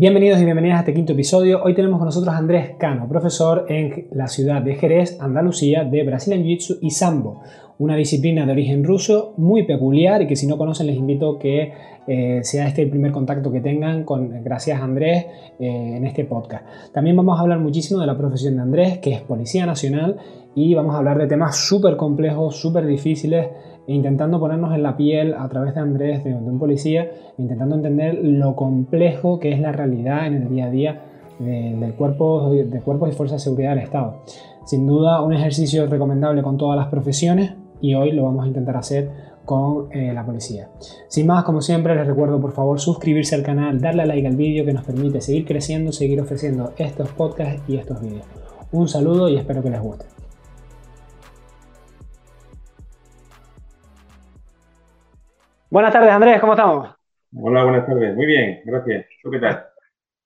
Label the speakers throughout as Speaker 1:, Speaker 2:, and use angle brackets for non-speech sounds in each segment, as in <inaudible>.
Speaker 1: Bienvenidos y bienvenidas a este quinto episodio. Hoy tenemos con nosotros a Andrés Cano, profesor en la ciudad de Jerez, Andalucía, de Brazilian Jiu-Jitsu y Sambo, una disciplina de origen ruso muy peculiar y que si no conocen les invito que eh, sea este el primer contacto que tengan con, gracias Andrés, eh, en este podcast. También vamos a hablar muchísimo de la profesión de Andrés, que es Policía Nacional, y vamos a hablar de temas súper complejos, súper difíciles, intentando ponernos en la piel a través de Andrés, de, un policía, intentando entender lo complejo que es la realidad en el día a día del cuerpo, de cuerpos y fuerzas de seguridad del Estado. Sin duda, un ejercicio recomendable con todas las profesiones y hoy lo vamos a intentar hacer con eh, la policía. Sin más, como siempre, les recuerdo por favor suscribirse al canal, darle a like al vídeo que nos permite seguir creciendo, seguir ofreciendo estos podcasts y estos vídeos. Un saludo y espero que les guste. Buenas tardes, Andrés, ¿cómo estamos?
Speaker 2: Hola, buenas tardes. Muy bien, gracias. ¿Tú qué tal?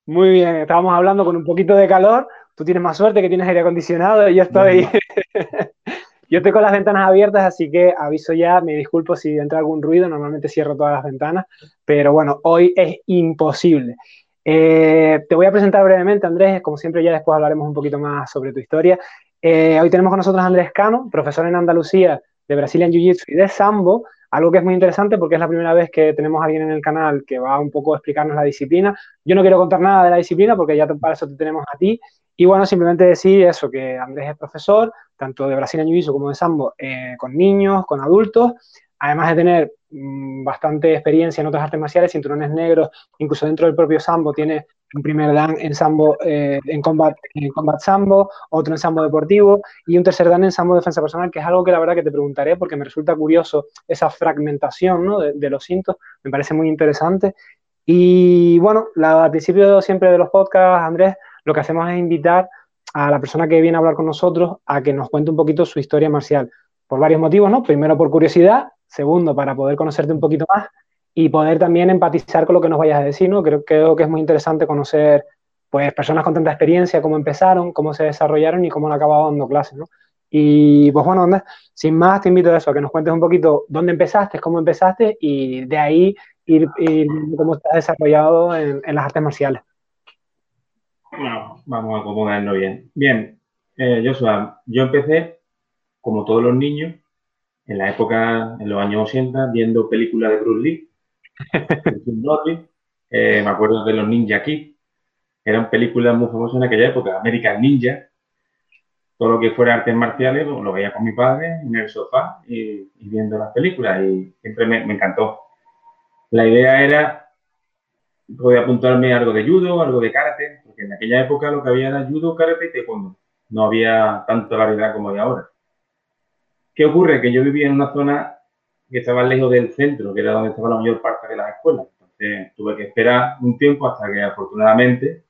Speaker 1: Muy bien, estábamos hablando con un poquito de calor. Tú tienes más suerte que tienes aire acondicionado y yo estoy. <laughs> yo estoy con las ventanas abiertas, así que aviso ya, me disculpo si entra algún ruido. Normalmente cierro todas las ventanas, pero bueno, hoy es imposible. Eh, te voy a presentar brevemente, Andrés. Como siempre, ya después hablaremos un poquito más sobre tu historia. Eh, hoy tenemos con nosotros a Andrés Cano, profesor en Andalucía de Brazilian Jiu-Jitsu y de Sambo. Algo que es muy interesante porque es la primera vez que tenemos a alguien en el canal que va un poco a explicarnos la disciplina. Yo no quiero contar nada de la disciplina porque ya para eso te tenemos a ti. Y bueno, simplemente decir eso, que Andrés es profesor, tanto de Brasil Jiu-Jitsu como de Sambo, eh, con niños, con adultos, además de tener mm, bastante experiencia en otras artes marciales, cinturones negros, incluso dentro del propio Sambo tiene un primer dan en sambo, eh, en, combat, en combat sambo, otro en sambo deportivo y un tercer dan en sambo defensa personal, que es algo que la verdad que te preguntaré porque me resulta curioso esa fragmentación ¿no? de, los cintos, me parece muy interesante. Y bueno, al principio siempre de los podcasts, Andrés, lo que hacemos es invitar a la persona que viene a hablar con nosotros a que nos cuente un poquito su historia marcial, por varios motivos, ¿no? Primero por curiosidad, segundo para poder conocerte un poquito más y poder también empatizar con lo que nos vayas a decir, ¿no? Creo, creo que es muy interesante conocer, pues, personas con tanta experiencia, cómo empezaron, cómo se desarrollaron y cómo han acabado dando clases, ¿no? Y, pues, bueno, sin más, te invito a eso, a que nos cuentes un poquito dónde empezaste, cómo empezaste y de ahí ir, cómo estás desarrollado en, las artes marciales.
Speaker 2: Bueno, vamos a acomodarnos bien. Bien, eh, Joshua, yo empecé, como todos los niños, en la época, en los años 80, viendo películas de Bruce Lee <laughs> eh, me acuerdo de los Ninja Kids. Eran películas muy famosas en aquella época. American Ninja. Todo lo que fuera artes marciales pues, lo veía con mi padre en el sofá y, viendo las películas. Y siempre me, encantó. La idea era poder apuntarme algo de judo, algo de karate, porque en aquella época lo que había era judo, karate y taekwondo. No había tanta variedad como hay ahora. ¿Qué ocurre? Que yo vivía en una zona que estaba lejos del centro, que era donde estaba la mayor parte de las escuelas. Entonces tuve que esperar un tiempo hasta que afortunadamente,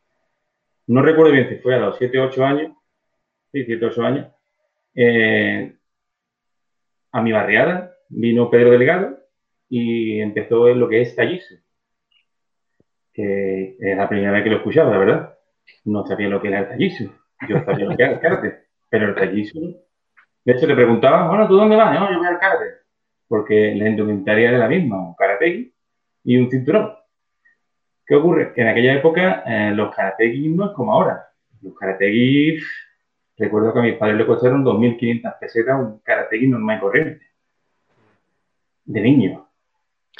Speaker 2: no recuerdo bien si fue a los 7 o 8 años, sí, 7 o 8 años, eh, a mi barriada vino Pedro Delgado y empezó en lo que es tallizo, que es la primera vez que lo escuchaba, la verdad. No sabía lo que era el tallizo, yo sabía lo que era el karate, pero el tallizo... De hecho, le preguntaba, bueno, ¿tú dónde vas? No, yo voy al karate porque la indumentaria era la misma, un karategi y un cinturón. ¿Qué ocurre? Que en aquella época eh, los karategis no es como ahora. Los karategis, recuerdo que a mis padres le costaron 2.500 pesetas un karategi normal y corriente. De niño.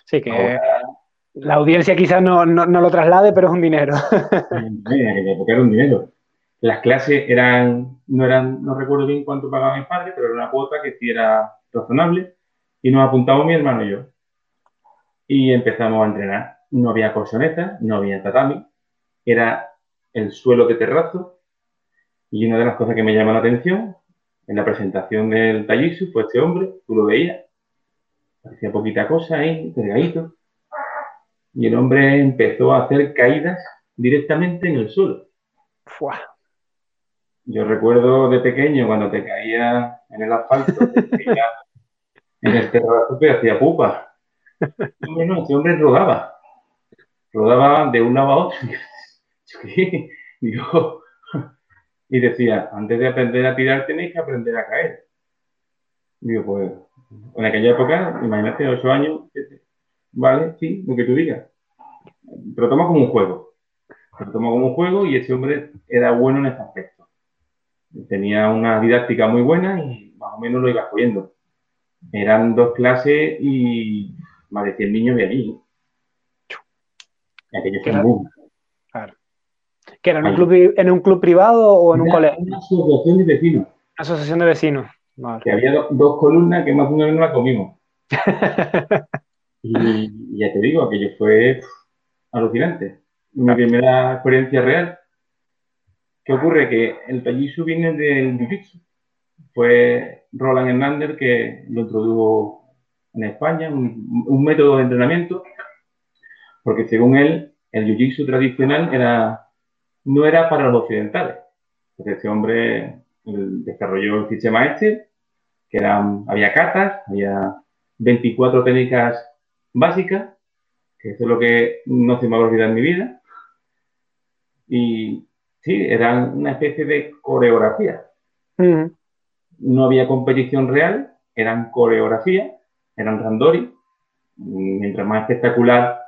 Speaker 1: Sí, que la audiencia quizás no, no, lo traslade, pero es un dinero.
Speaker 2: en aquella época era un dinero. Las clases eran, no eran, no recuerdo bien cuánto pagaba mi padre, pero era una cuota que sí era razonable y nos apuntamos mi hermano y yo. Y empezamos a entrenar. No había colchoneta, no había tatami, era el suelo de terrazo. Y una de las cosas que me llama la atención en la presentación del Tallisu fue este hombre, tú lo veías, parecía poquita cosa ahí, delgadito. Y el hombre empezó a hacer caídas directamente en el suelo. Yo recuerdo de pequeño cuando te caía en el asfalto, en el terrazo que hacía pupa. No, este hombre rodaba. Rodaba de un lado a otro. <laughs> y decía, antes de aprender a tirar tenéis que aprender a caer. Digo, pues, en aquella época, imagínate, ocho años, vale, sí, lo que tú digas. Pero toma como un juego. Lo tomó como un juego y ese hombre era bueno en ese aspecto. Tenía una didáctica muy buena y más o menos lo iba cogiendo. Eran dos clases y más de 100 niños había allí.
Speaker 1: Aquello fue Claro. ¿Que era en un, club, en un club privado o en un colegio?
Speaker 2: Una asociación de vecinos.
Speaker 1: Asociación de vecinos.
Speaker 2: Que había dos columnas que más o menos la comimos. <laughs> y, ya te digo, aquello fue alucinante. Mi primera experiencia real. ¿Qué ocurre? Que el Tajisu viene del Jiu-Jitsu. Fue Roland Hernández que lo introdujo en España, un, método de entrenamiento, porque según él, el Jiu-Jitsu tradicional era, no era para los occidentales. Porque ese hombre desarrolló el sistema este, que eran, había catas, había 24 técnicas básicas, que eso es lo que no se me va a olvidar en mi vida. Y sí, eran una especie de coreografía. No había competición real, eran coreografía, eran randori. Mientras más espectacular,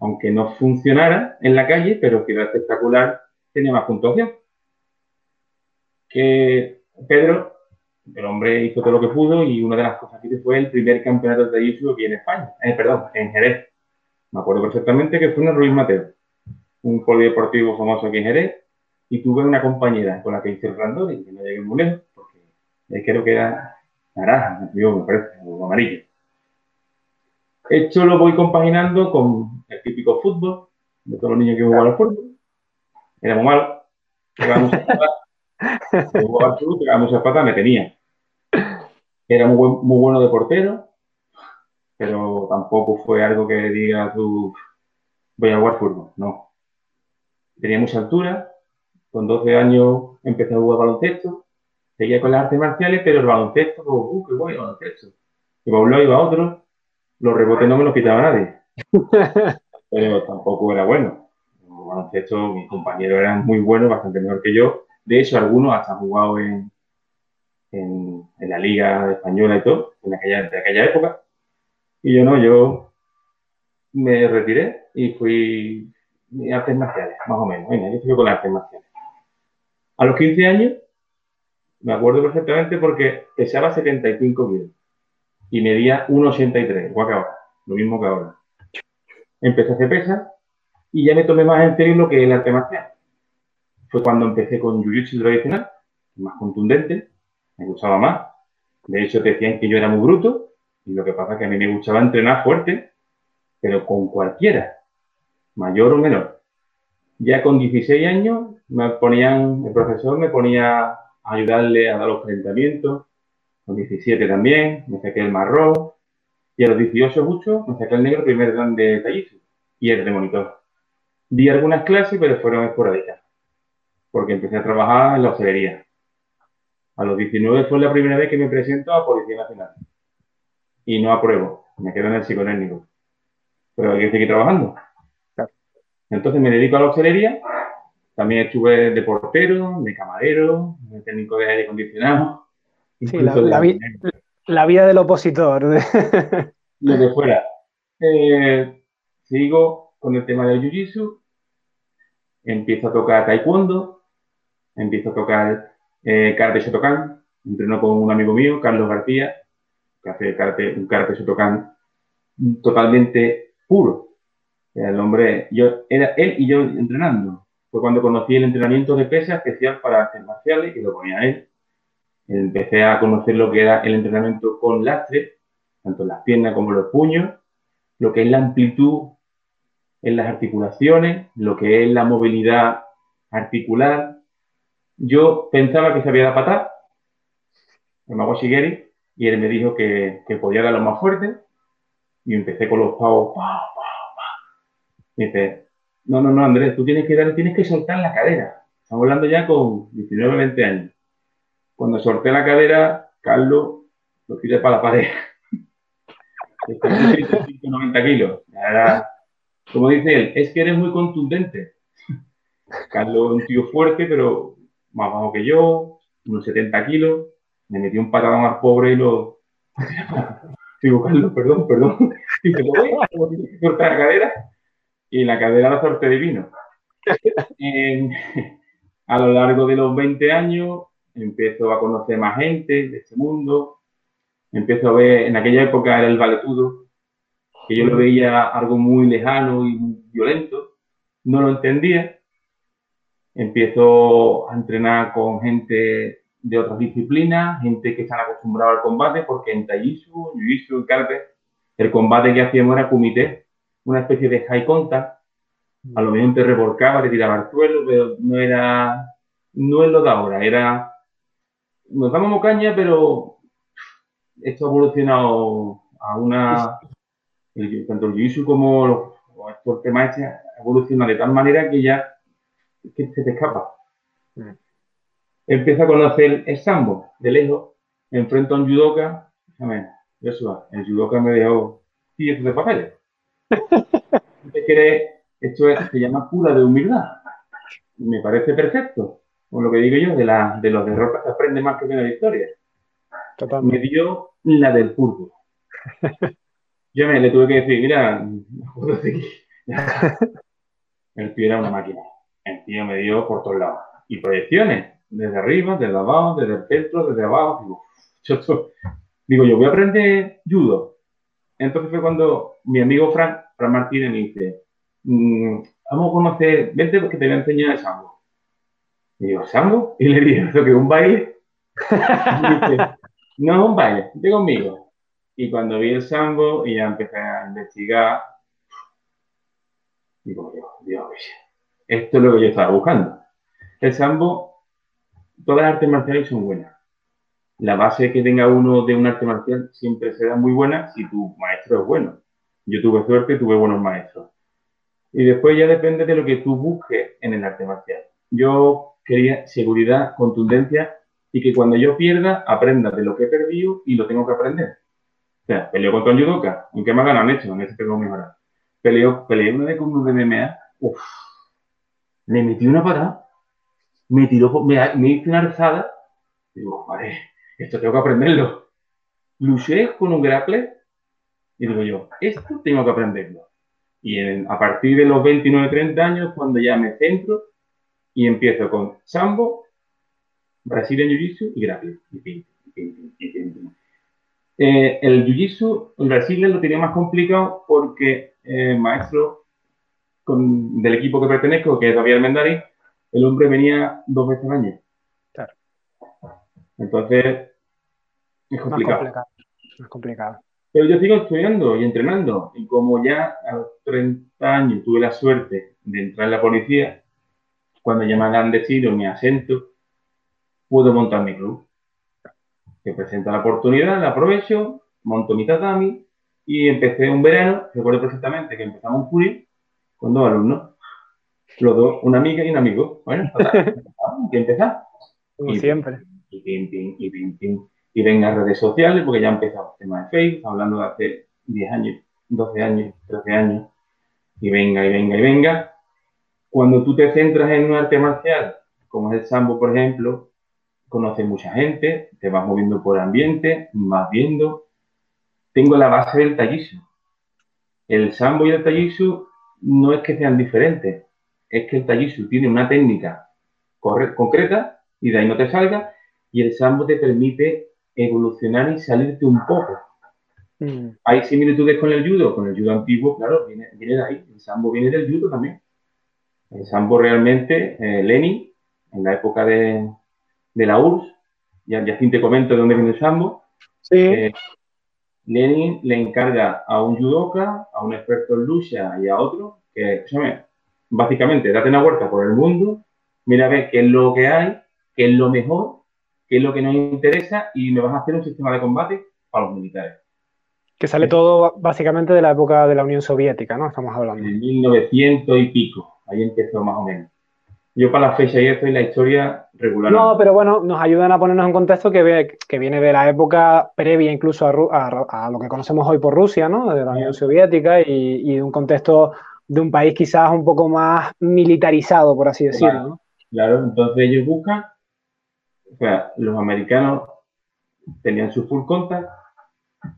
Speaker 2: aunque no funcionara en la calle, pero que era espectacular, tenía más puntuación. Que Pedro el hombre hizo todo lo que pudo y una de las cosas que fue el primer campeonato de jiu aquí en España, eh, perdón, en Jerez. Me acuerdo perfectamente que fue en Ruiz Mateo, un polideportivo famoso aquí en Jerez, y tuve una compañera con la que hice el random y que no llegué muy lejos, porque creo que era naranja, me parece, o amarillo. Esto lo voy compaginando con el típico fútbol, de todos los niños que jugaban al fútbol. Era muy malo. Jugábamos a patas. <laughs> Jugaba al fútbol, muchas patas, me tenía. Era muy, muy bueno de portero, pero tampoco fue algo que diga tú, voy a jugar fútbol, no. Tenía mucha altura, con 12 años empecé a jugar baloncesto, seguía con las artes marciales, pero el baloncesto, pues, uh, qué bueno baloncesto. Iba a un lado, iba a otro, los rebotes no me los quitaba nadie. <laughs> pero tampoco era bueno. El baloncesto, mis compañeros eran muy buenos, bastante mejor que yo. De hecho, algunos hasta han jugado en, en, la Liga Española y todo, en aquella, de aquella época. Y yo no, yo me retiré y fui a artes marciales, más o menos. Venga, yo con artes marciales. A los 15 años, me acuerdo perfectamente porque pesaba 75 kilos y medía 1,83, igual que ahora, lo mismo que ahora. Empecé a hacer pesas y ya me tomé más en serio que el arte marcial. Fue cuando empecé con Jiu-Jitsu tradicional, más contundente, me gustaba más. De hecho, decían que yo era muy bruto, y lo que pasa es que a mí me gustaba entrenar fuerte, pero con cualquiera, mayor o menor. Ya con 16 años me ponían, el profesor me ponía a ayudarle a dar los calentamientos, con 17 también, me saqué el marrón, y a los 18 mucho me saqué el negro primer dan de y el de monitor. Di algunas clases, pero fueron esporádicas, porque empecé a trabajar en la hostelería. A los 19 fue la primera vez que me presento a Policía Nacional. Y no apruebo, me quedo en el psicotécnico. Pero hay que seguir trabajando. Entonces me dedico a la hostelería. También estuve de portero, de camarero, de técnico de aire acondicionado.
Speaker 1: Sí, la, vida del opositor. <laughs>
Speaker 2: Lo fuera. Eh, sigo con el tema del jiu-jitsu. Empiezo a tocar taekwondo. Empiezo a tocar eh, karate Shotokan. Entreno con un amigo mío, Carlos García, que hace karate, un karate Shotokan totalmente puro. El hombre, yo, era él y yo entrenando. Fue cuando conocí el entrenamiento de pesa especial para artes marciales, que lo ponía él. Empecé a conocer lo que era el entrenamiento con lastre, tanto las piernas como los puños, lo que es la amplitud en las articulaciones, lo que es la movilidad articular, yo pensaba que sabía dar patar, el mago Shigeri, y él me dijo que, podía lo más fuerte, y empecé con los pavos, pa, dice, no, no, no, Andrés, tú tienes que dar, tienes que soltar la cadera. Estamos hablando ya con 19, 20 años. Cuando solté la cadera, Carlos lo tiré para la pared. <laughs> 90 kilos. como dice él, es que eres muy contundente. <laughs> Carlos un tío fuerte, pero más bajo que yo, unos 70 kilos, me metí un patadón al pobre y lo... <laughs> Digo, Carlos, perdón, perdón. Y como tienes que cortar la cadera. Y la cadera la sorte divino. a lo largo de los 20 años empiezo a conocer más gente de este mundo, empiezo a ver, en aquella época era el valetudo, que yo lo veía algo muy lejano y violento, no lo entendía, empiezo a entrenar con gente de otras disciplinas, gente que están acostumbrada al combate, porque en Taijitsu, Jiu-Jitsu, Karate, el combate que hacíamos era kumite, una especie de high contact, a lo mejor te revolcaba, te tiraba al suelo, pero no era, no es lo de ahora, era, nos damos caña, pero esto ha evolucionado a una, tanto el jiu como los, los temas evoluciona de tal manera que ya que se te escapa. Mm. Empieza a conocer el sambo de lejos, enfrento a un judoka, eso, el judoka me dejó esto de esto es, se llama cura de humildad. Me parece perfecto. Con lo que digo yo, de, la, de los derrotas se aprende más que de la victoria. Me dio la del fútbol. Yo me le tuve que decir, mira, el pie era una máquina. El tío me dio por todos lados. Y proyecciones, desde arriba, desde abajo, desde el centro, desde abajo. Digo, yo, digo, yo voy a aprender judo. Entonces fue cuando mi amigo Frank, Frank Martínez, me dice, mm, vamos a conocer, vente porque te voy a enseñar el sambo. Y digo, ¿sambo? Y le dije, ¿eso que es un baile? Dice, no es un baile, vente conmigo. Y cuando vi el sambo y ya empecé a investigar, digo, Dios, Dios, esto es lo que yo estaba buscando. El sambo, todas las artes marciales son buenas. La base que tenga uno de un arte marcial siempre será muy buena si tu maestro es bueno. Yo tuve suerte, tuve buenos maestros. Y después ya depende de lo que tú busques en el arte marcial. Yo quería seguridad, contundencia y que cuando yo pierda, aprenda de lo que he perdido y lo tengo que aprender. O sea, peleo contra un judoka, ¿en qué me han hecho? En ese tengo que mejorar. Peleo, peleé una vez con un MMA, uff, le metí una parada, me tiró, me, me hice una alzada, digo, vale, esto tengo que aprenderlo. Luché con un grapple y digo yo, esto tengo que aprenderlo. Y a partir de los 29-30 años, cuando ya me centro y empiezo con sambo, Brazilian Jiu-Jitsu y grappling. Eh, el Jiu-Jitsu en Brasil lo tenía más complicado porque el eh, maestro del equipo que pertenezco, que es Javier Mendari, el hombre venía dos veces al año. Claro. Entonces, es complicado.
Speaker 1: Más complicado.
Speaker 2: Pero yo sigo estudiando y entrenando. Y como ya a los 30 años tuve la suerte de entrar en la policía, cuando ya me han decidido mi acento, pude montar mi club. Se presenta la oportunidad, la aprovecho, monto mi tatami y empecé un verano, recuerdo perfectamente que empezamos un julio, con dos alumnos, los dos, una amiga y un amigo. Bueno, y <laughs> empezar.
Speaker 1: Como siempre.
Speaker 2: Y, y, pim, y venga redes sociales, porque ya el tema de Facebook, hablando de hace 10 años, 12 años, 13 años, y venga, y venga, y venga. Cuando tú te centras en un arte marcial, como es el sambo, por ejemplo, conoces mucha gente, te vas moviendo por ambiente, vas viendo. Tengo la base del tallizo. El sambo y el tallizo no es que sean diferentes, es que el Taijitsu tiene una técnica concreta y de ahí no te salga, y el Sambo te permite evolucionar y salirte un poco. Mm. Hay similitudes con el judo, con el judo antiguo, claro, viene, de ahí. El sambo viene del judo también. El sambo realmente, eh, Lenin, en la época de, la URSS, ya, ya te comento de dónde viene el sambo. Sí. Eh, Lenin le encarga a un judoka, a un experto en lucha y a otro que, básicamente, date una vuelta por el mundo, mira a ver qué es lo que hay, qué es lo mejor, qué es lo que nos interesa y me vas a hacer un sistema de combate para los militares.
Speaker 1: Que sale todo básicamente de la época de la Unión Soviética, ¿no? Estamos hablando.
Speaker 2: En 1900 y pico, ahí empezó más o menos. Yo para la fecha y esto y la historia regular.
Speaker 1: No, pero bueno, nos ayudan a ponernos en contexto que, que viene de la época previa incluso a, lo que conocemos hoy por Rusia, ¿no? De la Unión Soviética y, y un contexto de un país quizás un poco más militarizado, por así decirlo. ¿no?
Speaker 2: Claro, entonces ellos buscan, o sea, los americanos tenían su full contact,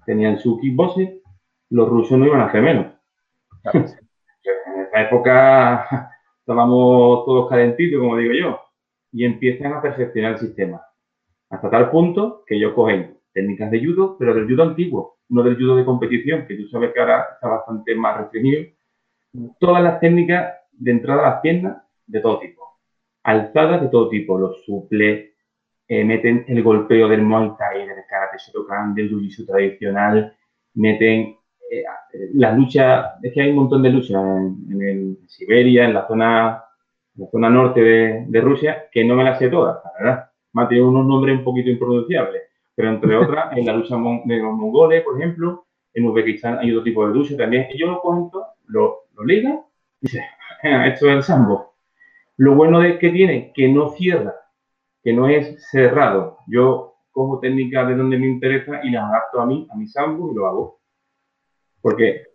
Speaker 2: tenían su kickboxing, los rusos no iban a hacer menos. <laughs> en esa época <laughs> estábamos todos calentitos, como digo yo, y empiezan a perfeccionar el sistema. Hasta tal punto que ellos cogen técnicas de judo, pero del judo antiguo, no del judo de competición, que tú sabes que ahora está bastante más restringido. Todas las técnicas de entrada a las piernas de todo tipo. Alzadas de todo tipo, los suple, eh, meten el golpeo del Muay Thai, del Karate Shotokan, del Jiu-Jitsu tradicional, meten eh, las luchas, es que hay un montón de luchas en, Siberia, en la zona, la zona norte de, Rusia, que no me las sé todas, la verdad. Me unos nombres un poquito impronunciables, pero entre otras, en la lucha de los mongoles, por ejemplo, en Uzbekistán hay otro tipo de lucha también. Y yo lo cuento, lo, lo liga y dice, <laughs> esto es el sambo. Lo bueno de que tiene, que no cierra, que no es cerrado. Yo cojo técnicas de donde me interesa y las adapto a mí, a mi sambo y lo hago. Porque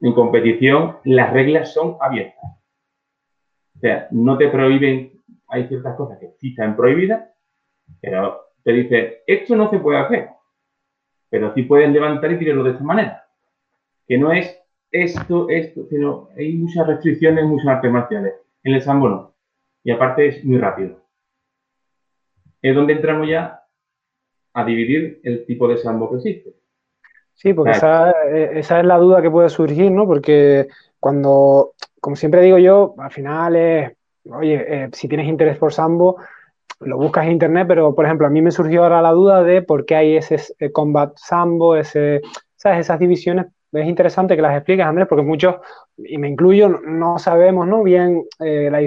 Speaker 2: en competición las reglas son abiertas. O sea, no te prohíben, hay ciertas cosas que sí están prohibidas, pero te dice, esto no se puede hacer, pero sí pueden levantar y tirarlo de esta manera. Que no es esto, esto, sino hay muchas restricciones, muchas artes marciales. En el sambo no. Y aparte es muy rápido. Es donde entramos ya a dividir el tipo de sambo que existe.
Speaker 1: Sí, porque esa, es la duda que puede surgir, ¿no? Porque cuando, como siempre digo yo, al final es, oye, eh, si tienes interés por sambo, lo buscas en internet, pero por ejemplo, a mí me surgió ahora la duda de por qué hay ese combat sambo, ese, ¿sabes? esas divisiones. Es interesante que las expliques, Andrés, porque muchos, y me incluyo, no sabemos ¿no? bien eh, la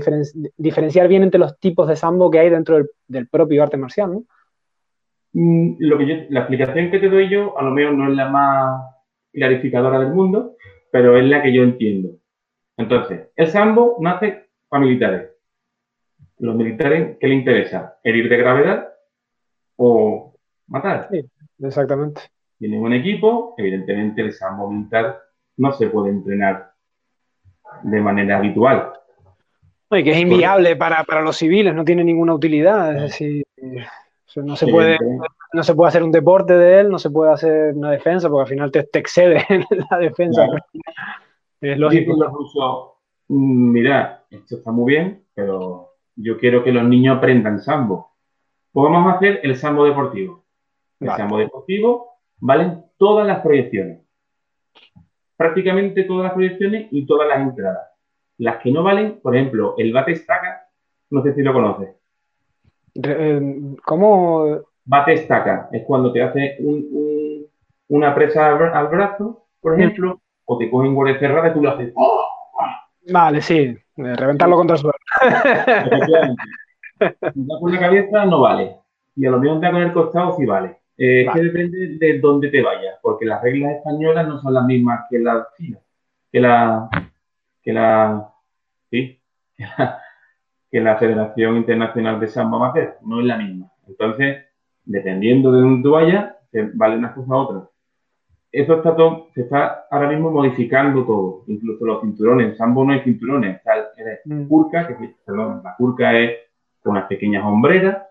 Speaker 1: diferenciar bien entre los tipos de sambo que hay dentro del, del propio arte marcial. ¿no?
Speaker 2: Mm, lo que la explicación que te doy yo, a lo mejor no es la más clarificadora del mundo, pero es la que yo entiendo. Entonces, el sambo nace para militares. Los militares, ¿qué le interesa? ¿Herir de gravedad o matar?
Speaker 1: Sí, exactamente.
Speaker 2: Tienen un equipo, evidentemente el sambo militar no se puede entrenar de manera habitual.
Speaker 1: Y que es inviable para, para los civiles, no tiene ninguna utilidad. Es decir, no se, puede, no se puede hacer un deporte de él, no se puede hacer una defensa, porque al final te, excede en <laughs> la defensa.
Speaker 2: Es lógico. Mm, mira, esto está muy bien, pero yo quiero que los niños aprendan sambo. Pues vamos a hacer el sambo deportivo. El sambo deportivo valen todas las proyecciones. Prácticamente todas las proyecciones y todas las entradas. Las que no valen, por ejemplo, el bate estaca, no sé si lo conoces.
Speaker 1: Eh, ¿Cómo?
Speaker 2: Bate estaca. Es cuando te hace una presa al, brazo, por ejemplo, o te cogen guardia cerrada y tú lo haces. ¡oh!
Speaker 1: Vale, sí. Reventarlo contra suelo.
Speaker 2: Si da con la cabeza, no vale. Y a lo mejor da con el costado, sí vale. Eh, que depende de dónde te vayas, porque las reglas españolas no son las mismas que las chinas, que la, que la, sí, <laughs> que la, que la Federación Internacional de Samba Amateur, no es la misma. Entonces, dependiendo de dónde tú vayas, vale una cosa u otra. Eso está todo, se está ahora mismo modificando todo, incluso los cinturones. En Sambo no hay cinturones, está el, mm. curca, que perdón, la curca es con unas pequeñas hombreras,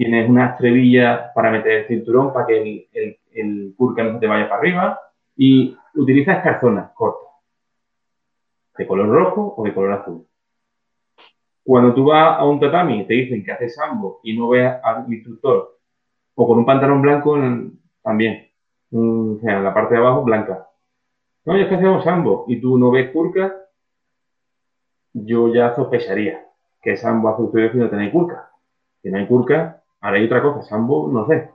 Speaker 2: tienes unas trevillas para meter el cinturón para que el, el, curca no te vaya para arriba y utilizas carzonas cortas, de color rojo o de color azul. Cuando tú vas a un tatami y te dicen que haces sambo y no ves al instructor, o con un pantalón blanco también, o sea, en la parte de abajo blanca. No, es que hacemos sambo y tú no ves curca, yo ya sospecharía que sambo hace ustedes no tenéis curca. Si no hay curca, ahora hay otra cosa, sambo, no sé.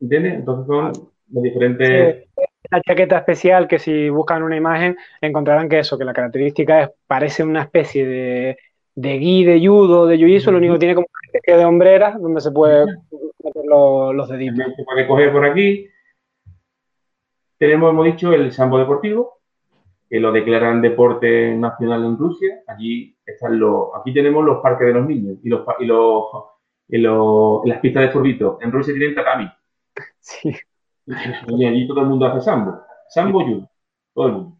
Speaker 2: ¿Entiendes? Entonces son los diferentes
Speaker 1: la chaqueta especial que si buscan una imagen encontrarán que eso, que la característica es, parece una especie de, de gui de judo, de jiu lo único que tiene como una especie de hombreras donde se puede meter los, los deditos.
Speaker 2: Se puede coger por aquí. Tenemos, hemos dicho, el sambo deportivo, que lo declaran deporte nacional en Rusia. Allí están los, aquí tenemos los parques de los niños y los y los, los las pistas de furbito. En Rusia tienen tatami. <laughs> Sí. Y allí todo el mundo hace sambo. Sambo judo. Todo el mundo.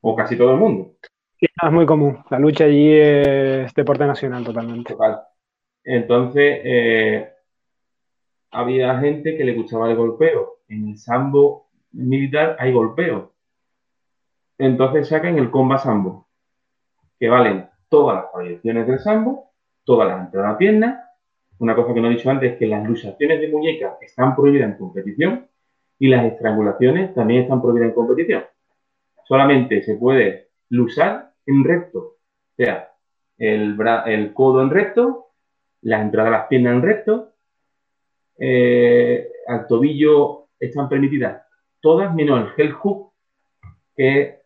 Speaker 2: O casi todo el mundo.
Speaker 1: es muy común. La lucha allí es deporte nacional totalmente.
Speaker 2: Entonces, eh, había gente que le gustaba el golpeo. En el sambo militar hay golpeo. Entonces sacan el comba sambo. que valen todas las proyecciones del sambo, todas las entradas a pierna. Una cosa que no he dicho antes es que las luxaciones de muñeca están prohibidas en competición y las estrangulaciones también están prohibidas en competición. Solamente se puede luxar en recto, o sea, el, el codo en recto, las entradas de las piernas en recto, eh, al tobillo están permitidas todas menos el gel hook, que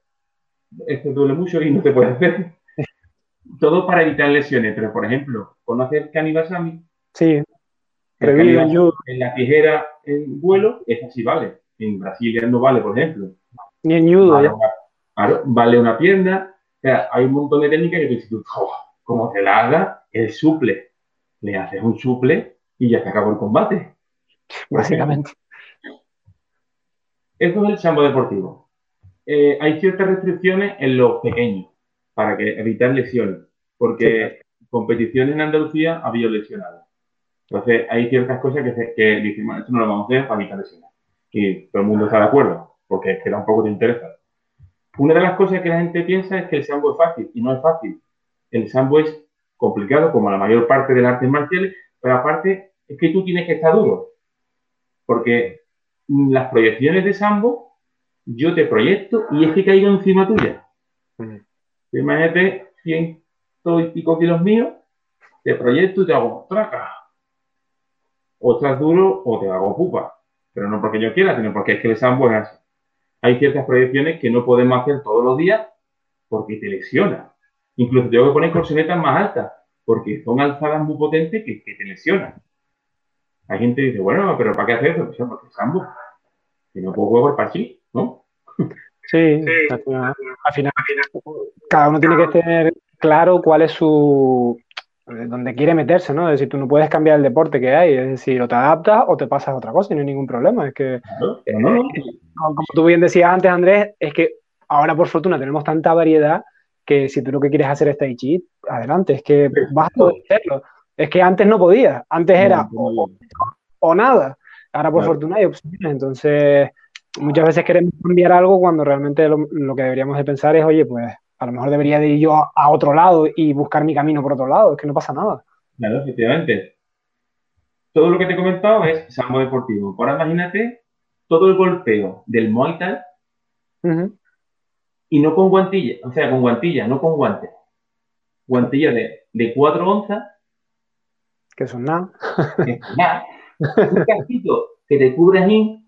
Speaker 2: esto duele mucho y no te puedes hacer. <laughs> Todo para evitar lesiones, pero por ejemplo, ¿conoces el?
Speaker 1: Sí.
Speaker 2: en la tijera en vuelo, esa sí vale. En Brasil no vale, por ejemplo.
Speaker 1: Ni en judo.
Speaker 2: Vale, una, vale una pierna. O sea, hay un montón de técnicas que tú oh, como te la haga, el suple. Le haces un suple y ya se acabó el combate.
Speaker 1: Básicamente.
Speaker 2: Eso es el sambo deportivo. Eh, hay ciertas restricciones en los pequeños para que, evitar lesiones, porque competiciones en Andalucía había lesionados. Entonces, hay ciertas cosas que, que dicen, esto no lo vamos a hacer para evitar lesiones. Y todo el mundo está de acuerdo, porque es que tampoco te interesa. Una de las cosas que la gente piensa es que el sambo es fácil, y no es fácil. El sambo es complicado, como la mayor parte de las artes marciales, pero aparte es que tú tienes que estar duro. Porque las proyecciones de Sambo, yo te proyecto y es que caigo encima tuya. Mm. Imagínate ciento y pico kilos míos, te proyecto y te hago traca. O estás duro o te hago pupa. Pero no porque yo quiera, sino porque es que el Sambo es así. Hay ciertas proyecciones que no podemos hacer todos los días porque te lesiona. Incluso tengo que poner colchonetas más altas porque son alzadas muy potentes que, que te lesionan. Hay gente que dice, bueno, pero ¿para qué hacer eso? Pues porque es ambos. Si no puedo jugar para sí, ¿no?
Speaker 1: Sí, Al, final, cada uno tiene que tener claro cuál es su donde quiere meterse, ¿no? Es decir, tú no puedes cambiar el deporte que hay, es decir, o te adaptas o te pasas a otra cosa y no hay ningún problema. Es que, eh, como tú bien decías antes, Andrés, es que ahora por fortuna tenemos tanta variedad que si tú lo que quieres hacer es Tai Chi, adelante, es que vas a poder hacerlo. Es que antes no podía, antes era o, nada. Ahora por fortuna hay opciones, entonces muchas veces queremos cambiar algo cuando realmente lo, que deberíamos de pensar es, oye, pues a lo mejor debería de ir yo a, otro lado y buscar mi camino por otro lado, es que no pasa nada.
Speaker 2: Claro, efectivamente. Todo lo que te he comentado es sambo deportivo. Ahora imagínate todo el golpeo del Muay Thai y no con guantilla, o sea, con guantilla, no con guantes. Guantilla de, de 4 onzas
Speaker 1: que son nada.
Speaker 2: nada. Un casquito que te cubre ahí,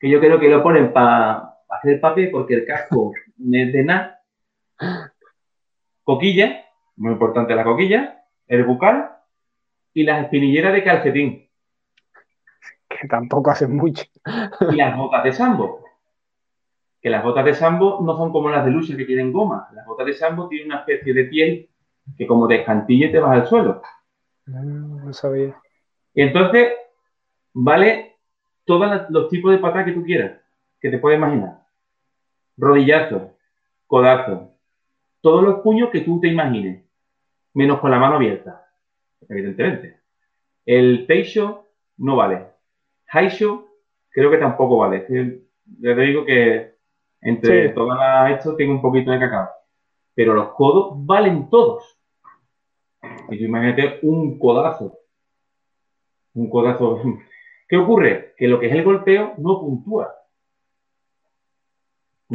Speaker 2: que yo creo que lo ponen para hacer papel porque el casco no es de nada. Coquilla, muy importante la coquilla, el bucal y las espinilleras de calcetín.
Speaker 1: Que tampoco hacen mucho.
Speaker 2: Y las botas de sambo. Que las botas de sambo no son como las de lucha que tienen goma. Las botas de sambo tienen una especie de piel que como te te vas al suelo.
Speaker 1: No, sabía.
Speaker 2: Y entonces, vale todos los tipos de patadas que tú quieras, que te puedes imaginar. Rodillazo, codazo, todos los puños que tú te imagines, menos con la mano abierta, evidentemente. El Teisho no vale. Haisho creo que tampoco vale. Ya te digo que entre todas esto tengo un poquito de cacao. Pero los codos valen todos. Y tú imagínate un codazo. Un codazo. <laughs> ¿Qué ocurre? Que lo que es el golpeo no puntúa.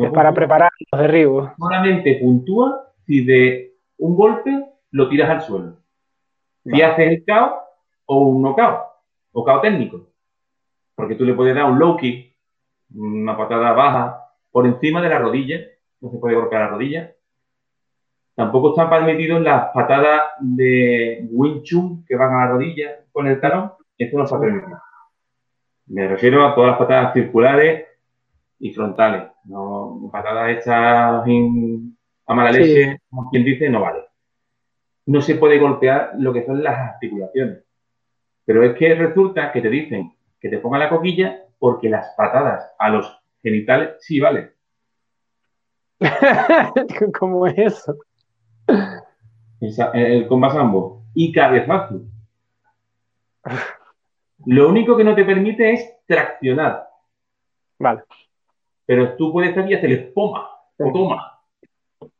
Speaker 1: Es para preparar los derribos.
Speaker 2: Solamente puntúa si de un golpe lo tiras al suelo. Si haces el KO o un knockout, o KO técnico. Porque tú le puedes dar un low kick, una patada baja, por encima de la rodilla, no se puede golpear la rodilla, Tampoco están permitidos las patadas de Wing Chun que van a la rodilla con el talón. Esto no está permitido. Me refiero a todas las patadas circulares y frontales. No, patadas hechas a mala leche, como quien dice, no vale. No se puede golpear lo que son las articulaciones. Pero es que resulta que te dicen que te ponga la coquilla porque las patadas a los genitales sí valen. <laughs>
Speaker 1: ¿Cómo es eso?
Speaker 2: el comba sambo y cabezazo. <laughs> Lo único que no te permite es traccionar.
Speaker 1: Vale.
Speaker 2: Pero tú puedes estar y hacer espuma o toma.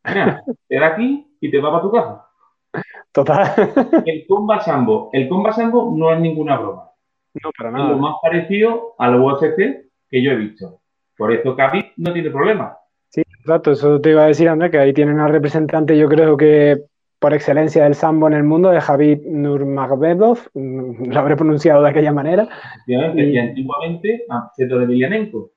Speaker 2: Mira, te da aquí y te va para tu casa.
Speaker 1: Total.
Speaker 2: El comba sambo. El comba sambo no es ninguna broma.
Speaker 1: No, para
Speaker 2: Es
Speaker 1: nada.
Speaker 2: lo más parecido al UFC que yo he visto. Por eso Khabib no tiene problema.
Speaker 1: Sí, exacto, eso te iba a decir, Andrés, que ahí tienen al representante, yo creo que por excelencia del sambo en el mundo, de Javid Nurmagomedov, lo habré pronunciado de aquella manera.
Speaker 2: Efectivamente.
Speaker 1: Y-
Speaker 2: antiguamente a Ceto de Emelianenko.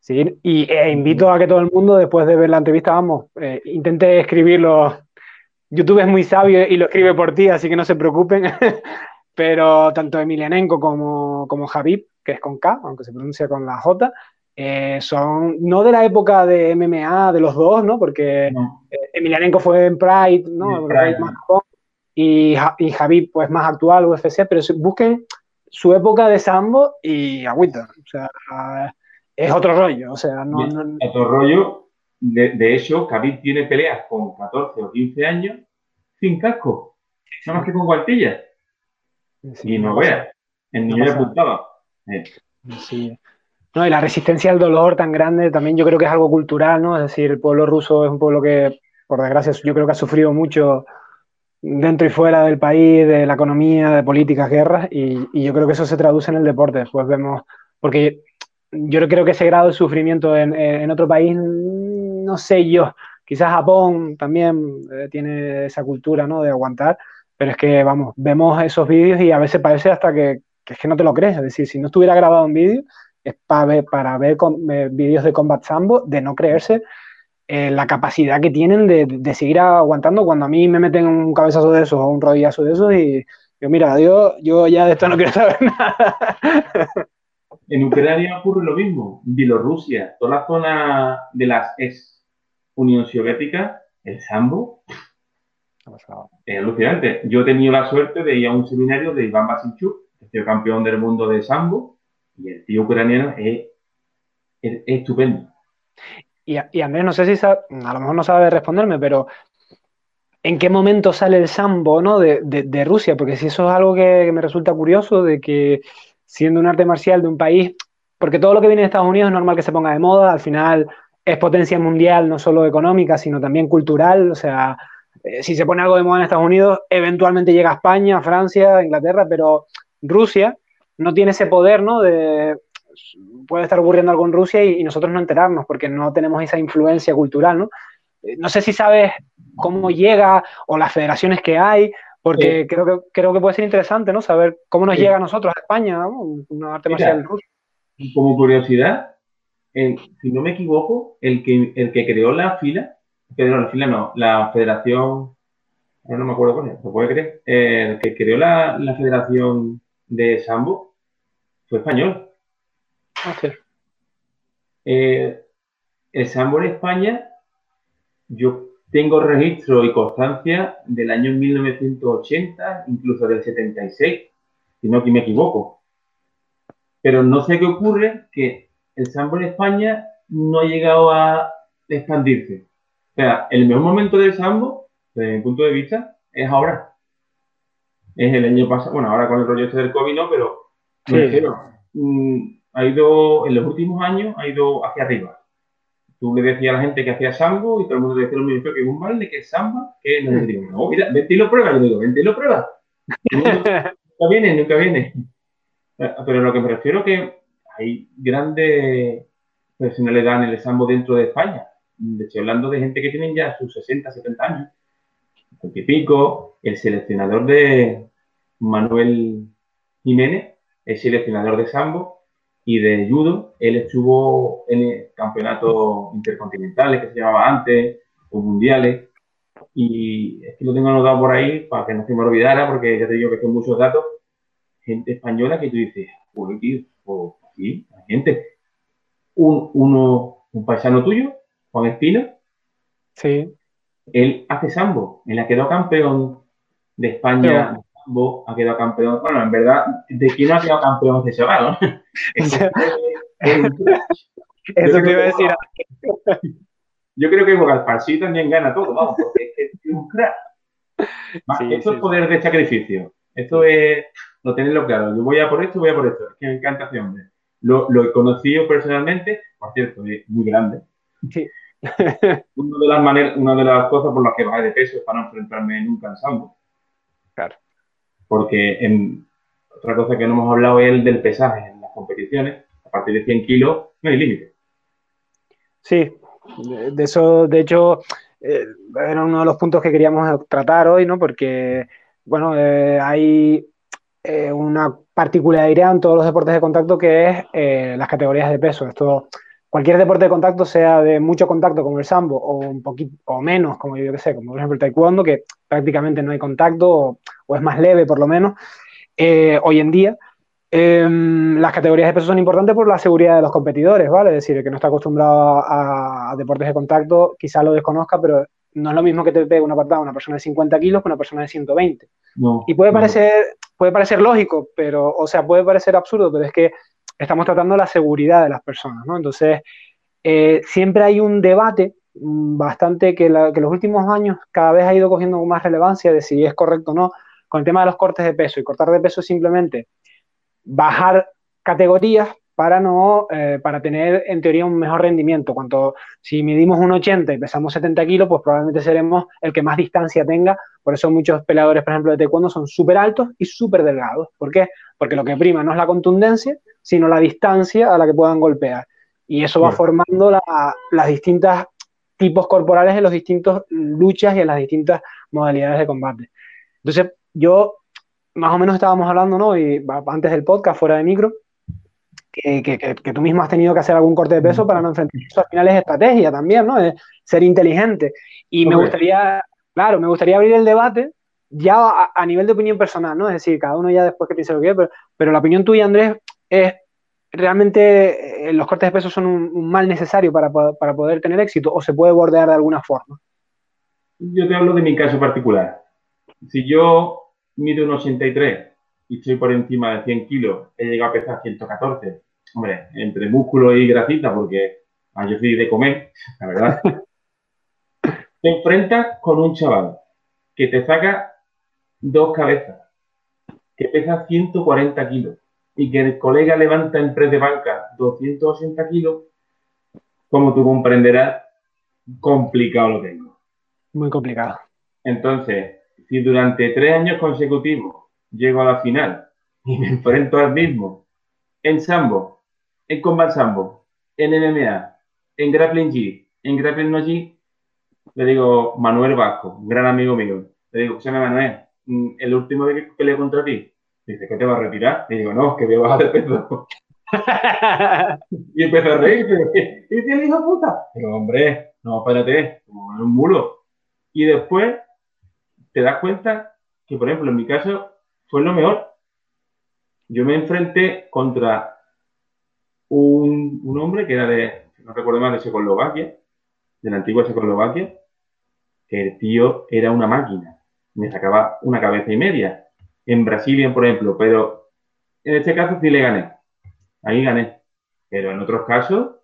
Speaker 1: Sí, y e invito a que todo el mundo, después de ver la entrevista, vamos, eh, intente escribirlo. YouTube es muy sabio y lo escribe por ti, así que no se preocupen. <laughs> Pero tanto Emelianenko como, como Javib, que es con K, aunque se pronuncia con la J, eh, son no de la época de MMA de los dos, ¿no? Porque
Speaker 2: No.
Speaker 1: Emelianenko fue en Pride, ¿no?
Speaker 2: En
Speaker 1: Pride
Speaker 2: Pride.
Speaker 1: más Japón, y, y Javib, pues más actual, UFC, pero busquen su época de sambo y agüita. O sea, es otro rollo. O sea, no, no-
Speaker 2: Otro rollo, de, de hecho, Khabib tiene peleas con 14 o 15 años sin casco, nada más que con guantillas.
Speaker 1: sí,
Speaker 2: Y no veas, el niño le apuntaba. Eh,
Speaker 1: Sí. No, y la resistencia al dolor tan grande también yo creo que es algo cultural, ¿no? Es decir, el pueblo ruso es un pueblo que, por desgracia, yo creo que ha sufrido mucho dentro y fuera del país, de la economía, de políticas, guerras, y, y yo creo que eso se traduce en el deporte. Después vemos, porque yo creo que ese grado de sufrimiento en, en otro país, no sé yo, quizás Japón también eh, tiene esa cultura, ¿no? De aguantar, pero es que, vamos, vemos esos vídeos y a veces parece hasta que, que es que no te lo crees. Es decir, si no estuviera grabado un vídeo, es para ver, para ver eh, vídeos de Combat Sambo, de no creerse eh, la capacidad que tienen de, de seguir aguantando cuando a mí me meten un cabezazo de esos o un rodillazo de esos y yo, mira, yo, yo ya de esto no quiero saber <laughs> nada.
Speaker 2: En Ucrania ocurre lo mismo. Bielorrusia, toda la zona de las ex Unión Soviética, el sambo, es alucinante. Yo he tenido la suerte de ir a un seminario de Iván Basinchuk, que es el campeón del mundo de sambo, y el tío ucraniano es, es- es estupendo.
Speaker 1: Y, y Andrés, no sé si a lo mejor no sabe responderme, pero ¿en qué momento sale el sambo, ¿no? de, de- de Rusia? Porque si eso es algo que, que me resulta curioso, de que siendo un arte marcial de un país, porque todo lo que viene de Estados Unidos es normal que se ponga de moda, al final es potencia mundial, no solo económica, sino también cultural, o sea, eh, si se pone algo de moda en Estados Unidos, eventualmente llega a España, Francia, Inglaterra, pero Rusia no tiene ese poder, ¿no? De, puede estar ocurriendo algo en Rusia y, y nosotros no enterarnos porque no tenemos esa influencia cultural, ¿no? Eh, No sé si sabes cómo llega o las federaciones que hay, porque creo, que, creo que puede ser interesante, ¿no? Saber cómo nos
Speaker 2: Sí.
Speaker 1: llega a nosotros, a España, ¿no? Un arte
Speaker 2: Mira.
Speaker 1: marcial ruso.
Speaker 2: Y como curiosidad, el- si no me equivoco, el que, el que creó la fila, que no, la fila no, la federación, ahora no me acuerdo cuál es, ¿se puede creer? El que creó la, la federación de Sambo fue español.
Speaker 1: Hostia.
Speaker 2: Eh, el Sambo en España, yo tengo registro y constancia del año 1980, incluso del 76, si no que me equivoco. Pero no sé qué ocurre, que el Sambo en España no ha llegado a expandirse. O sea, el mejor momento del Sambo, desde mi punto de vista, es ahora. Es el año pasado, bueno, ahora con el rollo este del COVID no, pero
Speaker 1: Sí.
Speaker 2: me refiero, mm, ha ido, en los últimos años, ha ido hacia arriba. Tú le decías a la gente que hacía sambo y todo el mundo decía lo mismo, que es un baile, que es samba, que no, digo, no, mira, vente y lo prueba, yo digo, vente y lo prueba. <laughs> Nunca viene, nunca viene. Pero lo que me refiero que hay grandes personalidades en el sambo dentro de España. Estoy hablando de gente que tienen ya sus 60, 70 años. y pico, el seleccionador de Manuel Jiménez, el seleccionador de sambo y de judo. Él estuvo en el campeonatos intercontinentales que se llamaba antes, o mundiales. Y es que lo tengo anotado por ahí para que no se me olvidara, porque ya te digo que son muchos datos. Gente española que tú dices, uy, tío, pues sí, hay gente. Un, uno, un paisano tuyo, Juan Espino,
Speaker 1: Sí.
Speaker 2: él hace sambo, él ha quedado campeón de España sambo, ha quedado campeón, bueno, en verdad, ¿de quién no ha quedado campeón ese chaval? ¿no? <laughs> Que.
Speaker 1: Eso <laughs> te iba a
Speaker 2: que-
Speaker 1: decir.
Speaker 2: Yo creo que Bogalparsi también gana todo, vamos, porque es que es un crack.
Speaker 1: Sí,
Speaker 2: esto
Speaker 1: sí,
Speaker 2: es poder de sacrificio. Esto es, lo tenerlo claro. Yo voy a por esto, voy a por esto. Es que me encanta ese hombre. Lo, lo he conocido personalmente, por cierto, es muy grande.
Speaker 1: Sí. <laughs>
Speaker 2: una, de las maneras, una de las cosas por las que bajé de peso es para no enfrentarme nunca en sambo.
Speaker 1: Claro.
Speaker 2: Porque en, otra cosa que no hemos hablado es el del pesaje en las competiciones. A partir de 100 kilos no hay límite.
Speaker 1: Sí, de eso, de hecho, eh, era uno de los puntos que queríamos tratar hoy, ¿no? Porque, bueno, eh, hay eh, una particularidad en todos los deportes de contacto que es las categorías de peso. Esto, cualquier deporte de contacto, sea de mucho contacto como el sambo o un poquito o menos, como yo que sé, como por ejemplo el taekwondo, que prácticamente no hay contacto o, o es más leve por lo menos, hoy en día Em, las categorías de peso son importantes por la seguridad de los competidores, ¿vale? Es decir, el que no está acostumbrado a, deportes de contacto quizá lo desconozca, pero no es lo mismo que te pegue una patada una persona de 50 kilos que una persona de 120. y puede parecer, puede parecer lógico, pero, o sea, puede parecer absurdo, pero es que estamos tratando la seguridad de las personas, ¿no? Entonces, eh, siempre hay un debate mm, bastante que, que los últimos años cada vez ha ido cogiendo más relevancia de si es correcto o no con el tema de los cortes de peso. Y cortar de peso es simplemente bajar categorías para no eh, para tener en teoría un mejor rendimiento. Cuanto si medimos un 80 y pesamos 70 kilos, pues probablemente seremos el que más distancia tenga. Por eso muchos peleadores, por ejemplo, de taekwondo son súper altos y súper delgados. ¿Por qué? Porque lo que prima no es la contundencia, sino la distancia a la que puedan golpear. Y eso va formando las distintas tipos corporales en las distintas luchas y en las distintas modalidades de combate. Entonces, yo más o menos estábamos hablando, ¿no? Y antes del podcast, fuera de micro, que, tú mismo has tenido que hacer algún corte de peso para no enfrentar eso. Al final es estrategia también, ¿no? Es ser inteligente. Y me gustaría, claro, me gustaría abrir el debate ya a, nivel de opinión personal, ¿no? Es decir, cada uno ya después que piense lo que quiere, pero, la opinión tuya, Andrés, es realmente eh, los cortes de peso son un, mal necesario para, para poder tener éxito o se puede bordear de alguna forma.
Speaker 2: Yo te hablo de mi caso particular. Si yo mido un 83 y estoy por encima de 100 kilos, he llegado a pesar 114. Hombre, entre músculo y grasita, porque ah, yo soy de comer, <laughs> la verdad. te enfrentas con un chaval que te saca dos cabezas, que pesa 140 kilos y que el colega levanta en press de banca 280 kilos, como tú comprenderás, complicado lo tengo.
Speaker 1: Muy complicado.
Speaker 2: Entonces, si durante tres años consecutivos llego a la final y me enfrento al mismo en sambo, en combat sambo, en MMA, en grappling G, en grappling no G, le digo Manuel Vasco, un gran amigo mío, le digo, llama Manuel, mm, el último de que peleé contra ti, dice, ¿qué te va a retirar? Le digo, no, que voy a bajar de peso. y empezó a reírse. ¿Y el hijo puta? Digo, hombre, no, espérate, como un mulo. Y después te das cuenta que, por ejemplo, en mi caso fue lo mejor. Yo me enfrenté contra un, hombre que era de, no recuerdo más, de Checoslovaquia, de la antigua Checoslovaquia, que el tío era una máquina. Me sacaba una cabeza y media. En Brasilia, por ejemplo, pero en este caso sí le gané. Ahí gané. Pero en otros casos,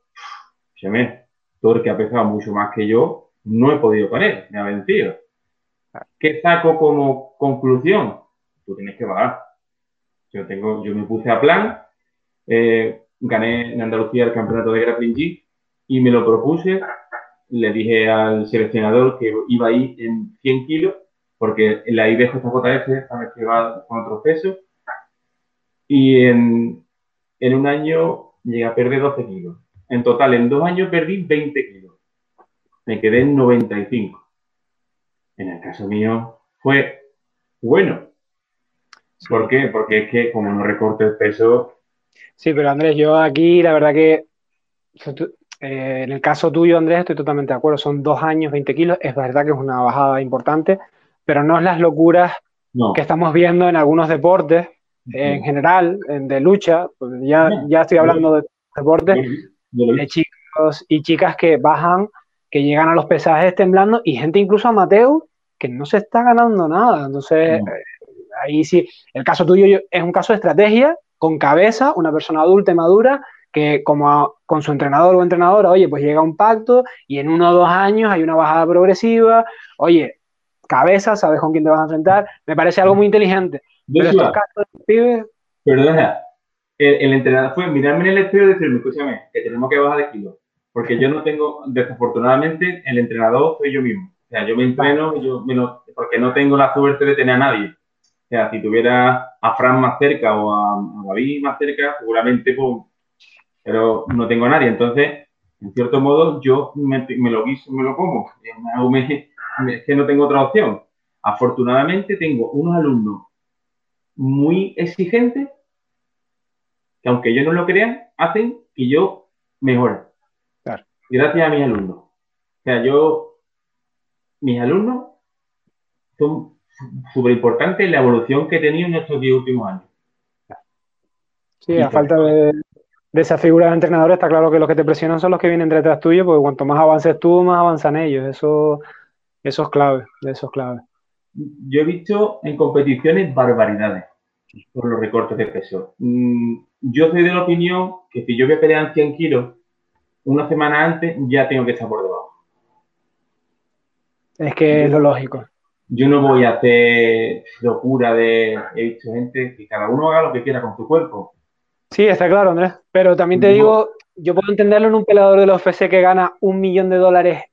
Speaker 2: todo el que ha pesado mucho más que yo, no he podido con él, me ha vencido. ¿Qué saco como conclusión? Tú tienes que bajar. Yo, tengo, yo me puse a plan, eh, gané en Andalucía el campeonato de grappling G y me lo propuse. Le dije al seleccionador que iba ahí en 100 kilos, porque la IBJJF que va con otros pesos. Y en, en un año llegué a perder 12 kilos. En total, en dos años perdí 20 kilos. Me quedé en 95 en el caso mío, fue bueno. ¿Por qué? Porque es que como no recorte el peso...
Speaker 1: Sí, pero Andrés, yo aquí la verdad que eh, en el caso tuyo, Andrés, estoy totalmente de acuerdo. Son dos años, 20 kilos. Es verdad que es una bajada importante, pero no es las locuras que estamos viendo en algunos deportes, en general, de lucha. Pues ya, ya estoy hablando de deportes, de chicos y chicas que bajan que llegan a los pesajes temblando y gente incluso amateur que no se está ganando nada. Entonces, eh, ahí sí, el caso tuyo es un caso de estrategia, con cabeza, una persona adulta y madura, que como con su entrenador o entrenadora, oye, pues llega un pacto y en uno o dos años hay una bajada progresiva, oye, cabeza, sabes con quién te vas a enfrentar, me parece algo muy inteligente. Pero estos casos
Speaker 2: pibes... Perdona, el, entrenador fue mirarme en el espejo y decirme, escúchame, que tenemos que bajar de kilo porque yo no tengo, desafortunadamente, el entrenador soy yo mismo. O sea, yo me entreno yo porque no tengo la suerte de tener a nadie. O sea, si tuviera a Fran más cerca o a, David más cerca, seguramente, pues, pero no tengo a nadie. Entonces, en cierto modo, yo me, lo guiso, me lo como. Es que no tengo otra opción. Afortunadamente, tengo unos alumnos muy exigentes que, aunque ellos no lo crean, hacen que yo mejore. Gracias a mis alumnos. O sea, yo, mis alumnos son súper importantes en la evolución que he tenido en estos 10 últimos años.
Speaker 1: Sí, a falta de, esa figura de entrenador, está claro que los que te presionan son los que vienen detrás tuyo, porque cuanto más avances tú, más avanzan ellos. Eso, eso es clave, eso es clave.
Speaker 2: Yo he visto en competiciones barbaridades por los recortes de peso. Mm, yo soy de la opinión que si yo voy a pelear 100 kilos, una semana antes ya tengo que estar por debajo.
Speaker 1: Es que es lo lógico.
Speaker 2: Yo no voy a hacer locura de. He visto gente que cada uno haga lo que quiera con su cuerpo.
Speaker 1: Sí, está claro, Andrés. Pero también te digo, yo puedo entenderlo en un peleador de los FC que gana un millón de dólares,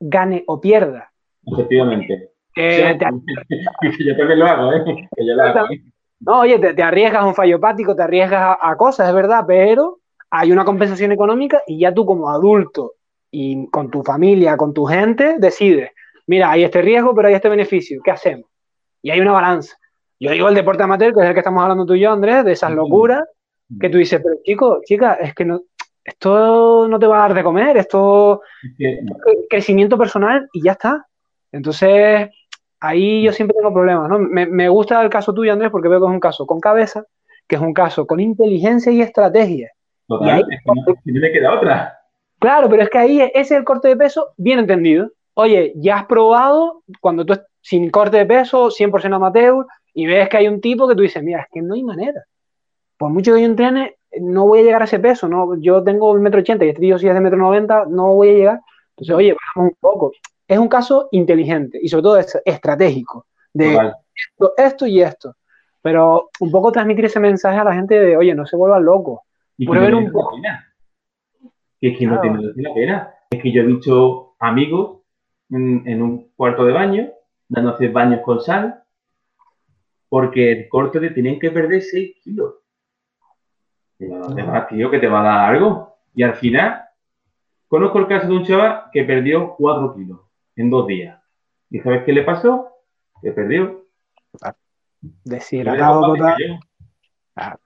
Speaker 1: gane o pierda.
Speaker 2: Efectivamente. <laughs> Que yo también lo hago, ¿eh? Que yo lo hago. ¿eh?
Speaker 1: No, oye, te, arriesgas a un fallo hepático, te arriesgas a, cosas, es verdad, pero hay una compensación económica y ya tú como adulto y con tu familia, con tu gente, decides, mira, hay este riesgo, pero hay este beneficio, ¿qué hacemos? Y hay una balanza. Yo digo el deporte amateur, que es el que estamos hablando tú y yo, Andrés, de esas locuras que tú dices, pero chico, chica, es que no, esto no te va a dar de comer, esto es crecimiento personal y ya está. Entonces, ahí yo siempre tengo problemas, ¿no? Me, gusta el caso tuyo, Andrés, porque veo que es un caso con cabeza, que es un caso con inteligencia y estrategia.
Speaker 2: Totalmente, y no me queda otra.
Speaker 1: Claro, pero es que ahí ese es el corte de peso bien entendido. Oye, ya has probado cuando tú sin corte de peso, 100% amateur, y ves que hay un tipo que tú dices, mira, es que no hay manera. Por mucho que yo entrene, no voy a llegar a ese peso, ¿no? Yo tengo un metro ochenta y este tío sí es de metro noventa, no voy a llegar. Entonces, oye, bajamos un poco es un caso inteligente y sobre todo es estratégico de esto, esto, y esto. Pero un poco transmitir ese mensaje a la gente de, oye, no se vuelvan locos.
Speaker 2: Y que ver un poco. Es que no tiene la pena. Es que yo he visto amigos en, un cuarto de baño, dándose baños con sal, porque el corte de tienen que perder 6 kilos. Y tío, que te va a dar algo. Y al final, conozco el caso de un chaval que perdió 4 kilos en dos días. ¿Y sabes qué le pasó? Se perdió.
Speaker 1: Deshidratado total. Ah,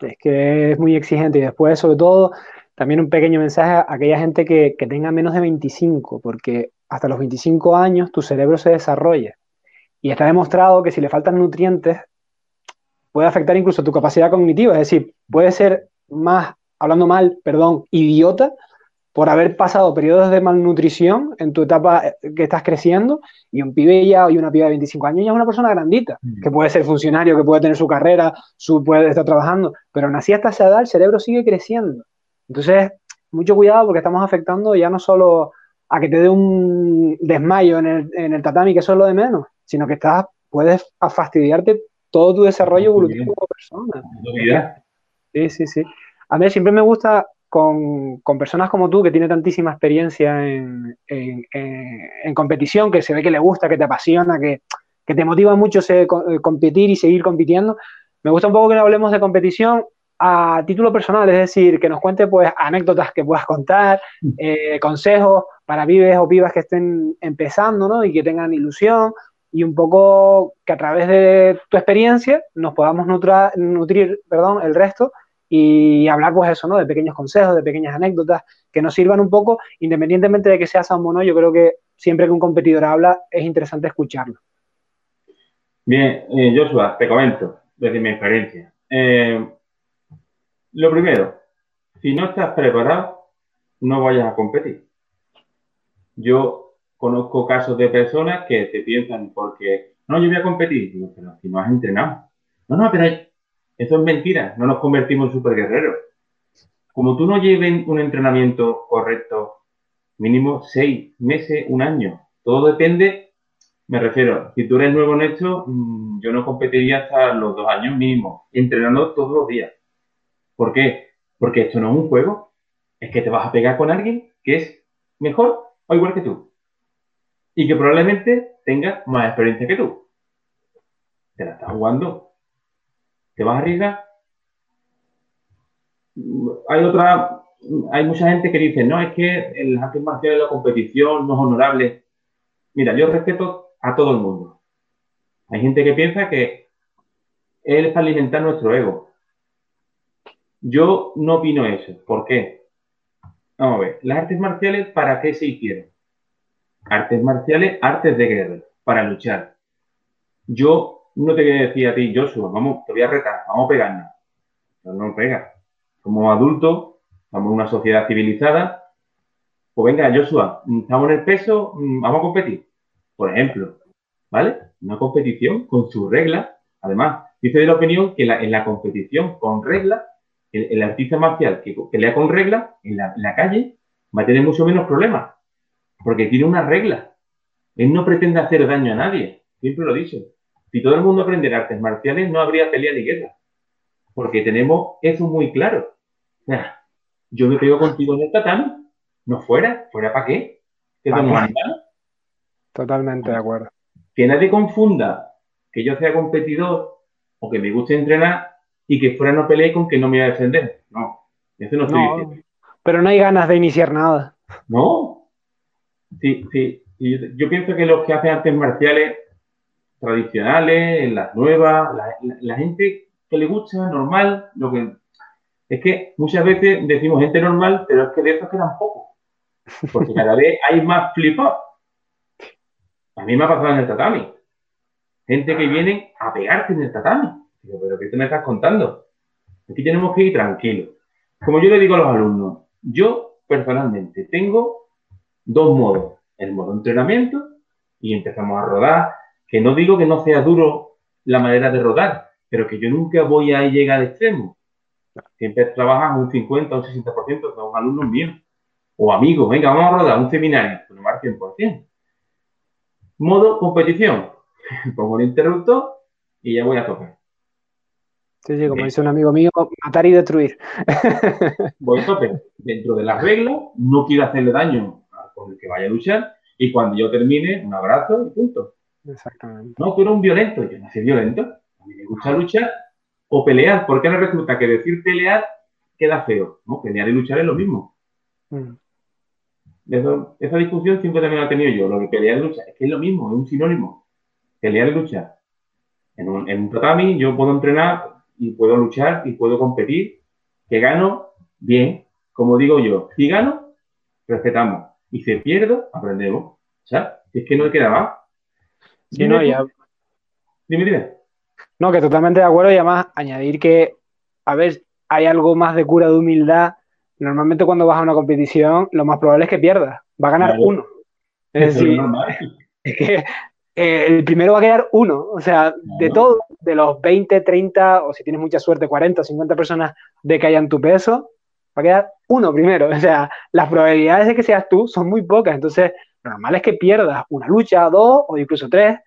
Speaker 1: es que es muy exigente. Y después, sobre todo, también un pequeño mensaje a aquella gente que, que tenga menos de 25, porque hasta los 25 años tu cerebro se desarrolla. Y está demostrado que si le faltan nutrientes, puede afectar incluso tu capacidad cognitiva. Es decir, puede ser más, hablando mal, perdón, idiota por haber pasado periodos de malnutrición en tu etapa eh, que estás creciendo y un pibe ya y una piba de 25 años ya es una persona grandita, mm. que puede ser funcionario, que puede tener su carrera, su, puede estar trabajando, pero nací hasta esa edad, el cerebro sigue creciendo. Entonces, mucho cuidado porque estamos afectando ya no solo a que te dé un desmayo en el, en el tatami, que eso es lo de menos, sino que estás, puedes fastidiarte todo tu desarrollo evolutivo como persona. Sí, sí, sí. A mí siempre me gusta con, personas como tú, que tiene tantísima experiencia en, competición, que se ve que le gusta, que te apasiona, que, te motiva mucho eh, competir y seguir compitiendo. Me gusta un poco que hablemos de competición a título personal, es decir, que nos cuente pues anécdotas que puedas contar, eh, consejos para pibes o pibas que estén empezando, ¿no? Y que tengan ilusión y un poco que a través de tu experiencia nos podamos nutrir, perdón, el resto y hablar pues eso, ¿no? De pequeños consejos, de pequeñas anécdotas que nos sirvan un poco, independientemente de que sea Sam o no, yo creo que siempre que un competidor habla es interesante escucharlo.
Speaker 2: Bien, eh, Joshua, te comento desde mi experiencia. Eh, lo primero, si no estás preparado, no vayas a competir. Yo conozco casos de personas que te piensan porque, no, yo voy a competir, pero si no has entrenado. No, no, pero eso es mentira, no nos convertimos en superguerreros. Como tú no lleves un entrenamiento correcto, mínimo seis meses, un año, todo depende, me refiero, si tú eres nuevo en esto, mm, yo no competiría hasta los dos años mínimo, entrenando todos los días. ¿Por qué? Porque esto no es un juego, es que te vas a pegar con alguien que es mejor o igual que tú. Y que probablemente tenga más experiencia que tú. Te la estás jugando. ¿Te vas a arriesgar? Hay otra, hay mucha gente que dice, no, es que el artes marciales la competición no es honorable. Mira, yo respeto a todo el mundo. Hay gente que piensa que él está alimentando nuestro ego. Yo no opino eso. ¿Por qué? Vamos a ver, las artes marciales, ¿para qué se hicieron? Artes marciales, artes de guerra, para luchar. Yo no te voy a decir a ti, Joshua, vamos, te voy a retar, vamos a pegarnos. No, pega. Como adultos, estamos en una sociedad civilizada. Pues venga, Joshua, estamos en el peso, mm, vamos a competir. Por ejemplo, ¿vale? Una competición con sus reglas. Además, dice de la opinión que en la competición con reglas, el, artista marcial que pelea con reglas en la, calle va a tener mucho menos problemas. Porque tiene una regla. Él no pretende hacer daño a nadie. Siempre lo he dicho. Si todo el mundo aprendiera artes marciales, no habría pelea ni guerra. Porque tenemos eso muy claro. O sea, yo me pego contigo en el tatami, no fuera, fuera para qué.
Speaker 1: Totalmente de acuerdo.
Speaker 2: Que nadie confunda que yo sea competidor o que me guste entrenar y que fuera no pelee con que no me iba a defender. No, eso no estoy diciendo.
Speaker 1: Pero no hay ganas de iniciar nada.
Speaker 2: No. Sí, sí. yo, pienso que los que hacen artes marciales tradicionales, las nuevas, la, gente que le gusta, normal, lo que es que muchas veces decimos gente normal, pero es que de esos quedan pocos. Porque cada vez hay más flip A mí me ha pasado en el tatami. Gente que viene a pegarse en el tatami. Digo, pero ¿qué te me estás contando? Aquí tenemos que ir tranquilos. Como yo le digo a los alumnos, yo personalmente tengo dos modos. El modo entrenamiento y empezamos a rodar. Que no digo que no sea duro la manera de rodar, pero que yo nunca voy a llegar al extremo. Siempre trabajan un 50 o un 60%, son alumnos míos o amigos. Venga, vamos a rodar un seminario, pues no 100%. Modo competición. <laughs> Pongo el interruptor y ya voy a tocar.
Speaker 1: Sí, sí, como dice un amigo mío, matar y destruir. <laughs>
Speaker 2: Voy a tope. Dentro de las reglas, no quiero hacerle daño con el que vaya a luchar y cuando yo termine, un abrazo y punto.
Speaker 1: Exactamente.
Speaker 2: No, tú eres un violento. Yo no soy violento. A mí me gusta luchar o pelear. ¿Por qué no resulta que decir pelear queda feo? ¿no? Pelear y luchar es lo mismo. Mm. esa discusión siempre también la he tenido yo. Lo que pelear y luchar es que es lo mismo, es un sinónimo. Pelear y luchar. En un, en un tatami yo puedo entrenar y puedo luchar y puedo competir. Que gano, bien. Como digo yo, si gano, respetamos. Y si pierdo, aprendemos. O sea, es que no queda más.
Speaker 1: Sí, no, ya...
Speaker 2: Dime, dime.
Speaker 1: No, que totalmente de acuerdo y además añadir que, a ver, hay algo más de cura de humildad. Normalmente cuando vas a una competición, lo más probable es que pierdas. Va a ganar uno. Es decir, <laughs> es que eh, el primero va a quedar uno. O sea, de todo, de los 20, 30, o si tienes mucha suerte, 40 50 personas de que hayan tu peso, va a quedar uno primero. <laughs> O sea, las probabilidades de que seas tú son muy pocas. Entonces, lo normal es que pierdas una lucha, dos o incluso tres.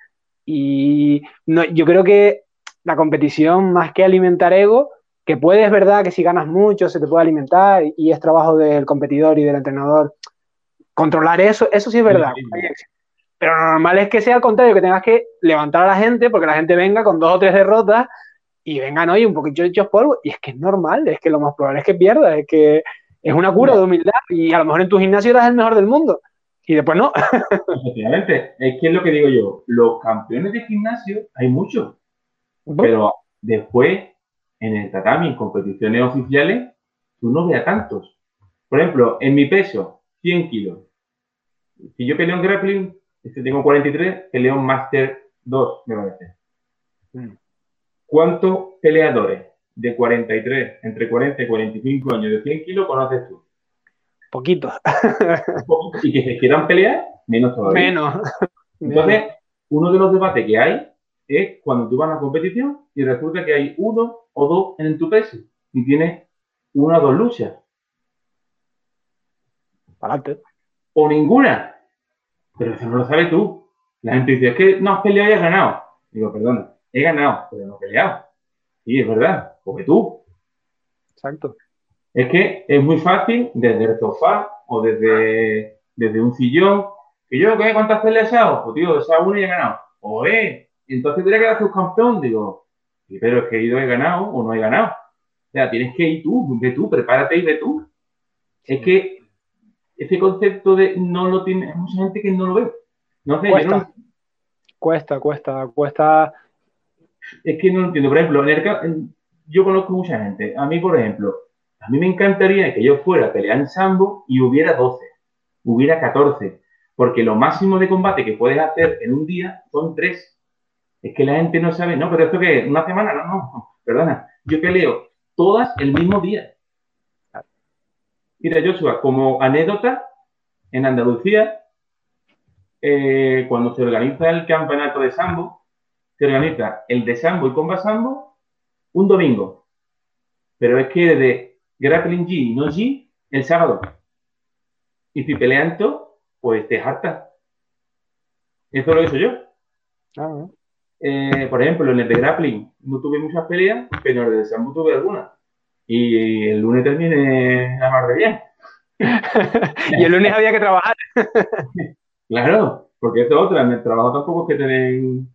Speaker 1: Y no, yo creo que la competición, más que alimentar ego, que puede, es verdad que si ganas mucho se te puede alimentar y es trabajo del competidor y del entrenador controlar eso, eso sí es verdad. Pero lo normal es que sea al contrario, que tengas que levantar a la gente porque la gente venga con dos o tres derrotas y vengan hoy un poquito hechos polvo. Y es que es normal, es que lo más probable es que pierdas, es que es una cura de humildad y a lo mejor en tu gimnasio eras el mejor del mundo y después no. <laughs>
Speaker 2: Efectivamente, es que es lo que digo yo, los campeones de gimnasio hay muchos, pero después en el tatami, en competiciones oficiales, tú no veas tantos. Por ejemplo, en mi peso, 100 kilos. Si yo peleo en grappling, este tengo 43, León Master 2, me parece. Mm. ¿Cuántos peleadores de 43, entre 40 y 45 años de 100 kilos conoces tú?
Speaker 1: Poquitos. <laughs>
Speaker 2: y que se quieran pelear, menos todavía.
Speaker 1: Menos. <laughs>
Speaker 2: Entonces, uno de los debates que hay es cuando tú vas a una competición y resulta que hay uno o dos en tu peso y tienes una o dos luchas.
Speaker 1: Para
Speaker 2: O ninguna. Pero eso no lo sabes tú. La gente dice, es que no has peleado y has ganado. Digo, perdona, he ganado, pero no he peleado. Sí, es verdad, porque tú.
Speaker 1: Exacto.
Speaker 2: Es que es muy fácil desde el sofá o desde, desde un sillón. ¿Y yo qué? ¿Cuántas peleas he Pues tío, esa una y he ganado. Oye, entonces tendría que dar campeón. Digo, pero es que he ido, he ganado o no he ganado. O sea, tienes que ir tú, ve tú, prepárate y ve tú. Es que ese concepto de no lo tiene, hay mucha gente que no lo ve. No sé,
Speaker 1: cuesta.
Speaker 2: yo no,
Speaker 1: cuesta, cuesta, cuesta.
Speaker 2: Es que no lo entiendo. Por ejemplo, en yo conozco mucha gente. A mí, por ejemplo, a mí me encantaría que yo fuera a pelear en sambo y hubiera 12, hubiera 14, porque lo máximo de combate que puedes hacer en un día son 3. Es que la gente no sabe, no, pero esto que una semana, no, no, perdona, yo peleo todas el mismo día. Mira, Joshua, como anécdota, en Andalucía, eh, cuando se organiza el campeonato de sambo, se organiza el de sambo y comba sambo un domingo. Pero es que de grappling G y no G el sábado. Y si peleando, pues te harta. Eso lo he hecho yo. Ah, eh, por ejemplo, en el de grappling no tuve muchas peleas, pero en el de sambo tuve algunas. Y el lunes terminé la mar de bien. <laughs>
Speaker 1: y el lunes había que trabajar. <laughs>
Speaker 2: claro, porque esto es otra. En el trabajo tampoco es que tienen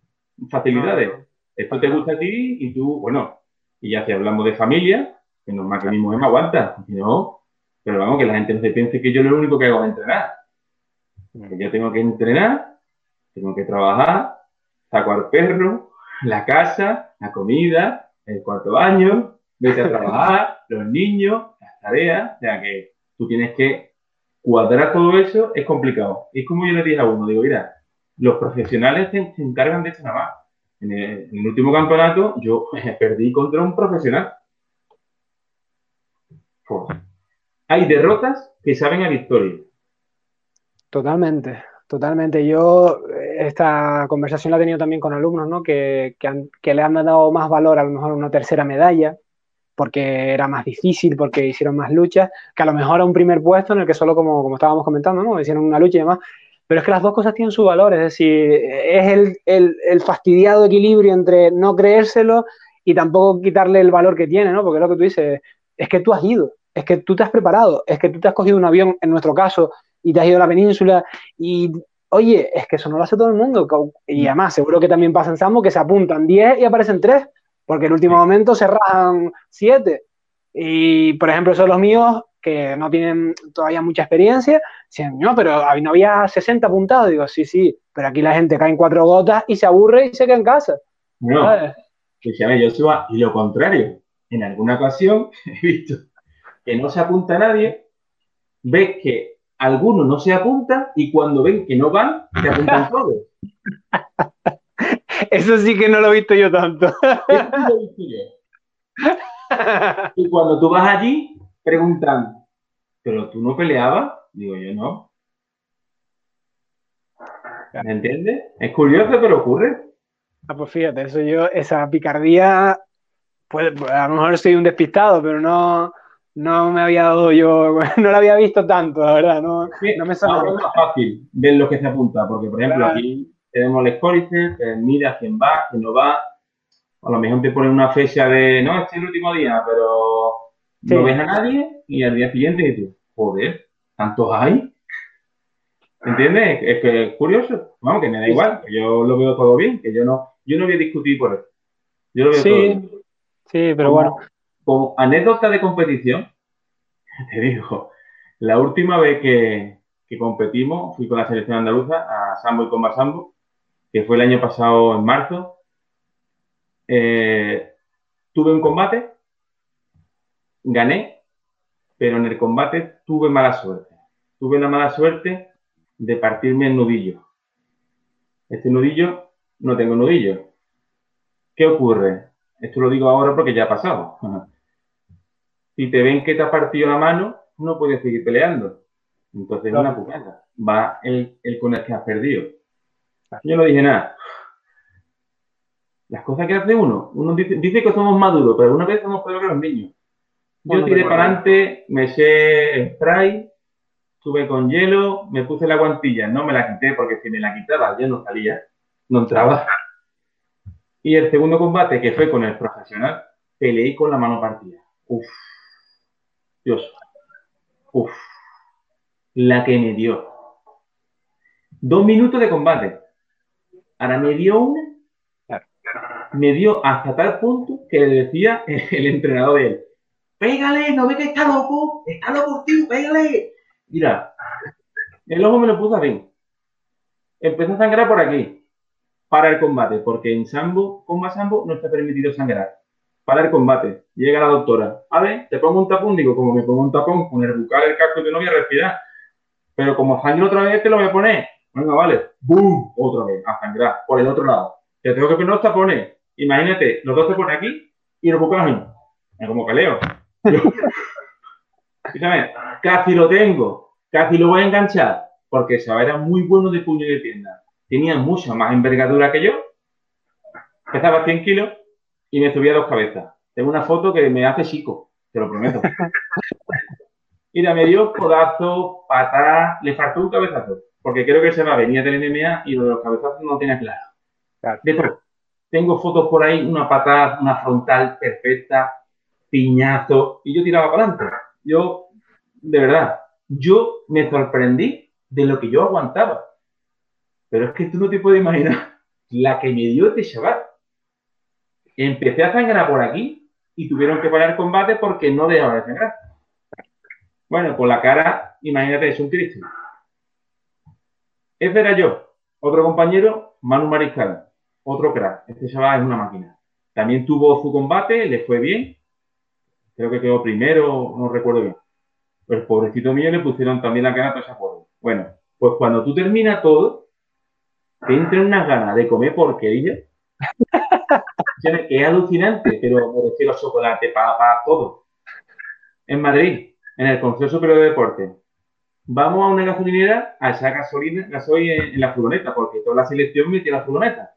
Speaker 2: facilidades. Esto te gusta a ti y tú, bueno, y ya si hablamos de familia, que normal que mismo me aguanta. no, pero vamos, que la gente no se piense que yo lo único que hago es entrenar. Que yo tengo que entrenar, tengo que trabajar, saco al perro, la casa, la comida, el cuarto baño, vete a trabajar, <laughs> los niños, las tareas, o sea que tú tienes que cuadrar todo eso, es complicado. Es como yo le dije a uno, digo, mira, los profesionales se, encargan de eso nada más. En el, último campeonato yo <laughs> perdí contra un profesional. Hay derrotas que saben a victoria.
Speaker 1: Totalmente, totalmente. Yo esta conversación la he tenido también con alumnos, ¿no? Que, que le han dado más valor a lo mejor a una tercera medalla, porque era más difícil, porque hicieron más luchas, que a lo mejor a un primer puesto en el que solo, como, como estábamos comentando, ¿no? hicieron una lucha y demás. Pero es que las dos cosas tienen su valor, es decir, es el, el, el fastidiado equilibrio entre no creérselo y tampoco quitarle el valor que tiene, ¿no? Porque lo que tú dices, es que tú has ido, es que tú te has preparado, es que tú te has cogido un avión, en nuestro caso, y te has ido a la península y oye, es que eso no lo hace todo el mundo. Y además, seguro que también pasa en Sambo que se apuntan 10 y aparecen 3 porque en último momento se rajan siete. Y, por ejemplo, son los míos que no tienen todavía mucha experiencia, dicen, no, pero no había 60 apuntados. Digo, sí, sí, pero aquí la gente cae en cuatro gotas y se aburre y se queda en casa.
Speaker 2: No, escúchame, yo suba, y lo contrario, en alguna ocasión <laughs> he visto que no se apunta nadie, ves que algunos no se apuntan y cuando ven que no van, se apuntan <laughs> todos.
Speaker 1: Eso sí que no lo he visto yo tanto.
Speaker 2: Y cuando tú vas allí, preguntan, ¿pero tú no peleabas? Digo, yo no. ¿Me entiendes? Es curioso, pero ocurre.
Speaker 1: Ah, pues fíjate, eso yo, esa picardía, pues, a lo mejor soy un despistado, pero no, no me había dado yo, <laughs> no la había visto tanto, la verdad, no, no me sale.
Speaker 2: es más fácil ver lo que se apunta, porque por ejemplo aquí tenemos el scoring, mira quién va, quién no va. A lo mejor te ponen una fecha de, no, este es el último día, pero no ves a nadie y al día siguiente y tú, joder, ¿tantos hay? ¿Entiendes? Es que es curioso. Vamos, que me da igual, que yo lo veo todo bien, que yo no, yo no voy a discutir por eso. Yo lo veo
Speaker 1: sí, todo bien. Sí, pero bueno.
Speaker 2: Como anécdota de competición, <laughs> te digo, la última vez que, que competimos, fui con la selección andaluza a Sambo y Comba Sambo, que fue el año pasado en marzo, eh, tuve un combate, gané, pero en el combate tuve mala suerte. Tuve la mala suerte de partirme el nudillo. Este nudillo, no tengo nudillo. ¿Qué ocurre? Esto lo digo ahora porque ya ha pasado. Si te ven que te ha partido la mano, no puedes seguir peleando. Entonces es una putada. Va el, el con el que has perdido. Yo no dije nada. Las cosas que hace uno, uno dice, que somos maduros, pero alguna vez somos peor que los niños. Yo tiré para adelante, me eché spray, estuve con hielo, me puse la guantilla, no me la quité porque si me la quitaba ya no salía, no entraba. Y el segundo combate, que fue con el profesional, peleé con la mano partida. Uf. Dios. Uf. La que me dio. Dos minutos de combate. Ahora me dio una. Me dio hasta tal punto que le decía el entrenador de él, pégale, no ve que está loco, está loco, tío, pégale. Mira, el ojo me lo puso así. Empezó a sangrar por aquí. Para el combate, porque en Sambo, con Sambo, no está permitido sangrar. Para el combate. Llega la doctora. A te pongo un tapón. Digo, como me pongo un tapón con el bucal, el casco, que no voy a respirar. Pero como sangre otra vez, te lo voy a poner. Venga, vale. ¡Bum! Otra vez, a sangrar. Por el otro lado. Te tengo que poner los tapones. Imagínate, los dos se ponen aquí y los bucales Es como peleo. <laughs> Escúchame, casi lo tengo. Casi lo voy a enganchar. Porque Saba era muy bueno de puño de tienda. Tenía mucha más envergadura que yo. Pesaba 100 kilos y me subía dos cabezas. Tengo una foto que me hace chico, te lo prometo. <laughs> Mira, me dio codazo, patada, le faltó un cabezazo, porque creo que se va, venía del MMA y lo de los cabezazos no tenía claro. claro. tengo fotos por ahí, una patada, una frontal perfecta, piñazo, y yo tiraba para adelante. Yo, de verdad, yo me sorprendí de lo que yo aguantaba. Pero es que tú no te puedes imaginar la que me dio este chaval. Empecé a sangrar por aquí y tuvieron que parar el combate porque no dejaba de sangrar. Bueno, por la cara, imagínate, es un Cristo. Ese era yo. Otro compañero, Manu Mariscal. Otro crack. Este chaval es una máquina. También tuvo su combate, le fue bien. Creo que quedó primero, no recuerdo bien. Pues pobrecito mío le pusieron también la cara a esa Bueno, pues cuando tú terminas todo, te entran unas ganas de comer porquería <laughs> que es alucinante, pero me refiero a chocolate, para todo. En Madrid, en el Consejo Superior de Deporte, vamos a una gasolinera a echar gasolina, gasoil en, en la furgoneta, porque toda la selección mete la furgoneta.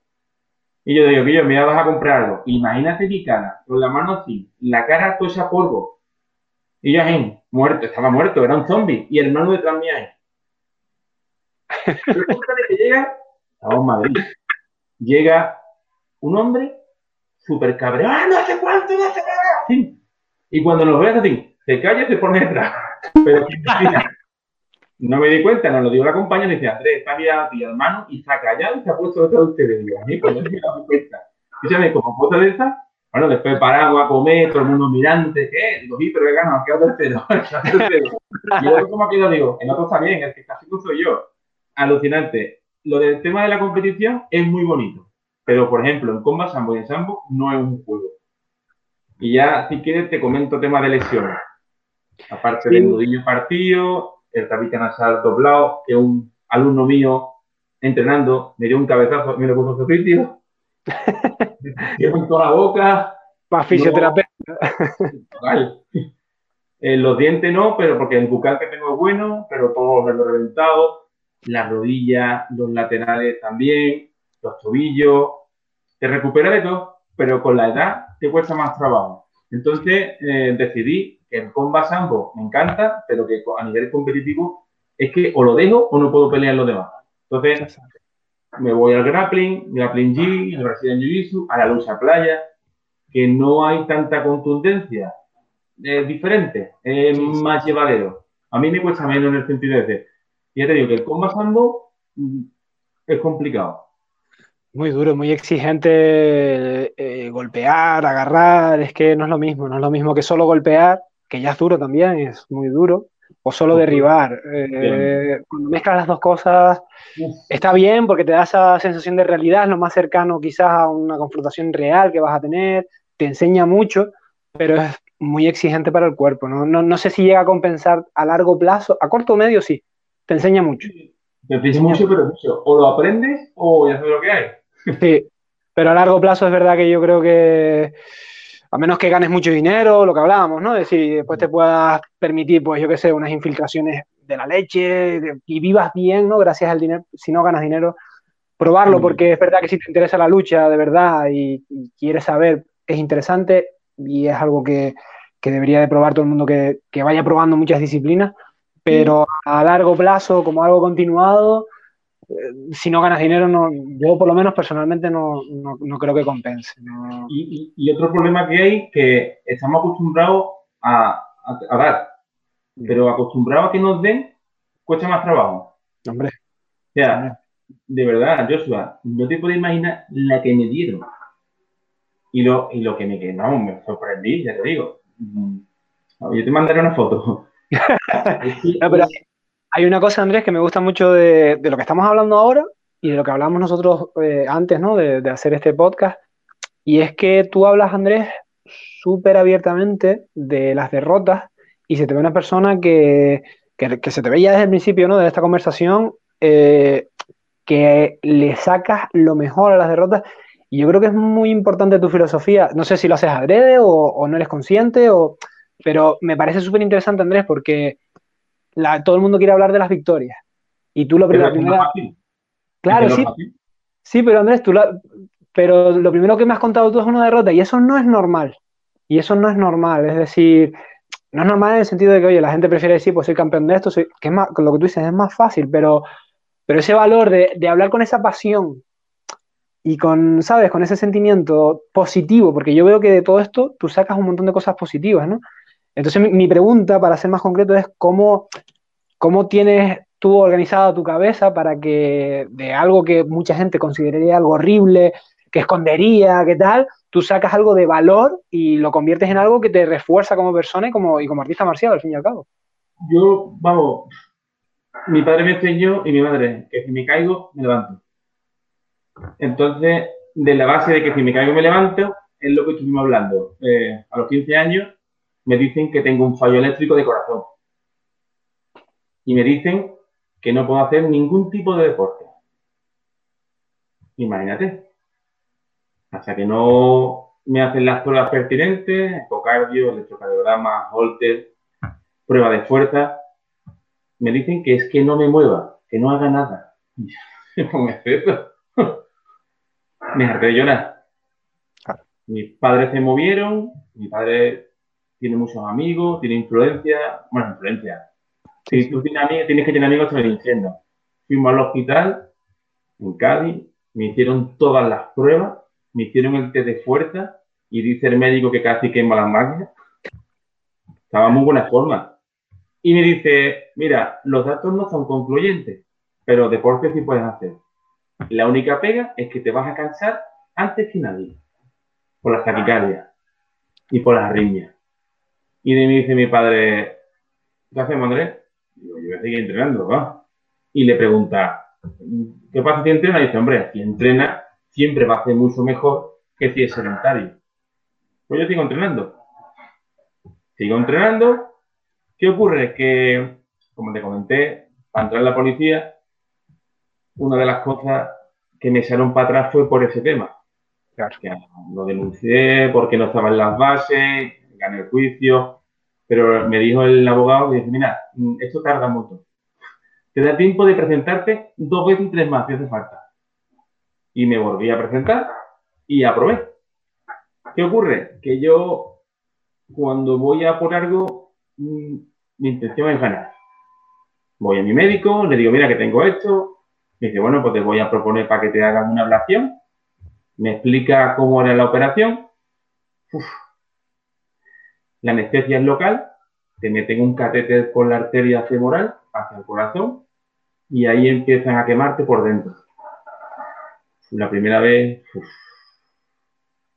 Speaker 2: Y yo digo, yo me vas a comprar algo. Imagínate mi cara, con la mano así, la cara toda esa polvo. Y yo ahí, muerto, estaba muerto, era un zombie. Y el hermano detrás mío ahí. <laughs> que llega, estamos en Madrid. Llega un hombre súper cabreado, ¡ah, no sé cuánto, no sé qué! Y cuando nos ves así, se calla y se pone detrás. <laughs> Pero no me di cuenta, nos lo digo la compañera y dice, Andrés, está mirando a ti, hermano, y se ha callado y se ha puesto detrás de ustedes. Digo, a mí, pues no me di cuenta. Fíjame, como foto de esa, bueno, después paramos a comer, todo el mundo mirante, ¿qué? Digo, sí, pero vegano, quedado tercero. <laughs> y luego, como aquí lo digo, el otro está bien, el que casi no soy yo. Alucinante. Lo del tema de la competición es muy bonito. Pero, por ejemplo, en Combat Sambo y en Sambo no es un juego. Y ya, si quieres, te comento tema de lesiones. Aparte del nudillo partido, el tabique nasal doblado, que un alumno mío entrenando me dio un cabezazo, <laughs> me lo puso su sitio. me toda la boca.
Speaker 1: Para fisioterapeuta.
Speaker 2: En los dientes no, pero porque el bucal que tengo es bueno, pero todo me lo he reventado. Las rodillas, los laterales también los tobillos, te recupera de todo, pero con la edad te cuesta más trabajo. Entonces eh, decidí que el combat sambo me encanta, pero que a nivel competitivo es que o lo dejo o no puedo pelear los demás. Entonces me voy al grappling, grappling G, el Brazilian Jiu-Jitsu, a la lucha playa, que no hay tanta contundencia. Es diferente, es más llevadero. A mí me cuesta menos en el sentido de decir, ya te digo que el combat sambo mm, es complicado.
Speaker 1: Muy duro, muy exigente eh, golpear, agarrar, es que no es lo mismo, no es lo mismo que solo golpear, que ya es duro también, es muy duro, o solo derribar. Eh, cuando mezclas las dos cosas, está bien porque te da esa sensación de realidad, es lo más cercano quizás a una confrontación real que vas a tener, te enseña mucho, pero es muy exigente para el cuerpo. No, no, sé si llega a compensar a largo plazo, a corto o medio sí, te enseña mucho.
Speaker 2: Te enseña mucho, pero mucho. O lo aprendes o ya sabes lo que hay.
Speaker 1: Sí, pero a largo plazo es verdad que yo creo que, a menos que ganes mucho dinero, lo que hablábamos, ¿no? Es decir, después te puedas permitir, pues yo qué sé, unas infiltraciones de la leche y vivas bien, ¿no? Gracias al dinero, si no ganas dinero, probarlo, porque es verdad que si te interesa la lucha de verdad y, quieres saber, es interesante y es algo que, debería de probar todo el mundo que, que vaya probando muchas disciplinas, pero a largo plazo, como algo continuado, si no ganas dinero, no, yo por lo menos personalmente no, creo que compense.
Speaker 2: Y, otro problema que hay, que estamos acostumbrados a, dar, pero acostumbrados a que nos den cuesta más trabajo.
Speaker 1: Hombre.
Speaker 2: O sea, de verdad, Joshua, no te puedes imaginar la que me dieron. Y lo, y lo que me quedó, me sorprendí, ya te digo. Mm, yo te mandaré una foto.
Speaker 1: Hay una cosa, Andrés, que me gusta mucho de, lo que estamos hablando ahora y de lo que hablamos nosotros eh, antes, ¿no? De, hacer este podcast. Y es que tú hablas, Andrés, súper abiertamente de las derrotas y se te ve una persona que, que, se te veía desde el principio, ¿no? De esta conversación, eh, que le sacas lo mejor a las derrotas. Y yo creo que es muy importante tu filosofía. No sé si lo haces adrede o, o no eres consciente, o, pero me parece súper interesante, Andrés, porque todo el mundo quiere hablar de las victorias. Y tú lo primero. Claro, sí. Sí, pero Andrés, tú pero lo primero que me has contado tú es una derrota y eso no es normal. Y eso no es normal. Es decir, no es normal en el sentido de que, oye, la gente prefiere decir, pues soy campeón de esto, soy... que es más, lo que tú dices es más fácil, pero, pero ese valor de, de hablar con esa pasión y con, ¿sabes? Con ese sentimiento positivo, porque yo veo que de todo esto tú sacas un montón de cosas positivas, ¿no? Entonces mi, pregunta, para ser más concreto, es cómo, cómo tienes tú organizada tu cabeza para que de algo que mucha gente consideraría algo horrible, que escondería, que tal, tú sacas algo de valor y lo conviertes en algo que te refuerza como persona y como, artista marcial, al fin y al cabo.
Speaker 2: Yo, vamos, mi padre me enseñó y mi madre que si me caigo, me levanto. Entonces, de la base de que si me caigo, me levanto, es lo que estuvimos hablando. Eh, a los 15 años me dicen que tengo un fallo eléctrico de corazón. Y me dicen que no puedo hacer ningún tipo de deporte. Imagínate. Hasta que no me hacen las pruebas pertinentes, ecocardio, electrocardiograma, holter, prueba de fuerza, me dicen que es que no me mueva, que no haga nada. <laughs> <laughs> me harté de llorar. Mis padres se movieron, mi padre tiene muchos amigos, tiene influencia, bueno, influencia. Si tú tienes, amigos, tienes que tener amigos, te lo diciendo. Fuimos al hospital en Cádiz, me hicieron todas las pruebas, me hicieron el test de fuerza y dice el médico que casi quema las máquinas. Estaba en muy buena forma. Y me dice, mira, los datos no son concluyentes, pero deporte sí puedes hacer. La única pega es que te vas a cansar antes que nadie, por las taquicardias y por las arritmias. Y me dice mi padre, ¿qué hacemos, Andrés? Digo, yo voy a seguir entrenando, ¿va? Y le pregunta, ¿qué pasa si entrena? Y dice, hombre, si entrena, siempre va a ser mucho mejor que si es sedentario. Pues yo sigo entrenando. Sigo entrenando. ¿Qué ocurre? Que, como te comenté, para entrar en la policía, una de las cosas que me echaron para atrás fue por ese tema. Claro. Que lo denuncié porque no estaba en las bases, gané el juicio, pero me dijo el abogado, dice, mira, esto tarda mucho. Te da tiempo de presentarte dos veces y tres más si hace falta. Y me volví a presentar y aprobé. ¿Qué ocurre? Que yo, cuando voy a por algo, mm, mi intención es ganar. Voy a mi médico, le digo, mira que tengo esto. Me dice, bueno, pues te voy a proponer para que te hagan una ablación. Me explica cómo era la operación. La anestesia es local, te meten un catéter con la arteria femoral hacia el corazón y ahí empiezan a quemarte por dentro. La primera vez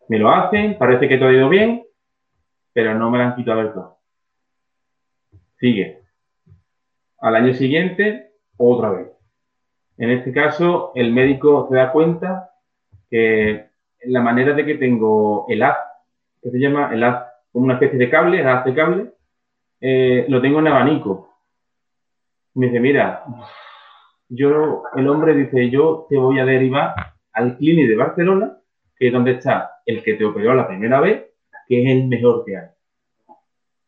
Speaker 2: me lo hacen, parece que todo ha ido bien, pero no me lo han quitado del todo. Sigue. Al año siguiente, otra vez. En este caso, el médico se da cuenta que la manera de que tengo el haz, que se llama el haz como una especie de cable, hace cable, eh, lo tengo en abanico. Me dice, mira, yo, el hombre dice, yo te voy a derivar al Clinic de Barcelona, que es donde está el que te operó la primera vez, que es el mejor que hay.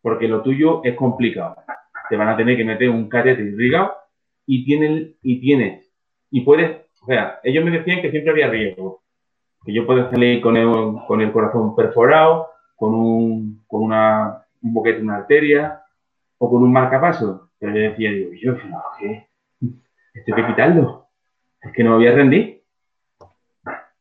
Speaker 2: Porque lo tuyo es complicado. Te van a tener que meter un catéter irrigado y tienen, y tienes, y puedes, o sea, ellos me decían que siempre había riesgo, que yo puedo salir con con el corazón perforado, con un, con una, un boquete, una arteria o con un marcapaso. Pero yo decía, digo, yo, no, ¿qué? Esto hay que quitarlo. Es que no me voy a rendir.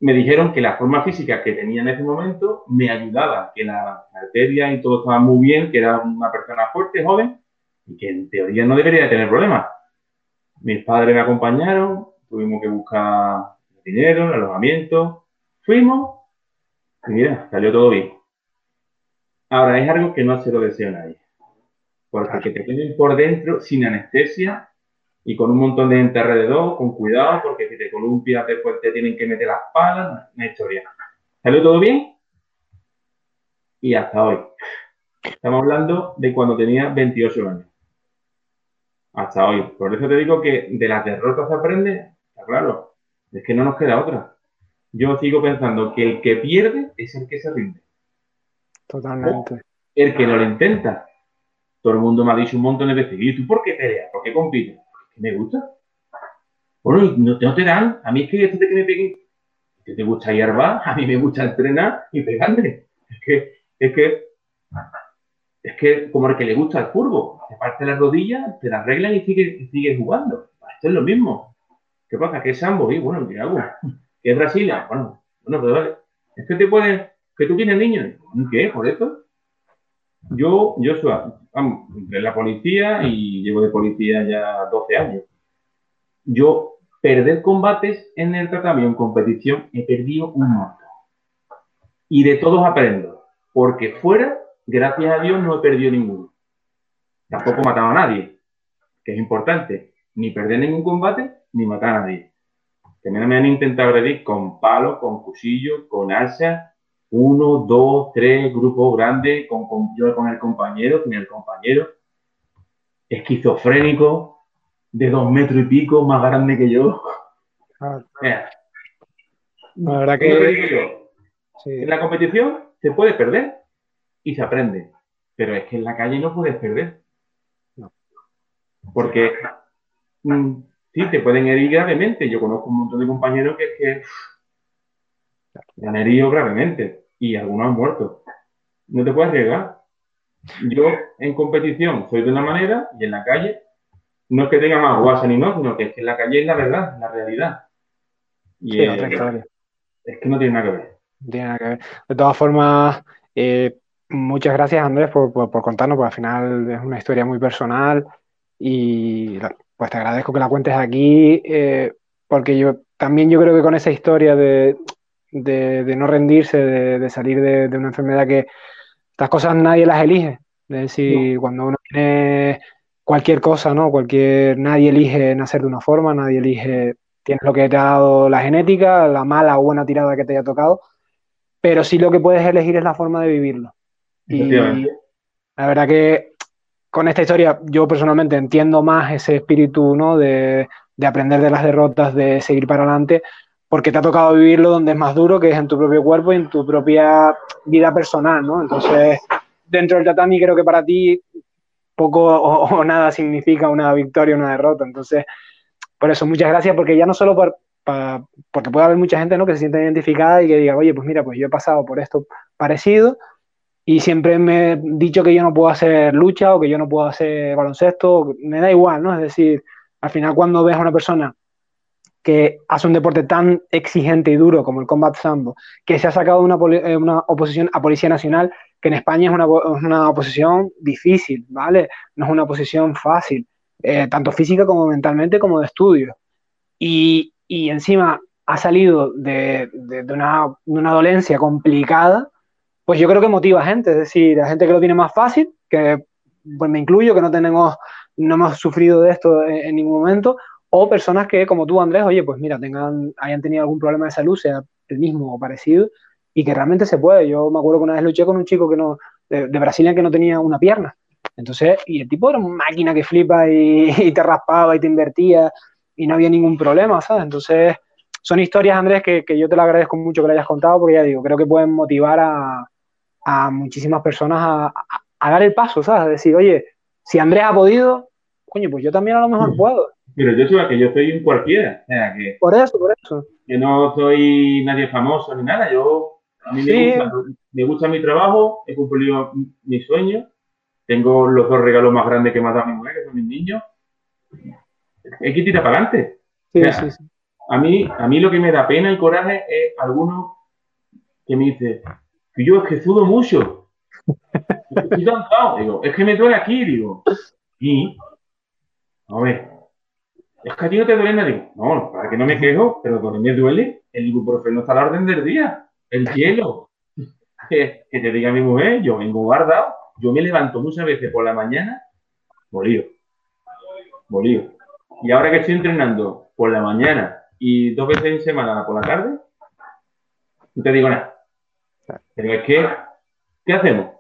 Speaker 2: Me dijeron que la forma física que tenía en ese momento me ayudaba, que la arteria y todo estaba muy bien, que era una persona fuerte, joven, y que en teoría no debería tener problemas. Mis padres me acompañaron, tuvimos que buscar dinero, alojamiento, fuimos y mira, salió todo bien. Ahora, es algo que no se lo deseo a nadie. Porque que te tienen por dentro sin anestesia y con un montón de gente alrededor, con cuidado, porque si te columpias después te tienen que meter las palas, una historia. ¿Salió todo bien? Y hasta hoy. Estamos hablando de cuando tenía 28 años. Hasta hoy. Por eso te digo que de las derrotas se aprende, está claro. Es que no nos queda otra. Yo sigo pensando que el que pierde es el que se rinde.
Speaker 1: Totalmente.
Speaker 2: el que no lo intenta. Todo el mundo me ha dicho un montón de veces, ¿y tú por qué peleas? ¿Por qué compites? Me gusta. Bueno, no, no te dan. A mí es que esto de que me peguen, que te gusta hierba, a mí me gusta entrenar y pegarme. Es que, es que, es que como el que le gusta el fútbol, te parte las rodillas, te las arreglan y sigues sigue jugando. Esto es lo mismo. ¿Qué pasa? ¿Qué es sambo? Y bueno, ¿qué hago? ¿Qué es Brasilia? Bueno, bueno, pero vale. Es que te pueden, que tú tienes niños. ¿Qué? ¿Por eso? Yo, yo soy, vamos, la policía y llevo de policía ya 12 años. Yo perder combates en el tratamiento, en competición, he perdido un montón. Y de todos aprendo. Porque fuera, gracias a Dios, no he perdido ninguno. Tampoco he matado a nadie, que es importante. Ni perder ningún combate, ni matar a nadie. Que me han intentado agredir con palo, con cuchillo, con alza, uno, dos, tres, grupos grandes, con, con, yo con el compañero, con el compañero, esquizofrénico, de dos metros y pico, más grande que yo.
Speaker 1: Ah, <laughs> la verdad
Speaker 2: ¿qué es lo que yo?
Speaker 1: sí,
Speaker 2: En la competición se puede perder y se aprende, pero es que en la calle no puedes perder.
Speaker 1: No.
Speaker 2: Porque mm, sí, te pueden herir gravemente. Yo conozco un montón de compañeros que es que han herido gravemente y algunos han muerto. No te puedes arriesgar. Yo en competición soy de una manera y en la calle no es que tenga más guasa ni no, sino que es que en la calle es la verdad, la realidad. Y
Speaker 1: sí,
Speaker 2: eh,
Speaker 1: otra historia.
Speaker 2: es que no tiene nada que ver.
Speaker 1: Tiene nada que ver. De todas formas, eh, muchas gracias Andrés por, por- por contarnos, porque al final es una historia muy personal y pues te agradezco que la cuentes aquí, eh, porque yo también yo creo que con esa historia de, de- de no rendirse, de, de salir de, de una enfermedad que estas cosas nadie las elige. Es decir, cuando uno tiene cualquier cosa, ¿no? Cualquier, nadie elige nacer de una forma, nadie elige, tienes lo que te ha dado la genética, la mala o buena tirada que te haya tocado, pero sí lo que puedes elegir es la forma de vivirlo. Y la verdad que con esta historia yo personalmente entiendo más ese espíritu, ¿no? De, de aprender de las derrotas, de seguir para adelante, porque te ha tocado vivirlo donde es más duro, que es en tu propio cuerpo y en tu propia vida personal, ¿no? Entonces, dentro del tatami creo que para ti poco o, o nada significa una victoria o una derrota. Entonces, por eso, muchas gracias, porque ya no solo por, pa- porque puede haber mucha gente ¿no? que se sienta identificada y que diga, oye, pues mira, pues yo he pasado por esto parecido y siempre me he dicho que yo no puedo hacer lucha o que yo no puedo hacer baloncesto, me da igual, ¿no? Es decir, al final cuando ves a una persona que hace un deporte tan exigente y duro como el combat sambo, que se ha sacado una, eh, una oposición a Policía Nacional, que en España es una, una oposición difícil, ¿vale? No es una posición fácil, eh, tanto física como mentalmente como de estudio. Y, y encima ha salido de, de- una, de una dolencia complicada, pues yo creo que motiva a gente, es decir, a gente que lo tiene más fácil, que pues me incluyo, que no tenemos, no hemos sufrido de esto en ningún momento, o personas que, como tú, Andrés, oye, pues mira, tengan, hayan tenido algún problema de salud, sea el mismo o parecido, y que realmente se puede. Yo me acuerdo que una vez luché con un chico que no, de, de Brasilia que no tenía una pierna. Entonces, y el tipo era una máquina que flipa y, <laughs> y te raspaba y te invertía y no había ningún problema, ¿sabes? Entonces, son historias, Andrés, que, que yo te lo agradezco mucho que lo hayas contado, porque ya digo, creo que pueden motivar a, a muchísimas personas a, a- a dar el paso, ¿sabes? A decir, oye, si Andrés ha podido, coño, pues yo también a lo mejor puedo.
Speaker 2: Pero yo soy que yo soy un cualquiera, o sea, que,
Speaker 1: Por eso, por eso.
Speaker 2: que no soy nadie famoso ni nada. Yo, a mí me,
Speaker 1: Sí.
Speaker 2: gusta, me gusta mi trabajo, he cumplido mis sueños, tengo los dos regalos más grandes que me ha dado mi mujer, que son mis niños. Hay que tirar para adelante.
Speaker 1: Sí, sí, sí.
Speaker 2: A mí, a mí lo que me da pena y coraje es alguno que me dice que yo es que sudo mucho. <laughs> Estoy cansado. Digo, es que me duele aquí, digo. Y, a ver, es que a ti no te duele nada. no, para que no me quejo, pero donde me duele, el ibuprofeno está a la orden del día. El hielo. <laughs> que, te diga mi mujer, yo vengo guardado, yo me levanto muchas veces por la mañana, molido. Molido. Y ahora que estoy entrenando por la mañana y dos veces en semana por la tarde, no te digo nada. Pero es que, ¿qué hacemos?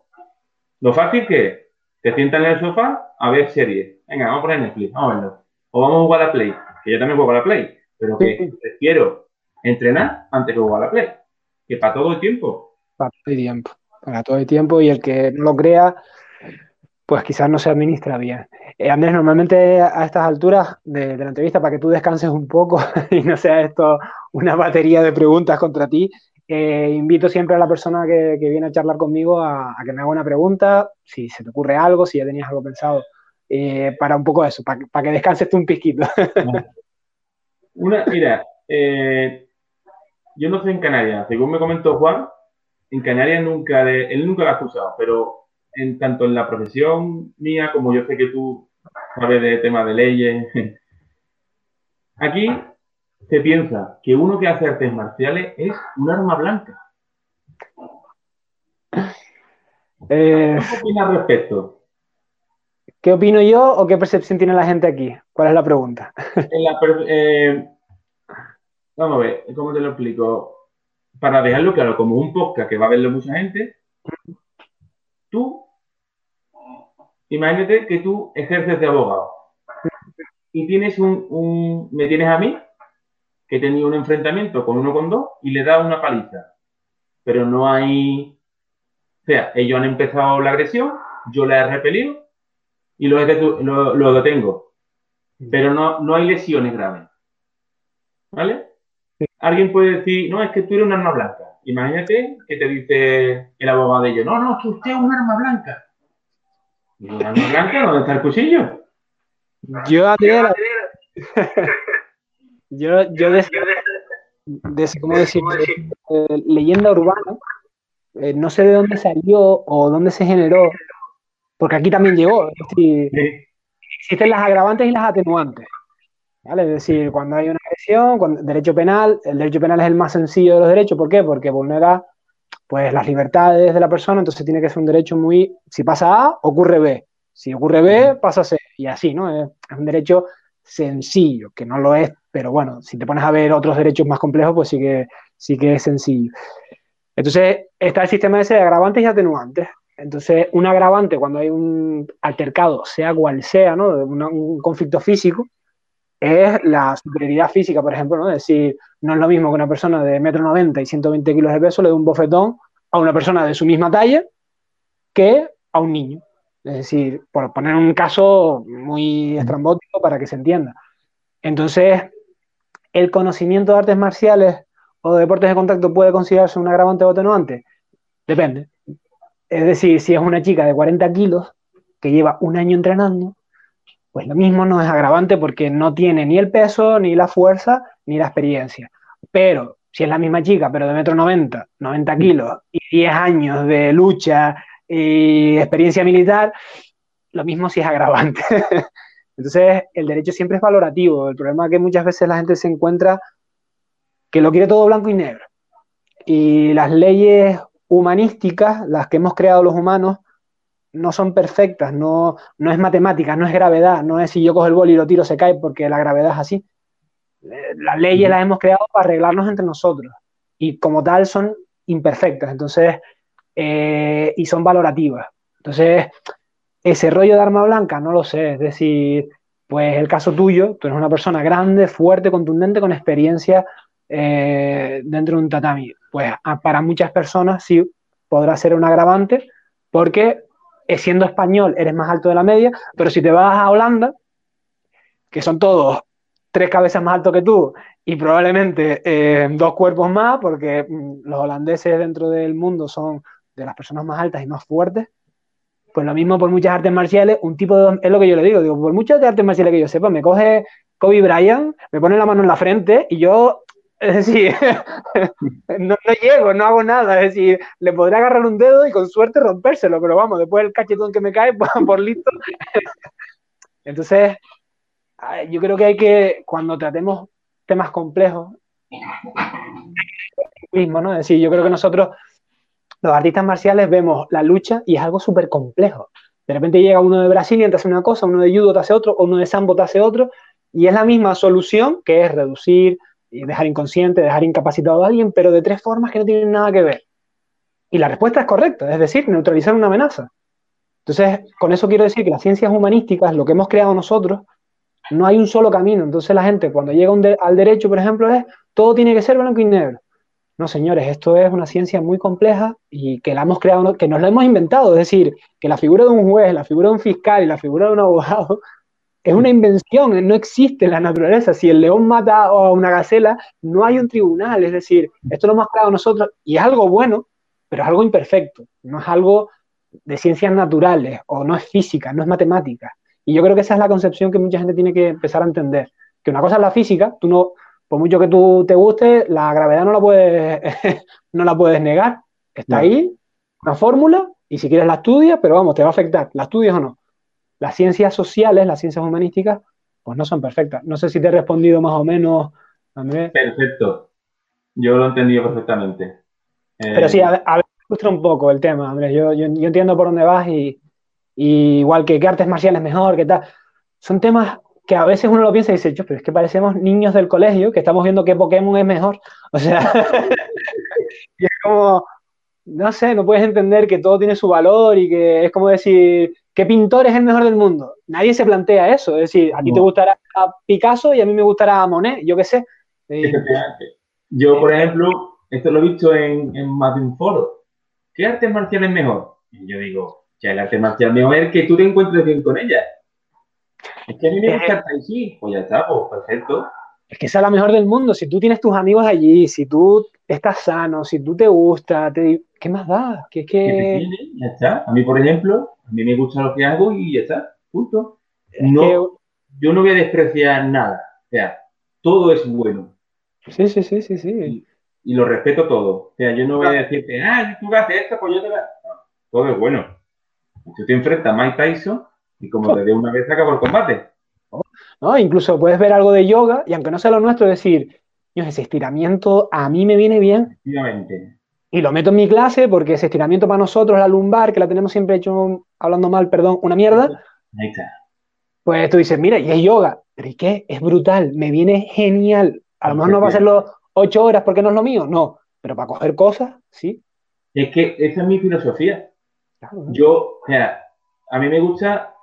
Speaker 2: Lo fácil que es, te sientas en el sofá a ver series. Venga, vamos a poner Netflix, vamos a verlo. O vamos a jugar a la Play, que yo también juego a la Play, pero que prefiero entrenar antes que jugar a la Play. Que para todo el tiempo.
Speaker 1: Para todo el tiempo. Para todo el tiempo y el que no lo crea, pues quizás no se administra bien. Eh, Andrés, normalmente a estas alturas de, la entrevista, para que tú descanses un poco <laughs> y no sea esto una batería de preguntas contra ti, eh, invito siempre a la persona que, viene a charlar conmigo a, que me haga una pregunta, si se te ocurre algo, si ya tenías algo pensado, eh, para un poco eso, para, que descanses tú un pisquito.
Speaker 2: Una, mira, eh, yo no sé en Canarias, según me comentó Juan, en Canarias nunca, él nunca lo ha escuchado, pero en tanto en la profesión mía como yo sé que tú sabes de temas de leyes, <laughs> aquí se piensa que uno que hace artes marciales es un arma blanca. Eh, ¿Qué opinas al respecto?
Speaker 1: ¿Qué opino yo o qué percepción tiene la gente aquí? ¿Cuál es la pregunta? <laughs>
Speaker 2: Eh, vamos a ver, ¿cómo te lo explico? Para dejarlo claro, como un podcast que va a verlo mucha gente, tú, imagínate que tú ejerces de abogado y tienes un me tienes a mí que he tenido un enfrentamiento con uno con dos y le da una paliza. Pero no hay. O sea, ellos han empezado la agresión, yo la he repelido y lo, lo, detengo. Pero no, no hay lesiones graves. ¿Vale? Alguien puede decir, no, es que tú eres un arma blanca. Imagínate que te dice el abogado de ellos, no, no, es que usted es un arma blanca. ¿Y un arma blanca? ¿Dónde está el cuchillo?
Speaker 1: Yo, Adriana, <laughs> Yo, yo de, ¿cómo decir? Eh, leyenda urbana, eh, no sé de dónde salió o dónde se generó, porque aquí también llegó. Existen las agravantes y las atenuantes. ¿vale? Es decir, cuando hay una agresión, cuando, derecho penal, el derecho penal es el más sencillo de los derechos. ¿Por qué? Porque vulnera pues, las libertades de la persona, entonces tiene que ser un derecho muy. Si pasa A, ocurre B. Si ocurre B, pasa C. Y así, ¿no? es un derecho sencillo, que no lo es, pero bueno, si te pones a ver otros derechos más complejos, pues sí que, sí que es sencillo. Entonces, está el sistema ese de agravantes y atenuantes. Entonces, un agravante cuando hay un altercado, sea cual sea, ¿no? un conflicto físico, es la superioridad física, por ejemplo, ¿no? Es decir, no es lo mismo que una persona de metro noventa y 120 kilos de peso le dé un bofetón a una persona de su misma talla que a un niño. Es decir, por poner un caso muy estrambótico para que se entienda. Entonces, ¿el conocimiento de artes marciales o de deportes de contacto puede considerarse un agravante o atenuante? Depende. Es decir, si es una chica de 40 kilos que lleva un año entrenando, pues lo mismo no es agravante porque no tiene ni el peso, ni la fuerza, ni la experiencia. Pero si es la misma chica, pero de metro 90, 90 kilos y 10 años de lucha y experiencia militar, lo mismo si es agravante. <laughs> Entonces, el derecho siempre es valorativo. El problema es que muchas veces la gente se encuentra que lo quiere todo blanco y negro. Y las leyes humanísticas, las que hemos creado los humanos, no son perfectas, no, no es matemática, no es gravedad, no es si yo cojo el boli y lo tiro se cae porque la gravedad es así. Eh, las leyes las hemos creado para arreglarnos entre nosotros y como tal son imperfectas. Entonces, eh, y son valorativas. Entonces, ese rollo de arma blanca, no lo sé. Es decir, pues el caso tuyo, tú eres una persona grande, fuerte, contundente, con experiencia eh, dentro de un tatami. Pues para muchas personas sí podrá ser un agravante, porque eh, siendo español eres más alto de la media, pero si te vas a Holanda, que son todos tres cabezas más altos que tú y probablemente dos cuerpos más, porque mm, los holandeses dentro del mundo son de las personas más altas y más fuertes, pues lo mismo por muchas artes marciales, un tipo de, es lo que yo le digo, digo, por muchas artes marciales que yo sepa, me coge Kobe Bryant, me pone la mano en la frente y yo, <laughs> es decir, no, llego, no hago nada, es decir, le podré agarrar un dedo y con suerte rompérselo, pero vamos, después el cachetón que me cae, <laughs> por, por listo. Entonces, yo creo que hay que, cuando tratemos temas complejos, mismo, ¿no? Es decir, yo creo que nosotros, los artistas marciales, vemos la lucha y es algo súper complejo. De repente llega uno de Brasil y te hace una cosa, uno de judo te hace otro, uno de sambo te hace otro, y es la misma solución, que es reducir, dejar inconsciente, dejar incapacitado a alguien, pero de tres formas que no tienen nada que ver. Y la respuesta es correcta, es decir, neutralizar una amenaza. Entonces, con eso quiero decir que las ciencias humanísticas, lo que hemos creado nosotros, no hay un solo camino. Entonces la gente cuando llega al derecho, por ejemplo, es todo tiene que ser blanco y negro. No, señores, esto es una ciencia muy compleja y que la hemos creado, que nos la hemos inventado. Es decir, que la figura de un juez, la figura de un fiscal y la figura de un abogado es una invención, no existe en la naturaleza. Si el león mata a una gacela, no hay un tribunal. Es decir, esto lo hemos creado nosotros y es algo bueno, pero es algo imperfecto. No es algo de ciencias naturales o no es física, no es matemática. Y yo creo que esa es la concepción que mucha gente tiene que empezar a entender. Que una cosa es la física, tú no, por mucho que tú te guste, la gravedad no la puedes, <laughs> no la puedes negar. Está ahí, una fórmula, y si quieres la estudias, pero vamos, te va a afectar. ¿La estudias o no? Las ciencias sociales, las ciencias humanísticas, pues no son perfectas. No sé si te he respondido más o menos,
Speaker 2: Andrés. Perfecto. Yo lo he entendido perfectamente.
Speaker 1: Pero sí, a, a ver, frustra un poco el tema, Andrés. Yo, yo, yo entiendo por dónde vas y, igual que qué artes marciales mejor, qué tal. Son temas que a veces uno lo piensa y dice, yo, pero es que parecemos niños del colegio que estamos viendo qué Pokémon es mejor. <laughs> O sea, <laughs> y es como, no sé, no puedes entender que todo tiene su valor y que es como decir, ¿qué pintor es el mejor del mundo? Nadie se plantea eso. Es decir, a ti te gustará Picasso y a mí me gustará Monet, yo qué sé.
Speaker 2: Yo, por ejemplo, esto lo he visto en, en más de un foro. ¿Qué artes marciales es mejor? Y yo digo, ya el arte marcial mejor es que tú te encuentres bien con ella. Es que a mí me gusta el tai chi, pues ya está, pues perfecto.
Speaker 1: Es que esa es la mejor del mundo. Si tú tienes tus amigos allí, si tú estás sano, si tú te gusta, ¿qué más da? Que
Speaker 2: ya está. A mí, por ejemplo, a mí me gusta lo que hago y ya está. Punto. No, Yo no voy a despreciar nada. O sea, todo es bueno.
Speaker 1: Sí, sí, sí, sí, sí.
Speaker 2: Y, lo respeto todo. O sea, yo no voy a decirte, ah, tú haces esto, pues yo te voy a... todo es bueno. Tú te enfrentas a Mike Tyson y como te dé una vez acabó el combate.
Speaker 1: No, incluso puedes ver algo de yoga y aunque no sea lo nuestro, decir, ese estiramiento a mí me viene bien. Y lo meto en mi clase porque ese estiramiento para nosotros, la lumbar, que la tenemos siempre hecho, hablando mal, perdón, una mierda. Pues tú dices, mira, y es yoga. ¿Pero y qué? Es brutal, me viene genial. A lo mejor no va a ser los ocho horas porque no es lo mío, no. Pero para coger cosas, sí.
Speaker 2: Es que esa es mi filosofía. Yo, o sea, a mí me gusta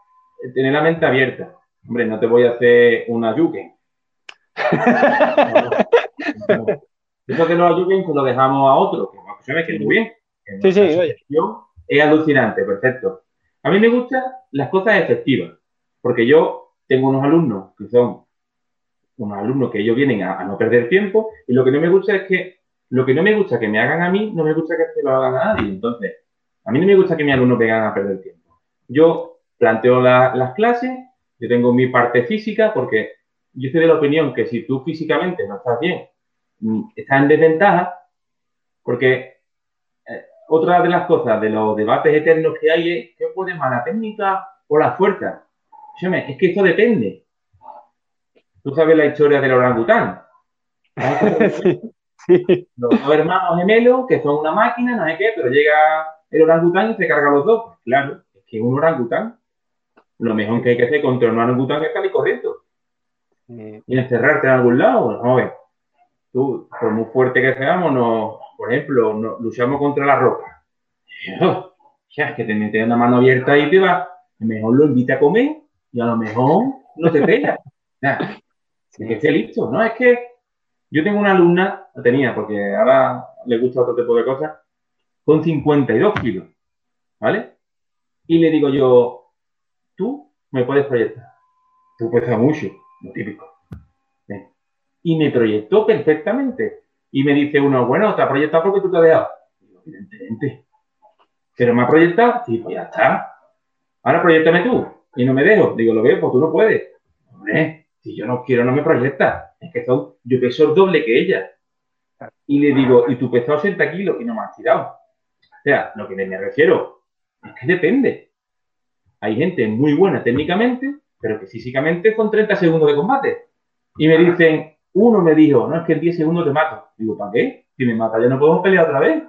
Speaker 2: tener la mente abierta. Hombre, no te voy a hacer una yuken. <laughs> Eso que no ayuquen, pues lo dejamos a otro, que se que muy bien.
Speaker 1: Sí, sí, oye.
Speaker 2: Es alucinante, perfecto. A mí me gustan las cosas efectivas, porque yo tengo unos alumnos que son unos alumnos que ellos vienen a, no perder tiempo, y lo que no me gusta es que lo que no me gusta que me hagan a mí, no me gusta que se lo hagan a nadie. Entonces, a mí no me gusta que mis alumnos vengan a perder tiempo. Yo planteo las clases, yo tengo mi parte física, porque yo estoy de la opinión que si tú físicamente no estás bien, mm, estás en desventaja, porque otra de las cosas de los debates eternos que hay es qué puede más, la técnica o la fuerza. Es que esto depende. Tú sabes la historia del orangután. <laughs> sí, Los dos hermanos gemelos que son una máquina, no sé qué, pero llega el orangután y se carga los dos. Claro, es que un orangután, lo mejor que hay que hacer contra un orangután es salir corriendo. Y encerrarte en algún lado. a ver, tú, por muy fuerte que seamos, no, por ejemplo, luchamos contra la roca. Ya, es que te metes una mano abierta y te va. Mejor lo invita a comer y a lo mejor no te pega. Ya, que esté listo, ¿no? Es que yo tengo una alumna, la tenía, porque ahora le gusta otro tipo de cosas, con 52 kilos, ¿vale? Y le digo yo, tú me puedes proyectar. Tú pesas mucho, lo típico. Y me proyectó perfectamente. Y me dice uno, bueno, te ha proyectado porque tú te has dejado. Digo, evidentemente. Pero me ha proyectado, y pues ya está. Ahora proyectame tú. Y no me dejo. Digo, lo veo, pues tú no puedes. Hombre, si yo no quiero, no me proyecta. Es que son, yo peso el doble que ella. Y le digo, y tú pesas 80 kilos y no me has tirado. O sea, lo que me refiero es que depende. Hay gente muy buena técnicamente pero que físicamente son 30 segundos de combate. Y me dicen, uno me dijo, no, es que en 10 segundos te mato. Digo, ¿para qué? Si me mata ya no podemos pelear otra vez,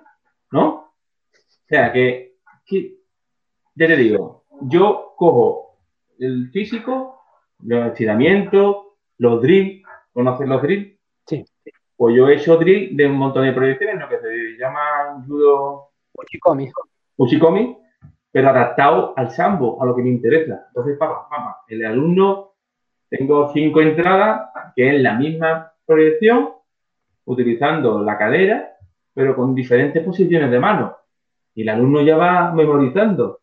Speaker 2: ¿no? O sea, que, ya te digo, yo cojo el físico, los estiramientos, los drills, ¿conoces los drills?
Speaker 1: Sí.
Speaker 2: Pues yo he hecho drill de un montón de proyecciones, lo que se llama judo...
Speaker 1: Uchikomi.
Speaker 2: Uchikomi, pero adaptado al sambo, a lo que me interesa. Entonces, papá, papá, el alumno, tengo cinco entradas, que es la misma proyección, utilizando la cadera, pero con diferentes posiciones de mano. Y el alumno ya va memorizando.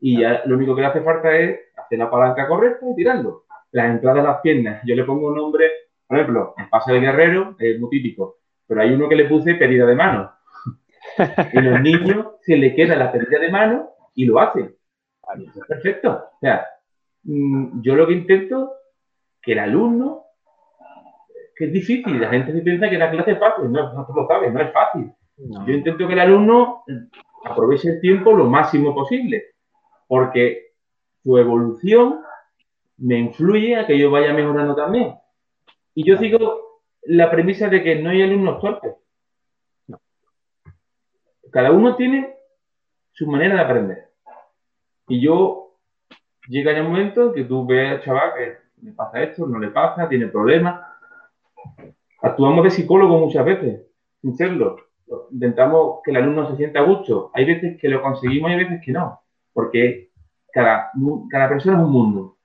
Speaker 2: Y ya lo único que le hace falta es hacer la palanca correcta y tirando. Las entradas de las piernas, yo le pongo un nombre, por ejemplo, en pase de guerrero, es muy típico, pero hay uno que le puse pedida de mano. Y los niños se le queda la pedida de mano y lo hacen. perfecto. O sea, mm, yo lo que intento que el alumno, que es difícil, la gente se piensa que la clase es fácil, no, no lo sabes, no es fácil. Yo intento que el alumno aproveche el tiempo lo máximo posible, porque su evolución me influye a que yo vaya mejorando también. Y yo sigo la premisa de que no hay alumnos torpes. Cada uno tiene su manera de aprender. Y yo llega ya un momento que tú ves al chaval que le pasa esto, no le pasa, tiene problemas. Actuamos de psicólogo muchas veces, sin serlo. Intentamos que el alumno se sienta a gusto. Hay veces que lo conseguimos y hay veces que no, porque cada, cada persona es un mundo.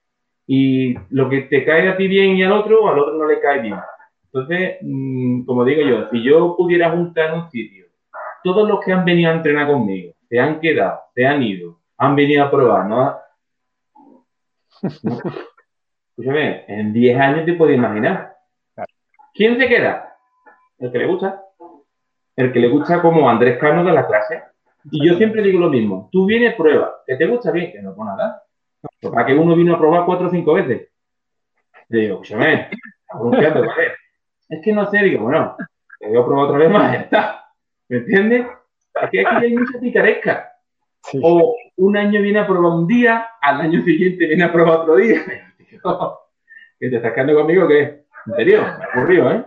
Speaker 2: Y lo que te cae a ti bien y al otro, al otro no le cae bien. Entonces, mm, como digo yo, si yo pudiera juntar en un sitio todos los que han venido a entrenar conmigo, se han quedado, se han ido, han venido a probar, ¿no? <laughs> Escúchame, en 10 años te puedes imaginar. ¿Quién se queda? El que le gusta. El que le gusta como Andrés Cano de la clase. Y yo siempre digo lo mismo. Tú vienes, prueba. ¿Que te gusta bien? Que no por nada. Para que uno vino a probar cuatro o cinco veces. Le digo, escúchame, es que no sé, digo, bueno, te voy a probar otra vez más, ya está. ¿Me entiendes? Aquí, aquí hay mucha picaresca. O un año viene a probar un día, al año siguiente viene a probar otro día. <laughs> ¿Que te estás quedando conmigo? ¿Qué? ¿En serio? Me ocurrió, ¿eh?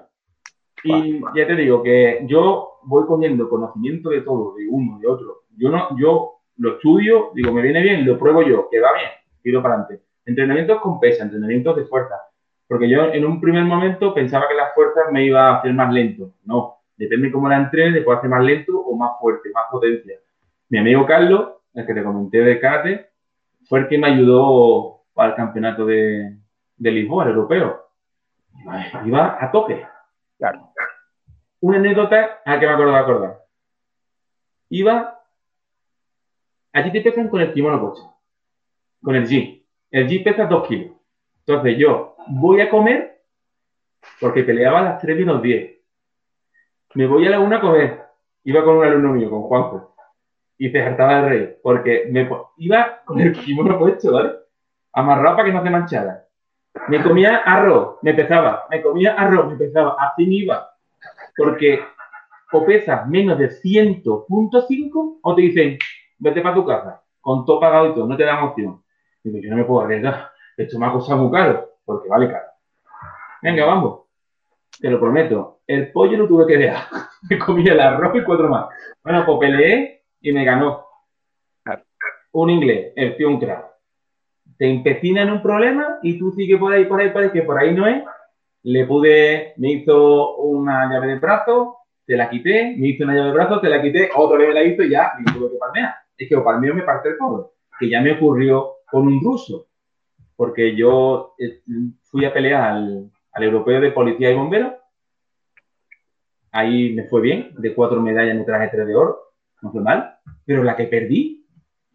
Speaker 2: Y ya te digo que yo voy cogiendo conocimiento de todo, de uno, de otro. Yo no, yo lo estudio, digo, me viene bien, lo pruebo yo, que va bien, tiro para adelante. Entrenamientos con pesa, entrenamientos de fuerza. Porque yo en un primer momento pensaba que las fuerzas me iba a hacer más lento. No, depende cómo la entrene, puedo hacer más lento o más fuerte, más potencia. Mi amigo Carlos, el que te comenté de karate, fue el que me ayudó para el campeonato de, de Lisboa, el europeo. Iba a tope. Claro. Una anécdota a que me acuerdo de acordar. Iba. Allí te pesan con el kimono coche. Con el G. El G pesa 2 kilos. Entonces yo voy a comer porque peleaba a las 3 y unos 10. Me voy a la una a comer. Iba con un alumno mío, con Juanjo. Y se hartaba de reír. Porque me iba con el kimono puesto, ¿vale? Amarrado para que no se manchara. Me comía arroz, me pesaba. Me comía arroz, me pesaba. Así me iba. Porque o pesas menos de 100.5 o te dicen, vete para tu casa, con todo pagado y todo, no te dan opción. Digo, yo no me puedo arriesgar. Esto me ha costado muy caro, porque vale caro. Venga, vamos. Te lo prometo. El pollo lo tuve que dejar. <laughs> Me comí el arroz y cuatro más. Bueno, pues peleé y me ganó. Un inglés, el tío un crack te empecina en un problema y tú sigues por ahí, por ahí, por ahí, que por ahí no es. Le pude, me hizo una llave de brazo, te la quité, me hizo una llave de brazo, te la quité, otra vez me la hizo y ya, y tuve que palmear. Es que o mí me parte el codo, que ya me ocurrió con un ruso, porque yo eh, fui a pelear al, al europeo de policía y bomberos. Ahí me fue bien, de cuatro medallas me traje tres de oro, no fue mal, pero la que perdí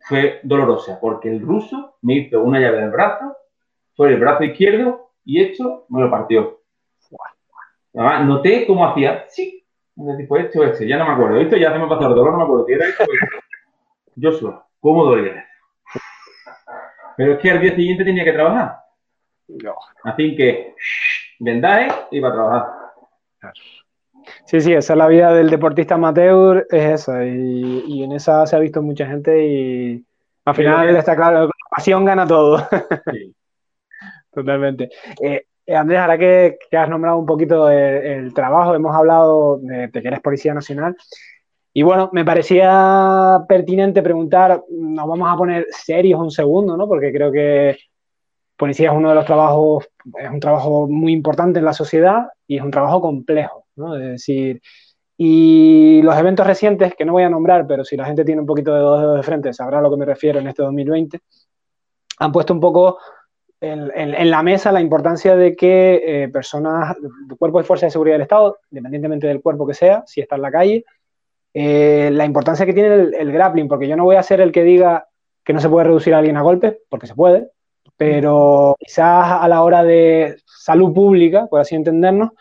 Speaker 2: fue dolorosa porque el ruso me hizo una llave del brazo, fue el brazo izquierdo y esto me lo partió. Además, noté cómo hacía, sí, tipo esto, este, ya no me acuerdo. Esto ya se me pasó el dolor, no me acuerdo si era esto Yo solo, ¿cómo dolía? Pero es que al día siguiente tenía que trabajar. Así que, vendaje, iba a trabajar.
Speaker 1: Sí, sí, esa es la vida del deportista amateur, es esa, y, en esa se ha visto mucha gente y al final está claro, la pasión gana todo. <laughs> Totalmente. Eh, Andrés, ahora que, has nombrado un poquito el, trabajo, hemos hablado de, que eres Policía Nacional. Y bueno, me parecía pertinente preguntar, nos vamos a poner serios un segundo, ¿no? Porque creo que policía es uno de los trabajos, es un trabajo muy importante en la sociedad y es un trabajo complejo, ¿no? Es decir, y los eventos recientes, que no voy a nombrar, pero si la gente tiene un poquito de dos dedos de frente, sabrá a lo que me refiero en este 2020, han puesto un poco en, la mesa la importancia de que eh, personas, cuerpos de fuerza de seguridad del Estado, independientemente del cuerpo que sea, si está en la calle, eh, la importancia que tiene el, grappling, porque yo no voy a ser el que diga que no se puede reducir a alguien a golpes, porque se puede, pero quizás a la hora de salud pública, por así entendernos,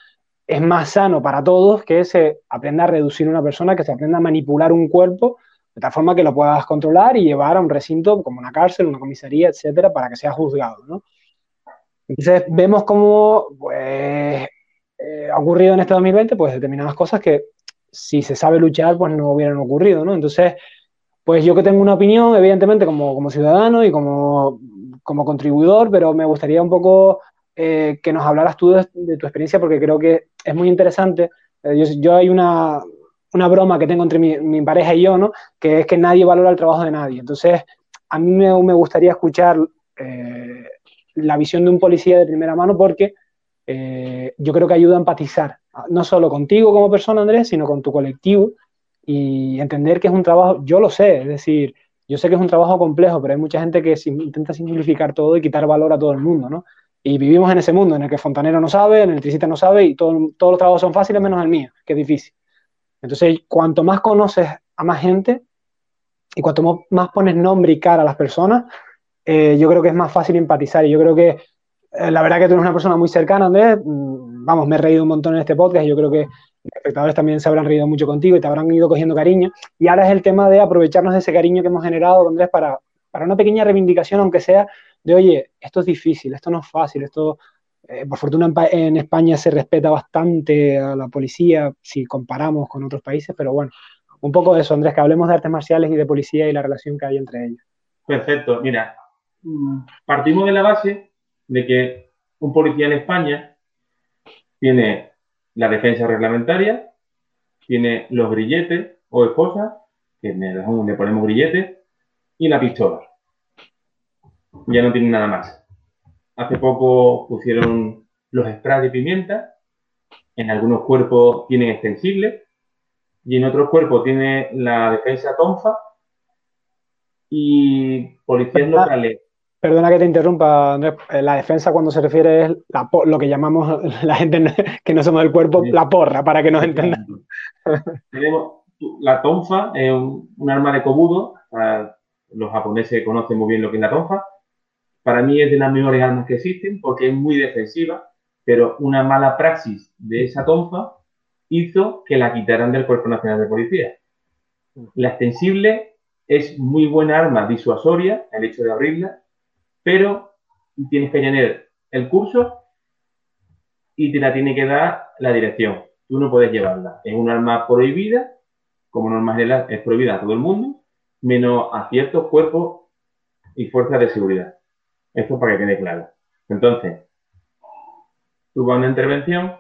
Speaker 1: es más sano para todos que se aprenda a reducir una persona, que se aprenda a manipular un cuerpo de tal forma que lo puedas controlar y llevar a un recinto como una cárcel, una comisaría, etcétera, para que sea juzgado, ¿no? Entonces vemos cómo pues, eh, ha ocurrido en este 2020 pues determinadas cosas que si se sabe luchar pues no hubieran ocurrido, ¿no? Entonces, pues yo que tengo una opinión, evidentemente como, como ciudadano y como, como contribuidor, pero me gustaría un poco eh, que nos hablaras tú de, tu experiencia porque creo que es muy interesante. Eh, yo, hay una, una broma que tengo entre mi, pareja y yo, ¿no? Que es que nadie valora el trabajo de nadie. Entonces, a mí me, gustaría escuchar eh, la visión de un policía de primera mano porque yo creo que ayuda a empatizar, no solo contigo como persona, Andrés, sino con tu colectivo y entender que es un trabajo, yo lo sé, es decir, yo sé que es un trabajo complejo, pero hay mucha gente que intenta simplificar todo y quitar valor a todo el mundo, ¿no? Y vivimos en ese mundo en el que Fontanero no sabe, el electricista no sabe y todos los trabajos son fáciles menos el mío, que es difícil. Entonces, cuanto más conoces a más gente y cuanto más pones nombre y cara a las personas, eh, yo creo que es más fácil empatizar. Y yo creo que eh, la verdad que tú eres una persona muy cercana, Andrés. Mm, vamos, me he reído un montón en este podcast y yo creo que los espectadores también se habrán reído mucho contigo y te habrán ido cogiendo cariño. Y ahora es el tema de aprovecharnos de ese cariño que hemos generado, Andrés, para, para una pequeña reivindicación, aunque sea de, oye, esto es difícil, esto no es fácil, esto eh, por fortuna en, España se respeta bastante a la policía si comparamos con otros países, pero bueno, un poco de eso, Andrés, que hablemos de artes marciales y de policía y la relación que hay entre ellos.
Speaker 2: Perfecto, mira, partimos de la base de que un policía en España tiene la defensa reglamentaria, tiene los grilletes o esposas, que le ponemos grilletes, y la pistola. Ya no tiene nada más. Hace poco pusieron los sprays de pimienta. En algunos cuerpos tienen extensibles y en otros cuerpos tiene la defensa tonfa y policías locales.
Speaker 1: Perdona que te interrumpa, Andrés. Eh, la defensa cuando se refiere es lo que llamamos <laughs> la gente que no somos del cuerpo, la porra, para que nos entendan. <laughs>
Speaker 2: Tenemos la tonfa, es un, arma de cobudo. Los japoneses conocen muy bien lo que es la tonfa para mí es de las mejores armas que existen porque es muy defensiva, pero una mala praxis de esa tonfa hizo que la quitaran del Cuerpo Nacional de Policía. La extensible es muy buena arma disuasoria, el hecho de abrirla, pero tienes que tener el curso y te la tiene que dar la dirección. Tú no puedes llevarla. Es un arma prohibida, como normal es prohibida a todo el mundo, menos a ciertos cuerpos y fuerzas de seguridad. Esto para que quede claro. Entonces, tú vas a una intervención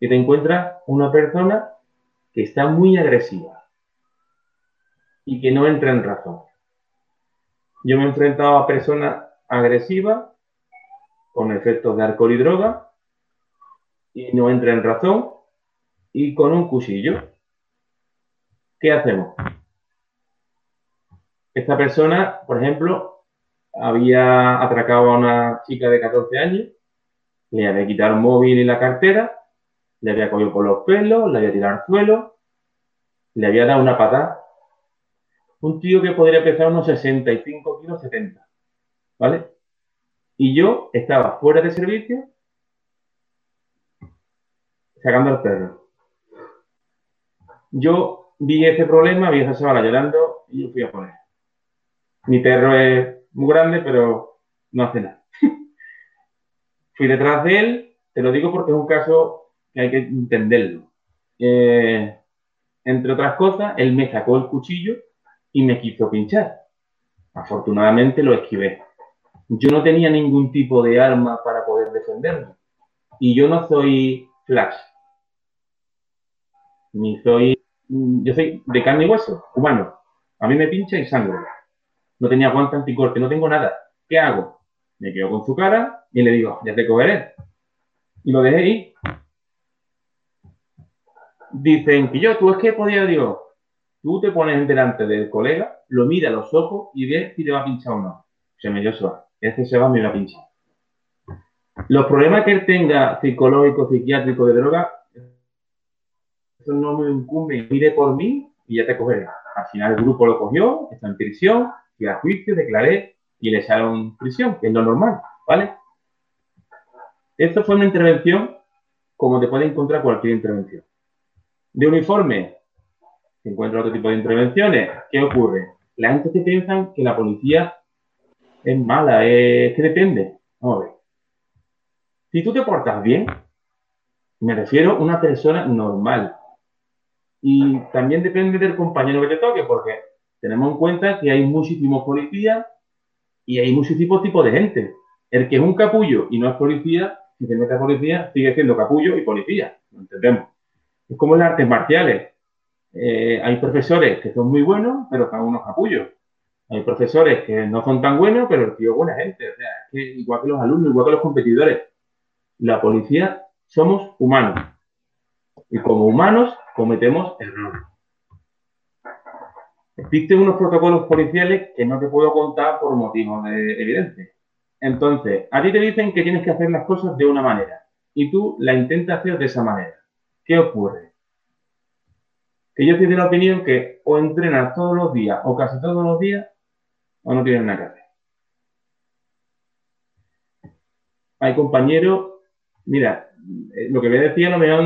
Speaker 2: y te encuentras una persona que está muy agresiva y que no entra en razón. Yo me he enfrentado a personas agresivas con efectos de alcohol y droga y no entra en razón y con un cuchillo. ¿Qué hacemos? Esta persona, por ejemplo, había atracado a una chica de 14 años, le había quitado el móvil y la cartera, le había cogido por los pelos, le había tirado al suelo, le había dado una patada. Un tío que podría pesar unos 65 kilos, 70. ¿Vale? Y yo estaba fuera de servicio sacando al perro. Yo vi ese problema, vi a esa chavala llorando y yo fui a poner. Mi perro es muy grande, pero no hace nada. <laughs> Fui detrás de él, te lo digo porque es un caso que hay que entenderlo. Eh, entre otras cosas, él me sacó el cuchillo y me quiso pinchar. Afortunadamente lo esquivé. yo no tenía ningún tipo de arma para poder defenderme. Y yo no soy Flash. Ni soy. Yo soy de carne y hueso, humano. A mí me pincha y sangre. No tenía guante anticorte, no tengo nada. ¿Qué hago? Me quedo con su cara y le digo, ya te cogeré. Y lo dejé ir. Dicen que yo, tú es que podía, digo, tú te pones delante del colega, lo mira a los ojos y ves si te va a pinchar o no. Se me dio suave. Este se va me va a pinchar. Los problemas que él tenga psicológicos, psiquiátricos, de droga, eso no me incumbe. Mire por mí y ya te cogeré. Al final el grupo lo cogió, está en prisión, fui a juicio, declaré y le echaron prisión, que es lo normal, ¿vale? Esto fue una intervención como te puede encontrar cualquier intervención. De uniforme, se encuentra otro tipo de intervenciones. ¿Qué ocurre? La gente se piensa que la policía es mala, es que depende. Vamos a ver. Si tú te portas bien, me refiero a una persona normal. Y también depende del compañero que te toque, porque tenemos en cuenta que hay muchísimos policías y hay muchísimos tipos de gente. El que es un capullo y no es policía, si se mete a policía, sigue siendo capullo y policía. Lo entendemos. Es como en las artes marciales. Eh, hay profesores que son muy buenos, pero son unos capullos. Hay profesores que no son tan buenos, pero el buena gente. O sea, es que igual que los alumnos, igual que los competidores. La policía somos humanos. Y como humanos cometemos errores. Existen unos protocolos policiales que no te puedo contar por motivos de evidente. Entonces, a ti te dicen que tienes que hacer las cosas de una manera y tú la intentas hacer de esa manera. ¿Qué ocurre? Que yo estoy de la opinión que o entrenas todos los días o casi todos los días o no tienes nada que hacer. Hay compañeros, mira, eh, lo que voy a decir a lo mejor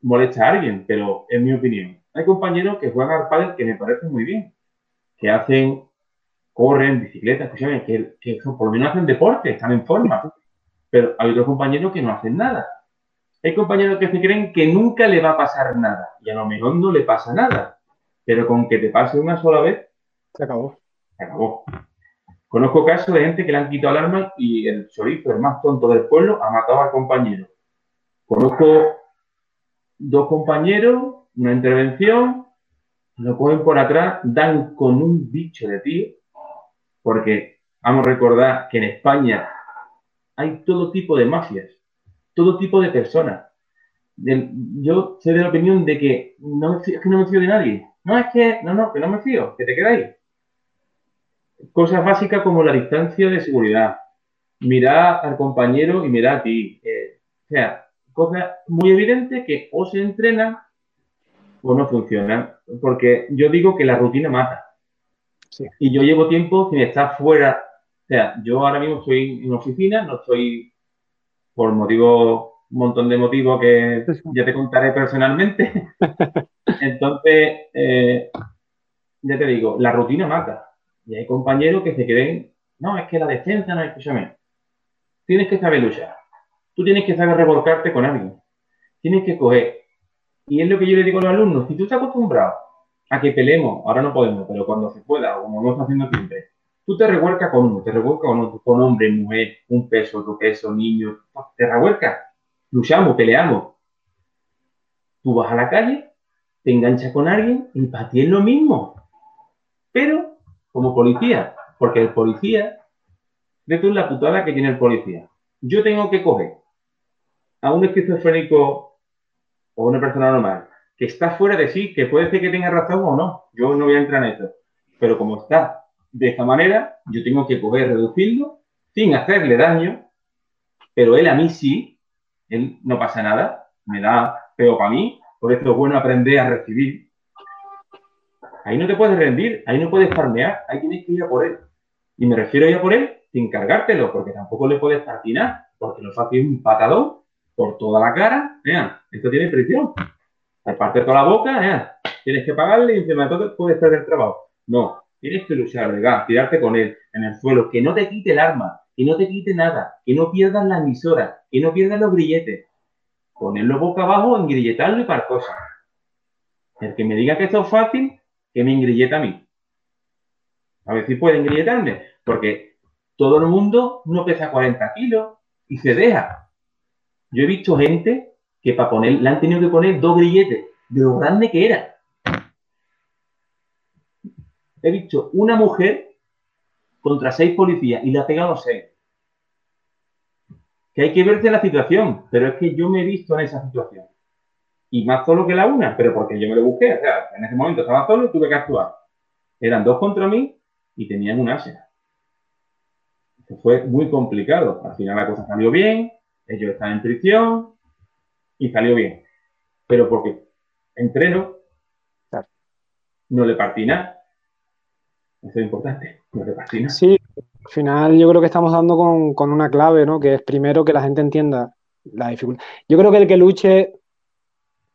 Speaker 2: molesta a alguien, pero es mi opinión. Hay compañeros que juegan al pádel que me parecen muy bien, que hacen, corren, bicicleta, escúchame, que, que por lo menos hacen deporte, están en forma. Pero hay otros compañeros que no hacen nada. Hay compañeros que se creen que nunca le va a pasar nada y a lo mejor no le pasa nada. Pero con que te pase una sola vez,
Speaker 1: se acabó
Speaker 2: acabó. Conozco casos de gente que le han quitado el arma y el chorizo, el más tonto del pueblo, ha matado al compañero. Conozco dos compañeros, una intervención, lo cogen por atrás, dan con un bicho de tío, porque vamos a recordar que en España hay todo tipo de mafias, todo tipo de personas. yo soy de la opinión de que no, es que no me fío de nadie. No, es que, no, no, que no me fío, que te quedáis cosas básicas como la distancia de seguridad, mirar al compañero y mirar a ti. Eh, o sea, cosas muy evidentes que o se entrenan o no funcionan. Porque yo digo que la rutina mata. Y yo llevo tiempo sin estar fuera. O sea, yo ahora mismo estoy en oficina, no estoy por motivos, un montón de motivos que ya te contaré personalmente. <laughs> Entonces, eh, ya te digo, la rutina mata. Y hay compañeros que se creen, no, es que la defensa no, escúchame. Tienes que saber luchar. Tú tienes que saber revolcarte con alguien. Tienes que coger. Y es lo que yo le digo a los alumnos. Si tú estás acostumbrado a que peleemos, ahora no podemos, pero cuando se pueda, como lo estamos haciendo siempre, tú te revuelcas con uno, te revuelcas con otro, con hombre, mujer, un peso, otro peso, niño, te revuelcas. Luchamos, peleamos. Tú vas a la calle, te enganchas con alguien y para ti es lo mismo. Pero como policía, porque el policía, de tú la putada que tiene el policía. Yo tengo que coger a un esquizofrénico o una persona normal que está fuera de sí, que puede ser que tenga razón o no. Yo no voy a entrar en eso. Pero como está de esta manera, yo tengo que coger, reducirlo sin hacerle daño, pero él a mí sí, él no pasa nada, me da feo para mí, por eso es bueno aprender a recibir Ahí no te puedes rendir, ahí no puedes farmear, ahí tienes que ir a por él. Y me refiero a ir a por él sin cargártelo, porque tampoco le puedes patinar, porque lo hace un patadón por toda la cara. Vean, esto tiene prisión. Te parte toda la boca, vean, tienes que pagarle y encima de todo puedes perder trabajo. No, tienes que luchar, ¿verdad? tirarte con él en el suelo, que no te quite el arma, que no te quite nada, que no pierdas la emisora, que no pierdas los grilletes. Ponerlo boca abajo, engrilletarlo y para cosas. El que me diga que esto es fácil, que me ingrilleta a mí. A ver si puede engrilletarme, porque todo el mundo no pesa 40 kilos y se deja. Yo he visto gente que para poner, le han tenido que poner dos grilletes de lo grande que era. He visto una mujer contra seis policías y le ha pegado a seis. Que hay que verse la situación, pero es que yo me he visto en esa situación. Y más solo que la una, pero porque yo me lo busqué. O sea, en ese momento estaba solo y tuve que actuar. Eran dos contra mí y tenían un asa. fue muy complicado. Al final la cosa salió bien, ellos están en prisión y salió bien. Pero porque entreno, no le partí nada. Eso es importante, no le partí nada.
Speaker 1: Sí, al final yo creo que estamos dando con, con una clave, ¿no? Que es primero que la gente entienda la dificultad. Yo creo que el que luche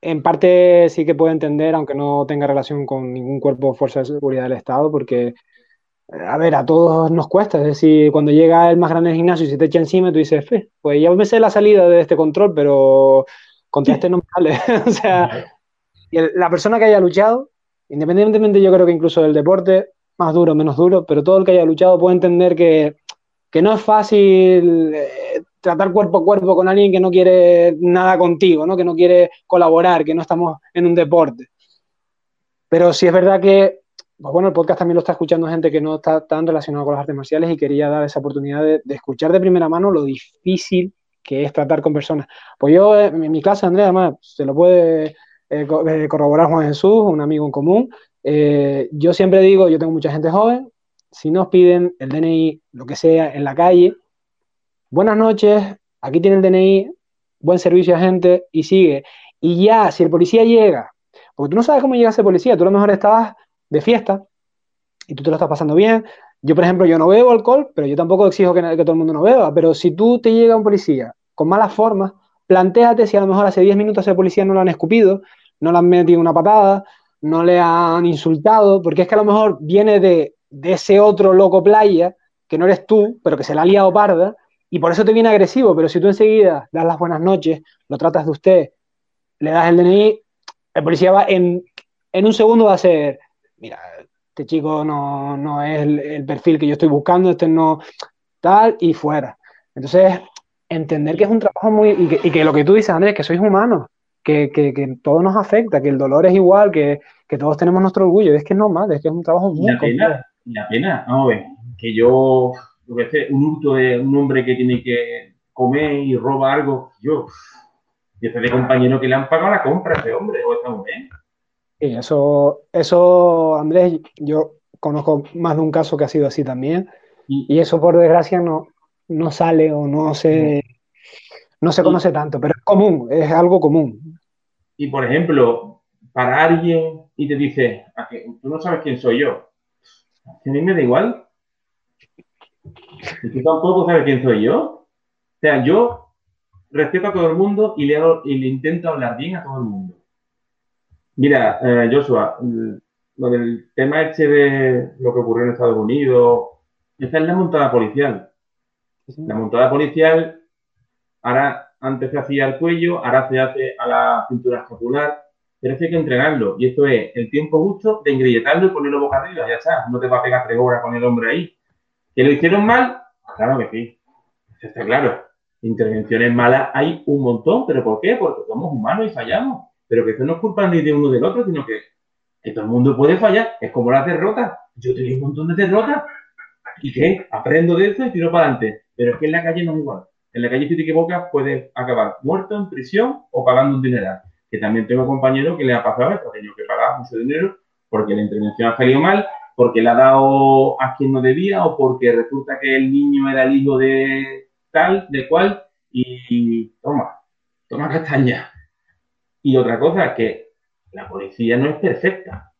Speaker 1: en parte sí que puede entender, aunque no tenga relación con ningún cuerpo de fuerza de seguridad del Estado, porque, a ver, a todos nos cuesta. Es decir, cuando llega el más grande del gimnasio y se te echa encima, tú dices, pues ya me sé la salida de este control, pero contra este no me sale. <laughs> o sea, la persona que haya luchado, independientemente yo creo que incluso del deporte, más duro, menos duro, pero todo el que haya luchado puede entender que, que no es fácil eh, tratar cuerpo a cuerpo con alguien que no quiere nada contigo, ¿no? que no quiere colaborar, que no estamos en un deporte. Pero sí es verdad que, pues bueno, el podcast también lo está escuchando gente que no está tan relacionada con las artes marciales y quería dar esa oportunidad de, escuchar de primera mano lo difícil que es tratar con personas. Pues yo, en mi clase, Andrea, además, se lo puede eh, eh, corroborar Juan Jesús, un amigo en común. Eh, yo siempre digo, yo tengo mucha gente joven, si nos piden el DNI, lo que sea, en la calle, buenas noches, aquí tiene el DNI, buen servicio a gente y sigue. Y ya, si el policía llega, porque tú no sabes cómo llega ese policía, tú a lo mejor estabas de fiesta y tú te lo estás pasando bien. Yo, por ejemplo, yo no bebo alcohol, pero yo tampoco exijo que, que todo el mundo no beba. Pero si tú te llega un policía con malas formas, planteate si a lo mejor hace 10 minutos ese policía no lo han escupido, no le han metido una patada, no le han insultado, porque es que a lo mejor viene de, de ese otro loco playa, que no eres tú, pero que se la ha liado parda, y por eso te viene agresivo, pero si tú enseguida das las buenas noches, lo tratas de usted, le das el DNI, el policía va en, un segundo va a ser, mira, este chico no, es el, perfil que yo estoy buscando, este no, tal, y fuera. Entonces, entender que es un trabajo muy, y que, lo que tú dices, Andrés, que sois humanos, que, que, todo nos afecta, que el dolor es igual, que, todos tenemos nuestro orgullo, es que es normal, es que es un trabajo muy
Speaker 2: la pena, la pena, vamos a ver, que yo un hurto de un hombre que tiene que comer y roba algo, yo, y este de compañero que le han pagado la compra a ese hombre o esta mujer.
Speaker 1: Sí, eso, eso, Andrés, yo conozco más de un caso que ha sido así también, y, eso por desgracia no, no sale o no se, no se conoce tanto, pero es común, es algo común.
Speaker 2: Y por ejemplo, para alguien y te dice, tú no sabes quién soy yo, a mí me da igual, y tú tampoco sabes quién soy yo. O sea, yo respeto a todo el mundo y le, y le intento hablar bien a todo el mundo. Mira, eh, Joshua, lo del tema este de lo que ocurrió en Estados Unidos, esta es la montada policial. La montada policial, ahora antes se hacía al cuello, ahora se hace a la cintura escapular, pero es que hay que entrenarlo. Y esto es el tiempo justo de engrilletarlo y ponerlo boca arriba, ya está. No te va a pegar tres horas con el hombre ahí. ¿Que lo hicieron mal? Claro que sí. está claro. Intervenciones malas hay un montón, pero ¿por qué? Porque somos humanos y fallamos. Pero que eso no es culpa ni de uno del otro, sino que, todo el mundo puede fallar. Es como las derrotas. Yo tengo un montón de derrotas. ¿Y qué? Aprendo de eso y tiro para adelante. Pero es que en la calle no es igual. En la calle si te equivocas puedes acabar muerto en prisión o pagando un dineral. Que también tengo compañeros que le ha pasado esto, que tenido que pagar mucho dinero porque la intervención ha salido mal porque le ha dado a quien no debía o porque resulta que el niño era el hijo de tal, de cual, y toma, toma castaña. Y otra cosa, que la policía no es perfecta.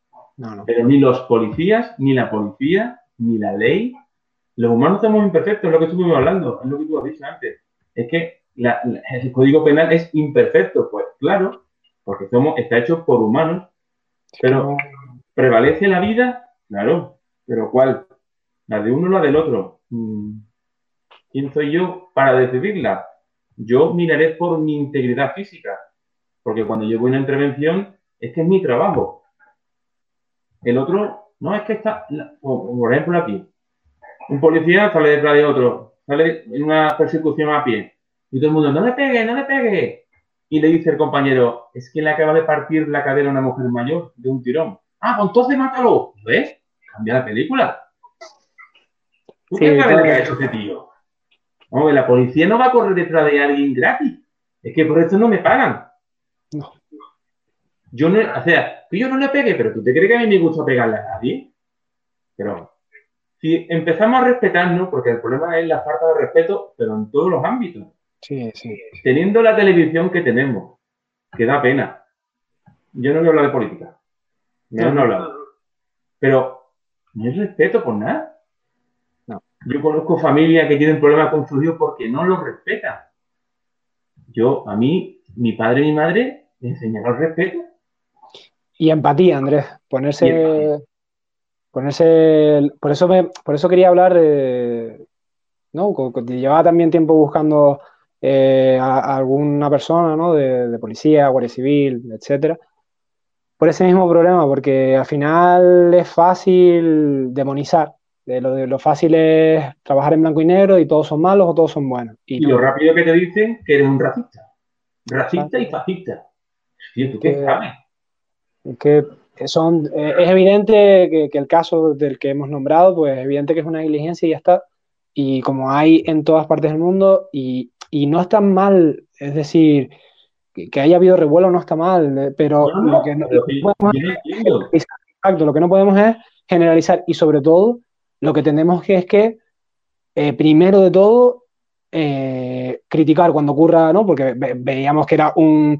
Speaker 2: Pero ni los policías, ni la policía, ni la ley, los humanos somos imperfectos, es lo que estuvimos hablando, es lo que tú has dicho antes. Es que el código penal es imperfecto, pues claro, porque somos, está hecho por humanos, pero prevalece la vida Claro, pero ¿cuál? ¿La de uno o la del otro? Mm, ¿Quién soy yo para decidirla? Yo miraré por mi integridad física, porque cuando yo voy a una intervención, es que es mi trabajo. El otro, no, es que está, por ejemplo aquí, Un policía sale detrás de otro, sale en una persecución a pie. Y todo el mundo, no le pegue, no le pegue. Y le dice el compañero, es que le acaba de partir la cadera a una mujer mayor de un tirón. Ah, pues entonces mátalo. ¿Ves? Cambia la película. ¿Tú qué sabes que ha hecho ese tío? Hombre, la policía no va a correr detrás de alguien gratis. Es que por eso no me pagan. No. Yo no, o sea, yo no le pegué, pero ¿tú te crees que a mí me gusta pegarle a nadie? Pero si empezamos a respetarnos, porque el problema es la falta de respeto, pero en todos los ámbitos.
Speaker 1: Sí, sí.
Speaker 2: Teniendo la televisión que tenemos, que da pena. Yo no voy a hablar de política. No, no, no Pero no hay respeto por nada. No. Yo conozco familias que tienen problemas con sus hijos porque no los respetan. Yo, a mí, mi padre y mi madre me enseñaron respeto.
Speaker 1: Y empatía, Andrés. Ponerse. Ponerse. Por eso, me, por eso quería hablar. ¿no? Llevaba también tiempo buscando eh, a, alguna persona, ¿no? De, policía, guardia civil, etcétera. Por ese mismo problema, porque al final es fácil demonizar. De lo, de lo fácil es trabajar en blanco y negro y todos son malos o todos son buenos.
Speaker 2: Y, lo rápido que te dicen que eres un racista. Racista y fascista. ¿tú qué sabes?
Speaker 1: Que son, eh, es evidente que, que, el caso del que hemos nombrado, pues es evidente que es una negligencia y ya está. Y como hay en todas partes del mundo, y y no está mal, es decir, que, haya habido revuelo no está mal, eh, pero, lo, que no, podemos es, lo que no podemos es generalizar y sobre todo lo que tenemos que es que, eh, primero de todo, eh, criticar cuando ocurra, ¿no? Porque veíamos que era un,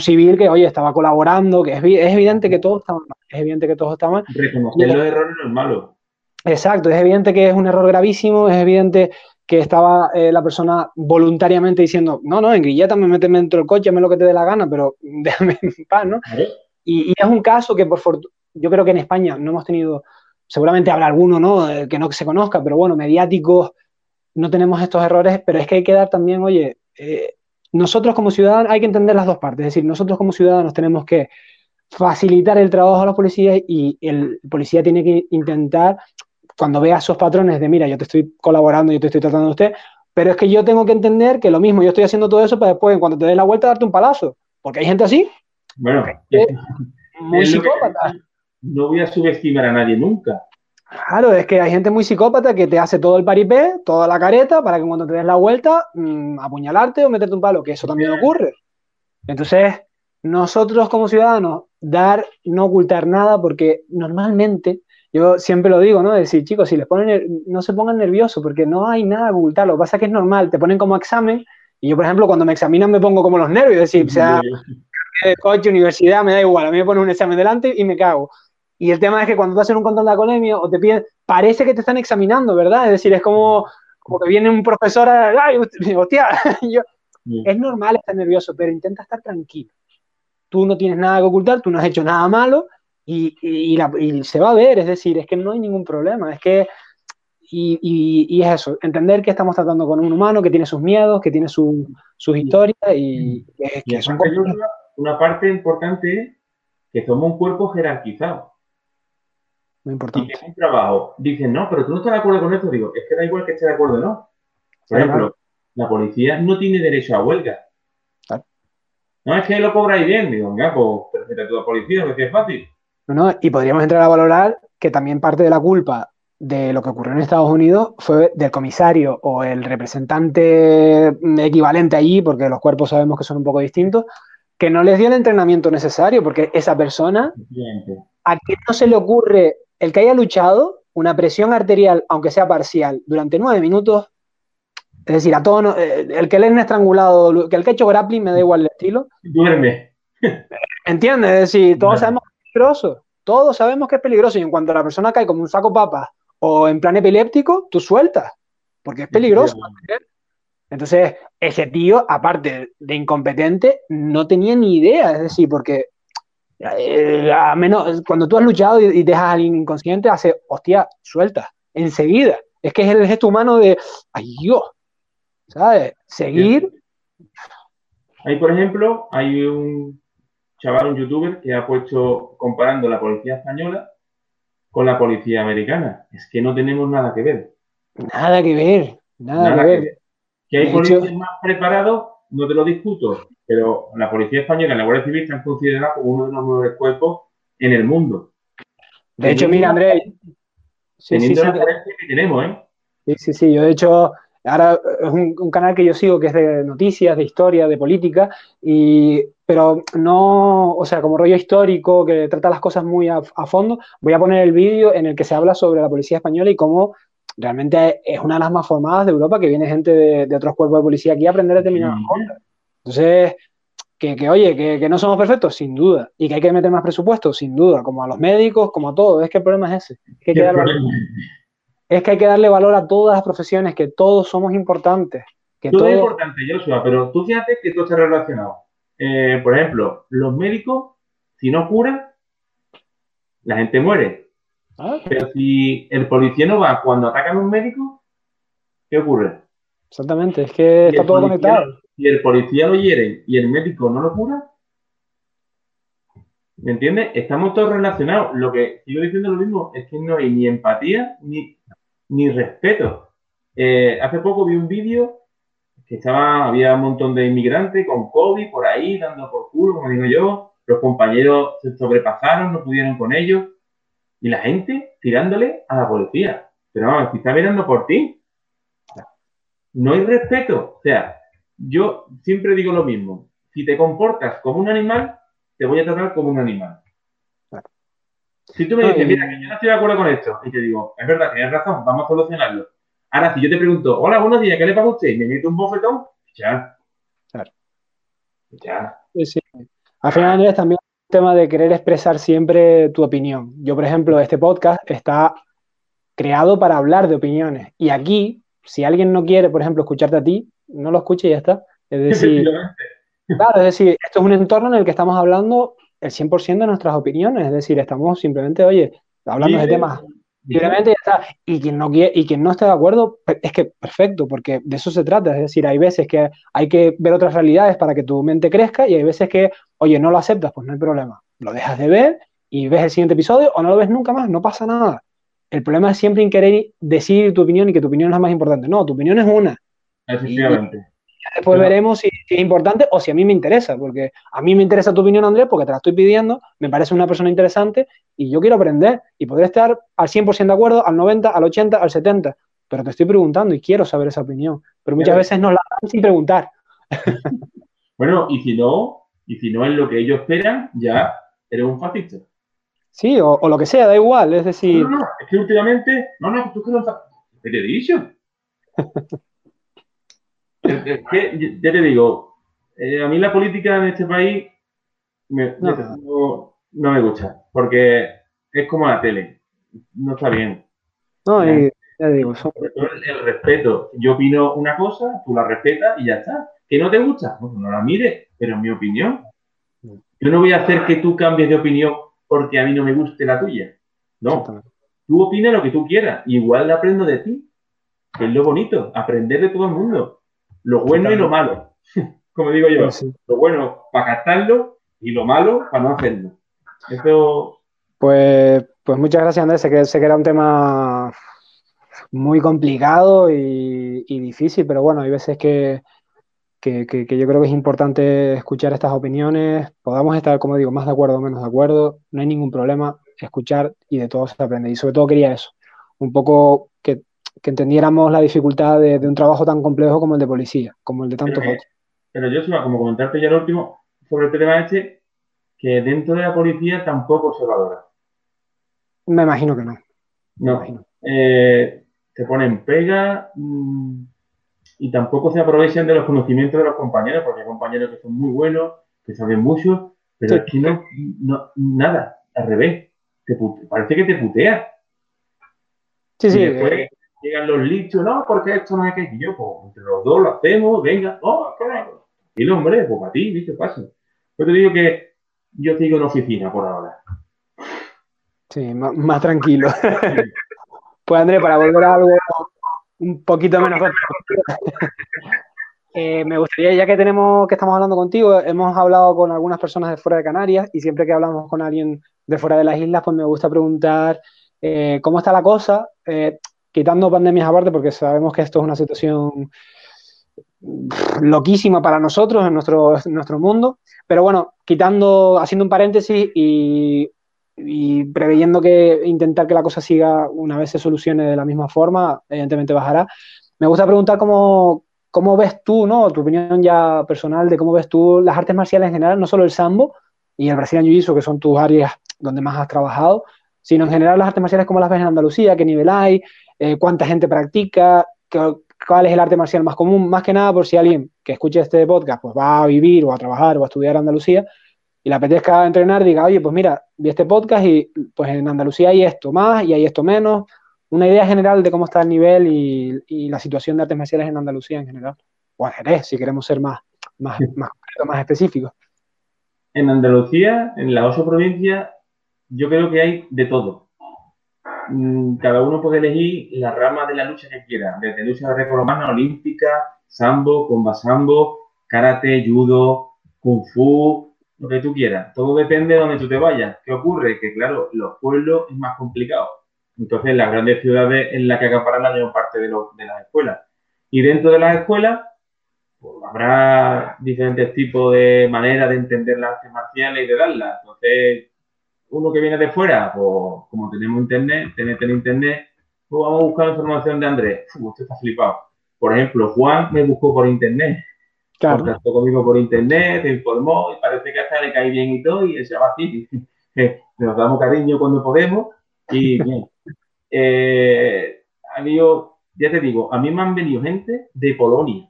Speaker 1: civil que, oye, estaba colaborando, que es, evidente que todo está mal, es evidente que todo está mal.
Speaker 2: Reconocer los errores no es malo.
Speaker 1: Exacto, es evidente que es un error gravísimo, es evidente que estaba eh, la persona voluntariamente diciendo, no, no, en grilleta me méteme dentro del coche, me lo que te dé la gana, pero <laughs> déjame en paz, ¿no? Y, es un caso que por fortuna, yo creo que en España no hemos tenido, seguramente habrá alguno, ¿no? Que no se conozca, pero bueno, mediáticos, no tenemos estos errores, pero es que hay que dar también, oye, eh, nosotros como ciudadanos, hay que entender las dos partes, es decir, nosotros como ciudadanos tenemos que facilitar el trabajo a los policías y el policía tiene que intentar cuando vea esos patrones de, mira, yo te estoy colaborando, yo te estoy tratando de usted, pero es que yo tengo que entender que lo mismo, yo estoy haciendo todo eso para después, cuando te des la vuelta, darte un palazo. Porque hay gente así.
Speaker 2: Bueno, muy <laughs> psicópata. No voy a subestimar a nadie nunca.
Speaker 1: Claro, es que hay gente muy psicópata que te hace todo el paripé, toda la careta, para que cuando te des la vuelta, mm, apuñalarte o meterte un palo, que eso también ocurre. Entonces, nosotros como ciudadanos, dar, no ocultar nada, porque normalmente yo siempre lo digo, ¿no? Decir, chicos, si les ponen, no se pongan nerviosos porque no hay nada que ocultar. Lo que pasa es que es normal, te ponen como examen y yo, por ejemplo, cuando me examinan me pongo como los nervios, es decir, sea de coche, universidad, me da igual, a mí me ponen un examen delante y me cago. Y el tema es que cuando tú haces un control de alcoholemia o te piden, parece que te están examinando, ¿verdad? Es decir, es como, como que viene un profesor a, ay, hostia, <laughs> yo, es normal estar nervioso, pero intenta estar tranquilo. Tú no tienes nada que ocultar, tú no has hecho nada malo y, se va a ver, es decir, es que no hay ningún problema, es que, y, es eso, entender que estamos tratando con un humano que tiene sus miedos, que tiene sus historias y
Speaker 2: que, son una, parte importante es que somos un cuerpo jerarquizado.
Speaker 1: Muy importante.
Speaker 2: Y es un trabajo. Dicen, no, pero tú no estás de acuerdo con esto. Digo, es que da igual que esté de acuerdo o no. Por ejemplo, la policía no tiene derecho a huelga. No es que lo cobráis bien. Digo, mira, pues perfecto, a tu policía, que es fácil.
Speaker 1: Y podríamos entrar a valorar que también parte de la culpa de lo que ocurrió en Estados Unidos fue del comisario o el representante equivalente allí, porque los cuerpos sabemos que son un poco distintos, que no les dio el entrenamiento necesario, porque esa persona, a quien no se le ocurre el que haya luchado una presión arterial, aunque sea parcial, durante nueve minutos, es decir, a todo, eh, el que le han estrangulado, que el que ha hecho grappling, me da igual el estilo.
Speaker 2: Duerme.
Speaker 1: ¿Entiendes? Es decir, todos sabemos peligroso. Todos sabemos que es peligroso y en cuanto la persona cae como un saco papas o en plan epiléptico, tú sueltas, porque es peligroso. Entonces, ese tío, aparte de incompetente, no tenía ni idea, es decir, porque eh, a menos cuando tú has luchado y, dejas a alguien inconsciente, hace, hostia, suelta, enseguida. Es que es el gesto humano de, ay Dios, ¿sabes? Seguir.
Speaker 2: Ahí, por ejemplo, hay un, chaval, un youtuber, que ha puesto comparando la policía española con la policía americana. Es que no tenemos nada que ver.
Speaker 1: Nada que ver, nada, que ver.
Speaker 2: Que hay policías más preparados, no te lo discuto, pero la policía española y la Guardia Civil están considerados como uno de los mejores cuerpos en el mundo.
Speaker 1: De hecho, mira, Andrés.
Speaker 2: Sí, sí, sí, que tenemos, ¿eh?
Speaker 1: Sí, sí, sí. Yo, de hecho, ahora es un, canal que yo sigo que es de noticias, de historia, de política, y, pero no, o sea, como rollo histórico que trata las cosas muy a, fondo, voy a poner el vídeo en el que se habla sobre la policía española y cómo realmente es una de las más formadas de Europa, que viene gente de, otros cuerpos de policía aquí a aprender determinadas cosas. Entonces, que, oye, que, no somos perfectos, sin duda, y que hay que meter más presupuesto, sin duda, como a los médicos, como a todos, es que el problema es ese. Es que, hay que, darle, es que hay que darle valor a todas las profesiones, que todos somos importantes. Que
Speaker 2: todo, es importante, Joshua, pero tú fíjate que todo está relacionado. Eh, por ejemplo, los médicos, si no curan, la gente muere. Ah. Pero si el policía no va cuando atacan a un médico, ¿qué ocurre?
Speaker 1: Exactamente, es que está todo conectado
Speaker 2: y el policía lo hiere y el médico no lo cura, ¿me entiendes? Estamos todos relacionados. Lo que sigo diciendo lo mismo es que no hay ni empatía ni, ni respeto. Eh, hace poco vi un vídeo que estaba, había un montón de inmigrantes con COVID por ahí, dando por culo, como digo yo. Los compañeros se sobrepasaron, no pudieron con ellos. Y la gente tirándole a la policía. Pero vamos, si está mirando por ti, no hay respeto. O sea, yo siempre digo lo mismo. Si te comportas como un animal, te voy a tratar como un animal. Si tú me dices, mira, que yo no estoy de acuerdo con esto, y te digo, es verdad, tienes razón, vamos a solucionarlo. Ahora, si yo te pregunto, hola, buenos días, ¿qué le pasa a usted? Y me meto un bofetón, ya. Claro.
Speaker 1: Ya. Sí, Al final, Andrés, también tema de querer expresar siempre tu opinión. Yo, por ejemplo, este podcast está creado para hablar de opiniones. Y aquí, si alguien no quiere, por ejemplo, escucharte a ti, no lo escuche y ya está. Es decir, claro, es decir, esto es un entorno en el que estamos hablando el 100% de nuestras opiniones, es decir, estamos simplemente, oye, hablando de temas libremente Y quien no quiere, y quien no esté de acuerdo, es que perfecto, porque de eso se trata. Es decir, hay veces que hay que ver otras realidades para que tu mente crezca y hay veces que, oye, no lo aceptas, pues no hay problema. Lo dejas de ver y ves el siguiente episodio o no lo ves nunca más, no pasa nada. El problema es siempre en querer decir tu opinión y que tu opinión es la más importante. No, tu opinión es una.
Speaker 2: Efectivamente.
Speaker 1: Después veremos si, es importante o si a mí me interesa, porque a mí me interesa tu opinión, Andrés, porque te la estoy pidiendo, me parece una persona interesante y yo quiero aprender y poder estar al 100% de acuerdo, al 90, al 80, al 70, pero te estoy preguntando y quiero saber esa opinión, pero muchas veces nos la dan sin preguntar. <laughs>
Speaker 2: bueno, y si no, y si no es lo que ellos esperan, ya eres un fascista.
Speaker 1: Sí, o, lo que sea, da igual, es decir...
Speaker 2: No, no, es que últimamente, no, no, tú que no ¿Qué te he dicho? <laughs> ya te digo, eh, a mí la política en este país no, me gusta, porque es como la tele, no está bien.
Speaker 1: No, ya digo,
Speaker 2: el, respeto. Yo opino una cosa, tú la respetas y ya está. ¿Que no te gusta? Pues no la mires, pero en mi opinión. Yo no voy a hacer que tú cambies de opinión porque a mí no me guste la tuya. No. Tú opinas lo que tú quieras. Igual aprendo de ti, que es lo bonito, aprender de todo el mundo. Lo bueno y lo malo, <laughs> como digo yo. Lo bueno para captarlo y lo malo para no hacerlo. Eso...
Speaker 1: Pues, pues muchas gracias, Andrés. Sé que, sé que era un tema muy complicado y, difícil, pero bueno, hay veces que, que, yo creo que es importante escuchar estas opiniones. Podamos estar, como digo, más de acuerdo o menos de acuerdo. No hay ningún problema. Escuchar y de todo se aprende. Y sobre todo quería eso. Un poco que entendiéramos la dificultad de, un trabajo tan complejo como el de policía, como el de tantos
Speaker 2: otros. Pero yo, como comentarte ya el último, sobre el tema este, que dentro de la policía tampoco se valora.
Speaker 1: Me imagino que no.
Speaker 2: No. Eh, se ponen pega mm, y tampoco se aprovechan de los conocimientos de los compañeros, porque hay compañeros que son muy buenos, que saben mucho, pero aquí no, no, nada, al revés. parece que te putea.
Speaker 1: Sí, sí. Eh,
Speaker 2: llegan los lichos, no, porque esto no es que yo, pues entre los dos lo hacemos, venga, oh, Y el hombre, pues para ti, ¿viste? Pasa. Yo te digo que yo sigo en oficina por ahora.
Speaker 1: Sí, más, tranquilo. <laughs> pues André, para volver a algo un poquito menos <laughs> eh, me gustaría, ya que tenemos, que estamos hablando contigo, hemos hablado con algunas personas de fuera de Canarias y siempre que hablamos con alguien de fuera de las islas, pues me gusta preguntar eh, cómo está la cosa. Eh, quitando pandemias aparte, porque sabemos que esto es una situación loquísima para nosotros en nuestro, nuestro mundo, pero bueno, quitando, haciendo un paréntesis y, y preveyendo que intentar que la cosa siga una vez se solucione de la misma forma, evidentemente bajará. Me gusta preguntar cómo, cómo ves tú, ¿no? Tu opinión ya personal de cómo ves tú las artes marciales en general, no solo el sambo y el Brazilian Jiu-Jitsu, que son tus áreas donde más has trabajado, sino en general las artes marciales, cómo las ves en Andalucía, qué nivel hay, eh, cuánta gente practica, cuál es el arte marcial más común, más que nada por si alguien que escuche este podcast pues va a vivir o a trabajar o a estudiar en Andalucía y le apetezca entrenar, diga, oye, pues mira, vi este podcast y pues en Andalucía hay esto más y hay esto menos, una idea general de cómo está el nivel y, la situación de artes marciales en Andalucía en general. O en Jerez, si queremos ser más, más, más, más específicos.
Speaker 2: En Andalucía, en la ocho provincias, yo creo que hay de todo. Mm, cada uno puede elegir la rama de la lucha que quiera, desde lucha greco-romana, olímpica, sambo, comba sambo, karate, judo, kung fu, lo que tú quieras. Todo depende de donde tú te vayas. ¿Qué ocurre? Que claro, los pueblos es más complicado. Entonces, las grandes ciudades en las que acaparan la mayor parte de, de las escuelas. Y dentro de las escuelas, pues, habrá diferentes tipos de maneras de entender las artes marciales y de darlas. Entonces, uno que viene de fuera, pues como tenemos internet, tenés en internet, pues vamos a buscar información de Andrés. usted está flipado. Por ejemplo, Juan me buscó por internet. Claro. Contactó conmigo por internet, me informó y parece que hasta le cae bien y todo, y se llama así. <laughs> Nos damos cariño cuando podemos y <laughs> bien. Eh, ya te digo, a mí me han venido gente de Polonia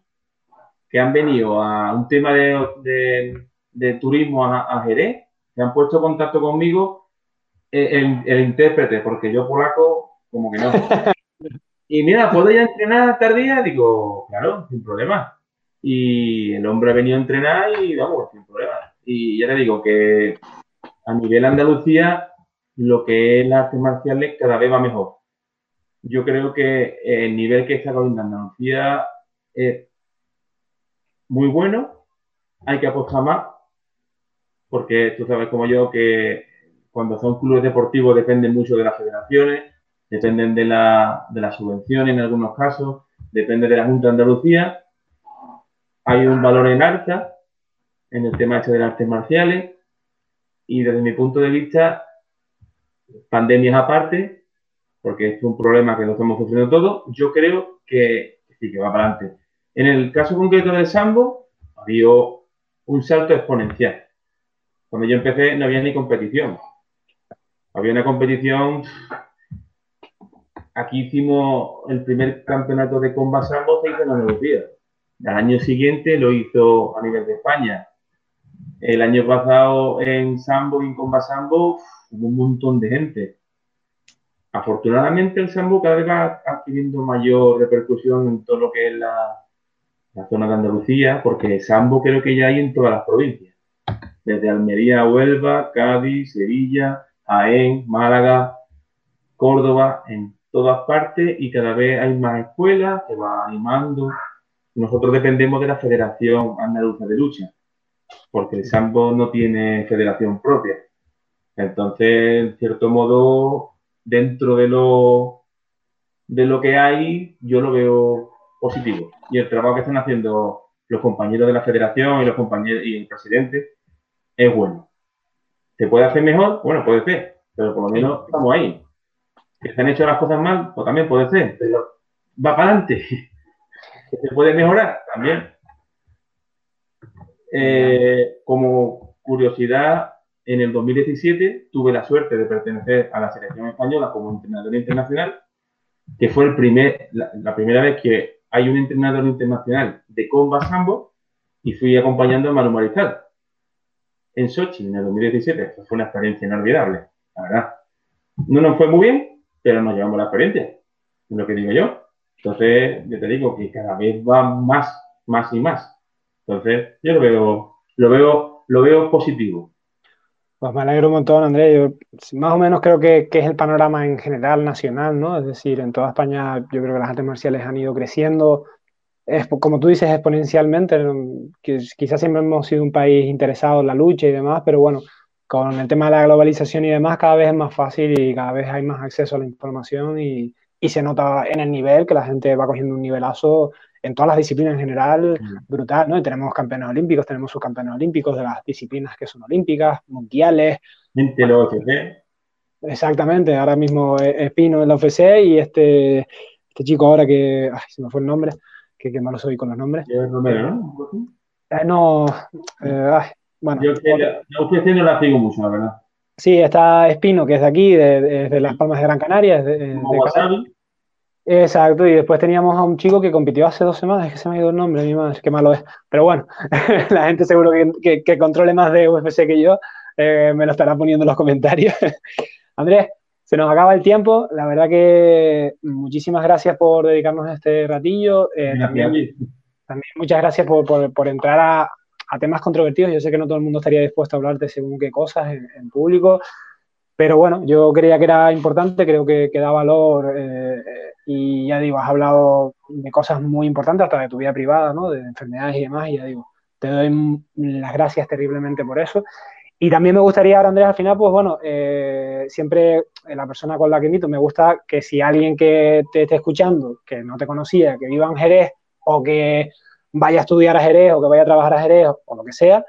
Speaker 2: que han venido a un tema de, de, turismo a, Jerez, han puesto contacto conmigo eh, el, intérprete, porque yo polaco, como que no. <laughs> Y mira, ¿puedo ya entrenar tardía? Digo, claro, sin problema. Y el hombre ha venido a entrenar y vamos, sin problema. Y ya te digo que a nivel Andalucía, lo que es las artes marciales cada vez va mejor. Yo creo que el nivel que está con Andalucía es muy bueno, hay que apostar más, porque tú sabes como yo que cuando son clubes deportivos dependen mucho de las federaciones, dependen de la, de las subvenciones en algunos casos, depende de la Junta de Andalucía. Hay un valor en alta en el tema este de las artes marciales y desde mi punto de vista, pandemias aparte, porque es un problema que lo estamos sufriendo todos, yo creo que sí, que va para adelante. En el caso concreto del Sambo, había un salto exponencial. Cuando yo empecé no había ni competición. Había una competición. Aquí hicimos el primer campeonato de comba sambo se hizo en Andalucía. El año siguiente lo hizo a nivel de España. El año pasado en sambo y en comba sambo hubo un montón de gente. Afortunadamente el sambo cada vez va adquiriendo mayor repercusión en todo lo que es la zona de Andalucía, porque sambo creo que ya hay en todas las provincias, desde Almería, Huelva, Cádiz, Sevilla, Jaén, Málaga, Córdoba, en todas partes y cada vez hay más escuelas, se va animando. Nosotros dependemos de la Federación Andaluza de Lucha, porque el sambo no tiene federación propia. Entonces, en cierto modo, dentro de lo, de lo que hay, yo lo veo positivo. Y el trabajo que están haciendo los compañeros de la federación y los compañeros y el presidente es bueno. ¿Se puede hacer mejor? Bueno, puede ser, pero por lo menos estamos ahí. Que se han hecho las cosas mal, pues también puede ser, pero va para adelante. <laughs> se puede mejorar? También. Eh, como curiosidad, en el 2017 tuve la suerte de pertenecer a la selección española como entrenador internacional, que fue el primer, la primera vez que hay un entrenador internacional de comba sambo y fui acompañando a Manu Mariscal en Sochi en el 2017. fue una experiencia inolvidable, la verdad. No nos fue muy bien, pero nos llevamos la experiencia, es lo que digo yo. Entonces, yo te digo que cada vez va más, más y más. Entonces, yo lo veo, lo veo, lo veo positivo.
Speaker 1: Pues me alegro un montón, Andrés. Yo más o menos creo que, es el panorama en general nacional, ¿no? Es decir, en toda España yo creo que las artes marciales han ido creciendo, como tú dices, exponencialmente. quizás siempre hemos sido un país interesado en la lucha y demás, pero bueno, con el tema de la globalización y demás, cada vez es más fácil y cada vez hay más acceso a la información y, y se nota en el nivel que la gente va cogiendo un nivelazo en todas las disciplinas en general, mm. brutal, ¿no? Y tenemos campeones olímpicos, tenemos subcampeones olímpicos de las disciplinas que son olímpicas, mundiales. Exactamente, ahora mismo es Pino en la UFC y este, este chico ahora que, ay, se me fue el nombre, que, que malo soy con los nombres.
Speaker 2: Romero, ¿no?
Speaker 1: Eh, no, eh, ay, bueno.
Speaker 2: Yo UFC no la sigo mucho, la verdad.
Speaker 1: Sí, está Espino, que es de aquí, de, de, Las Palmas de Gran Canaria. De, de Exacto, y después teníamos a un chico que compitió hace dos semanas, es que se me ha ido el nombre, mi madre, qué malo es. Pero bueno, <laughs> la gente seguro que, que, controle más de UFC que yo eh, me lo estará poniendo en los comentarios. <laughs> Andrés, se nos acaba el tiempo. La verdad que muchísimas gracias por dedicarnos este ratillo. Eh, también, también, muchas gracias por, por, entrar a, a, temas controvertidos. Yo sé que no todo el mundo estaría dispuesto a hablarte según qué cosas en, en público. Pero bueno, yo creía que era importante, creo que, que da valor eh, y ya digo, has hablado de cosas muy importantes hasta de tu vida privada, ¿no? De enfermedades y demás, y ya digo, te doy las gracias terriblemente por eso. Y también me gustaría ahora, Andrés, al final, pues bueno, eh, siempre la persona con la que invito, me gusta que si alguien que te esté escuchando, que no te conocía, que viva en Jerez o que vaya a estudiar a Jerez o que vaya a trabajar a Jerez o lo que sea,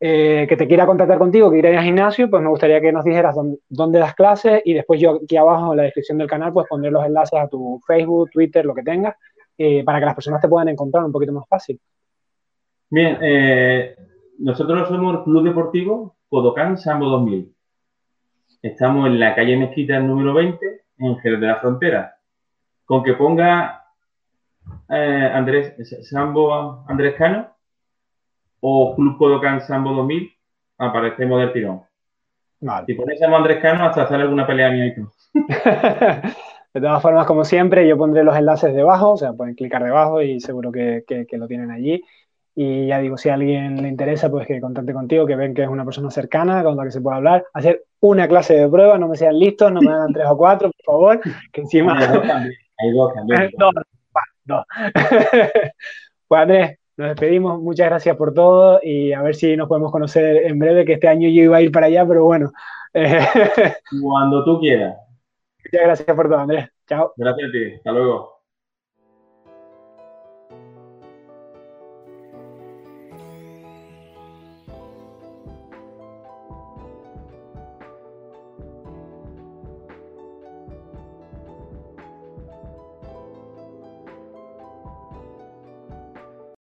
Speaker 1: eh, que te quiera contactar contigo, que ir al gimnasio, pues me gustaría que nos dijeras dónde, das clases y después yo aquí abajo en la descripción del canal pues pondré los enlaces a tu Facebook, Twitter, lo que tengas, eh, para que las personas te puedan encontrar un poquito más fácil.
Speaker 2: Bien, eh, nosotros somos Club Deportivo Codocán Sambo 2000. Estamos en la calle Mezquita número 20, en Jerez de la Frontera. Con que ponga Andrés Sambo Andrés Cano, o Club Kodokan Sambo 2000, aparecemos del tirón. Vale. Si ponéis a Andrés Cano, hasta sale alguna pelea mía y todo. <laughs>
Speaker 1: de todas formas, como siempre, yo pondré los enlaces debajo, o sea, pueden clicar debajo y seguro que, lo tienen allí. Y ya digo, si a alguien le interesa, pues que contacte contigo, que ven que es una persona cercana con la que se puede hablar. Hacer una clase de prueba, no me sean listos, no me hagan tres o cuatro, por favor, que encima... Hay dos también. Hay dos también. <laughs> dos, dos. <laughs> pues Andrés, nos despedimos, muchas gracias por todo y a ver si nos podemos conocer en breve, que este año yo iba a ir para allá, pero bueno. <laughs>
Speaker 2: Cuando tú quieras.
Speaker 1: Muchas gracias por todo, Andrés. Chao.
Speaker 2: Gracias a ti. Hasta luego.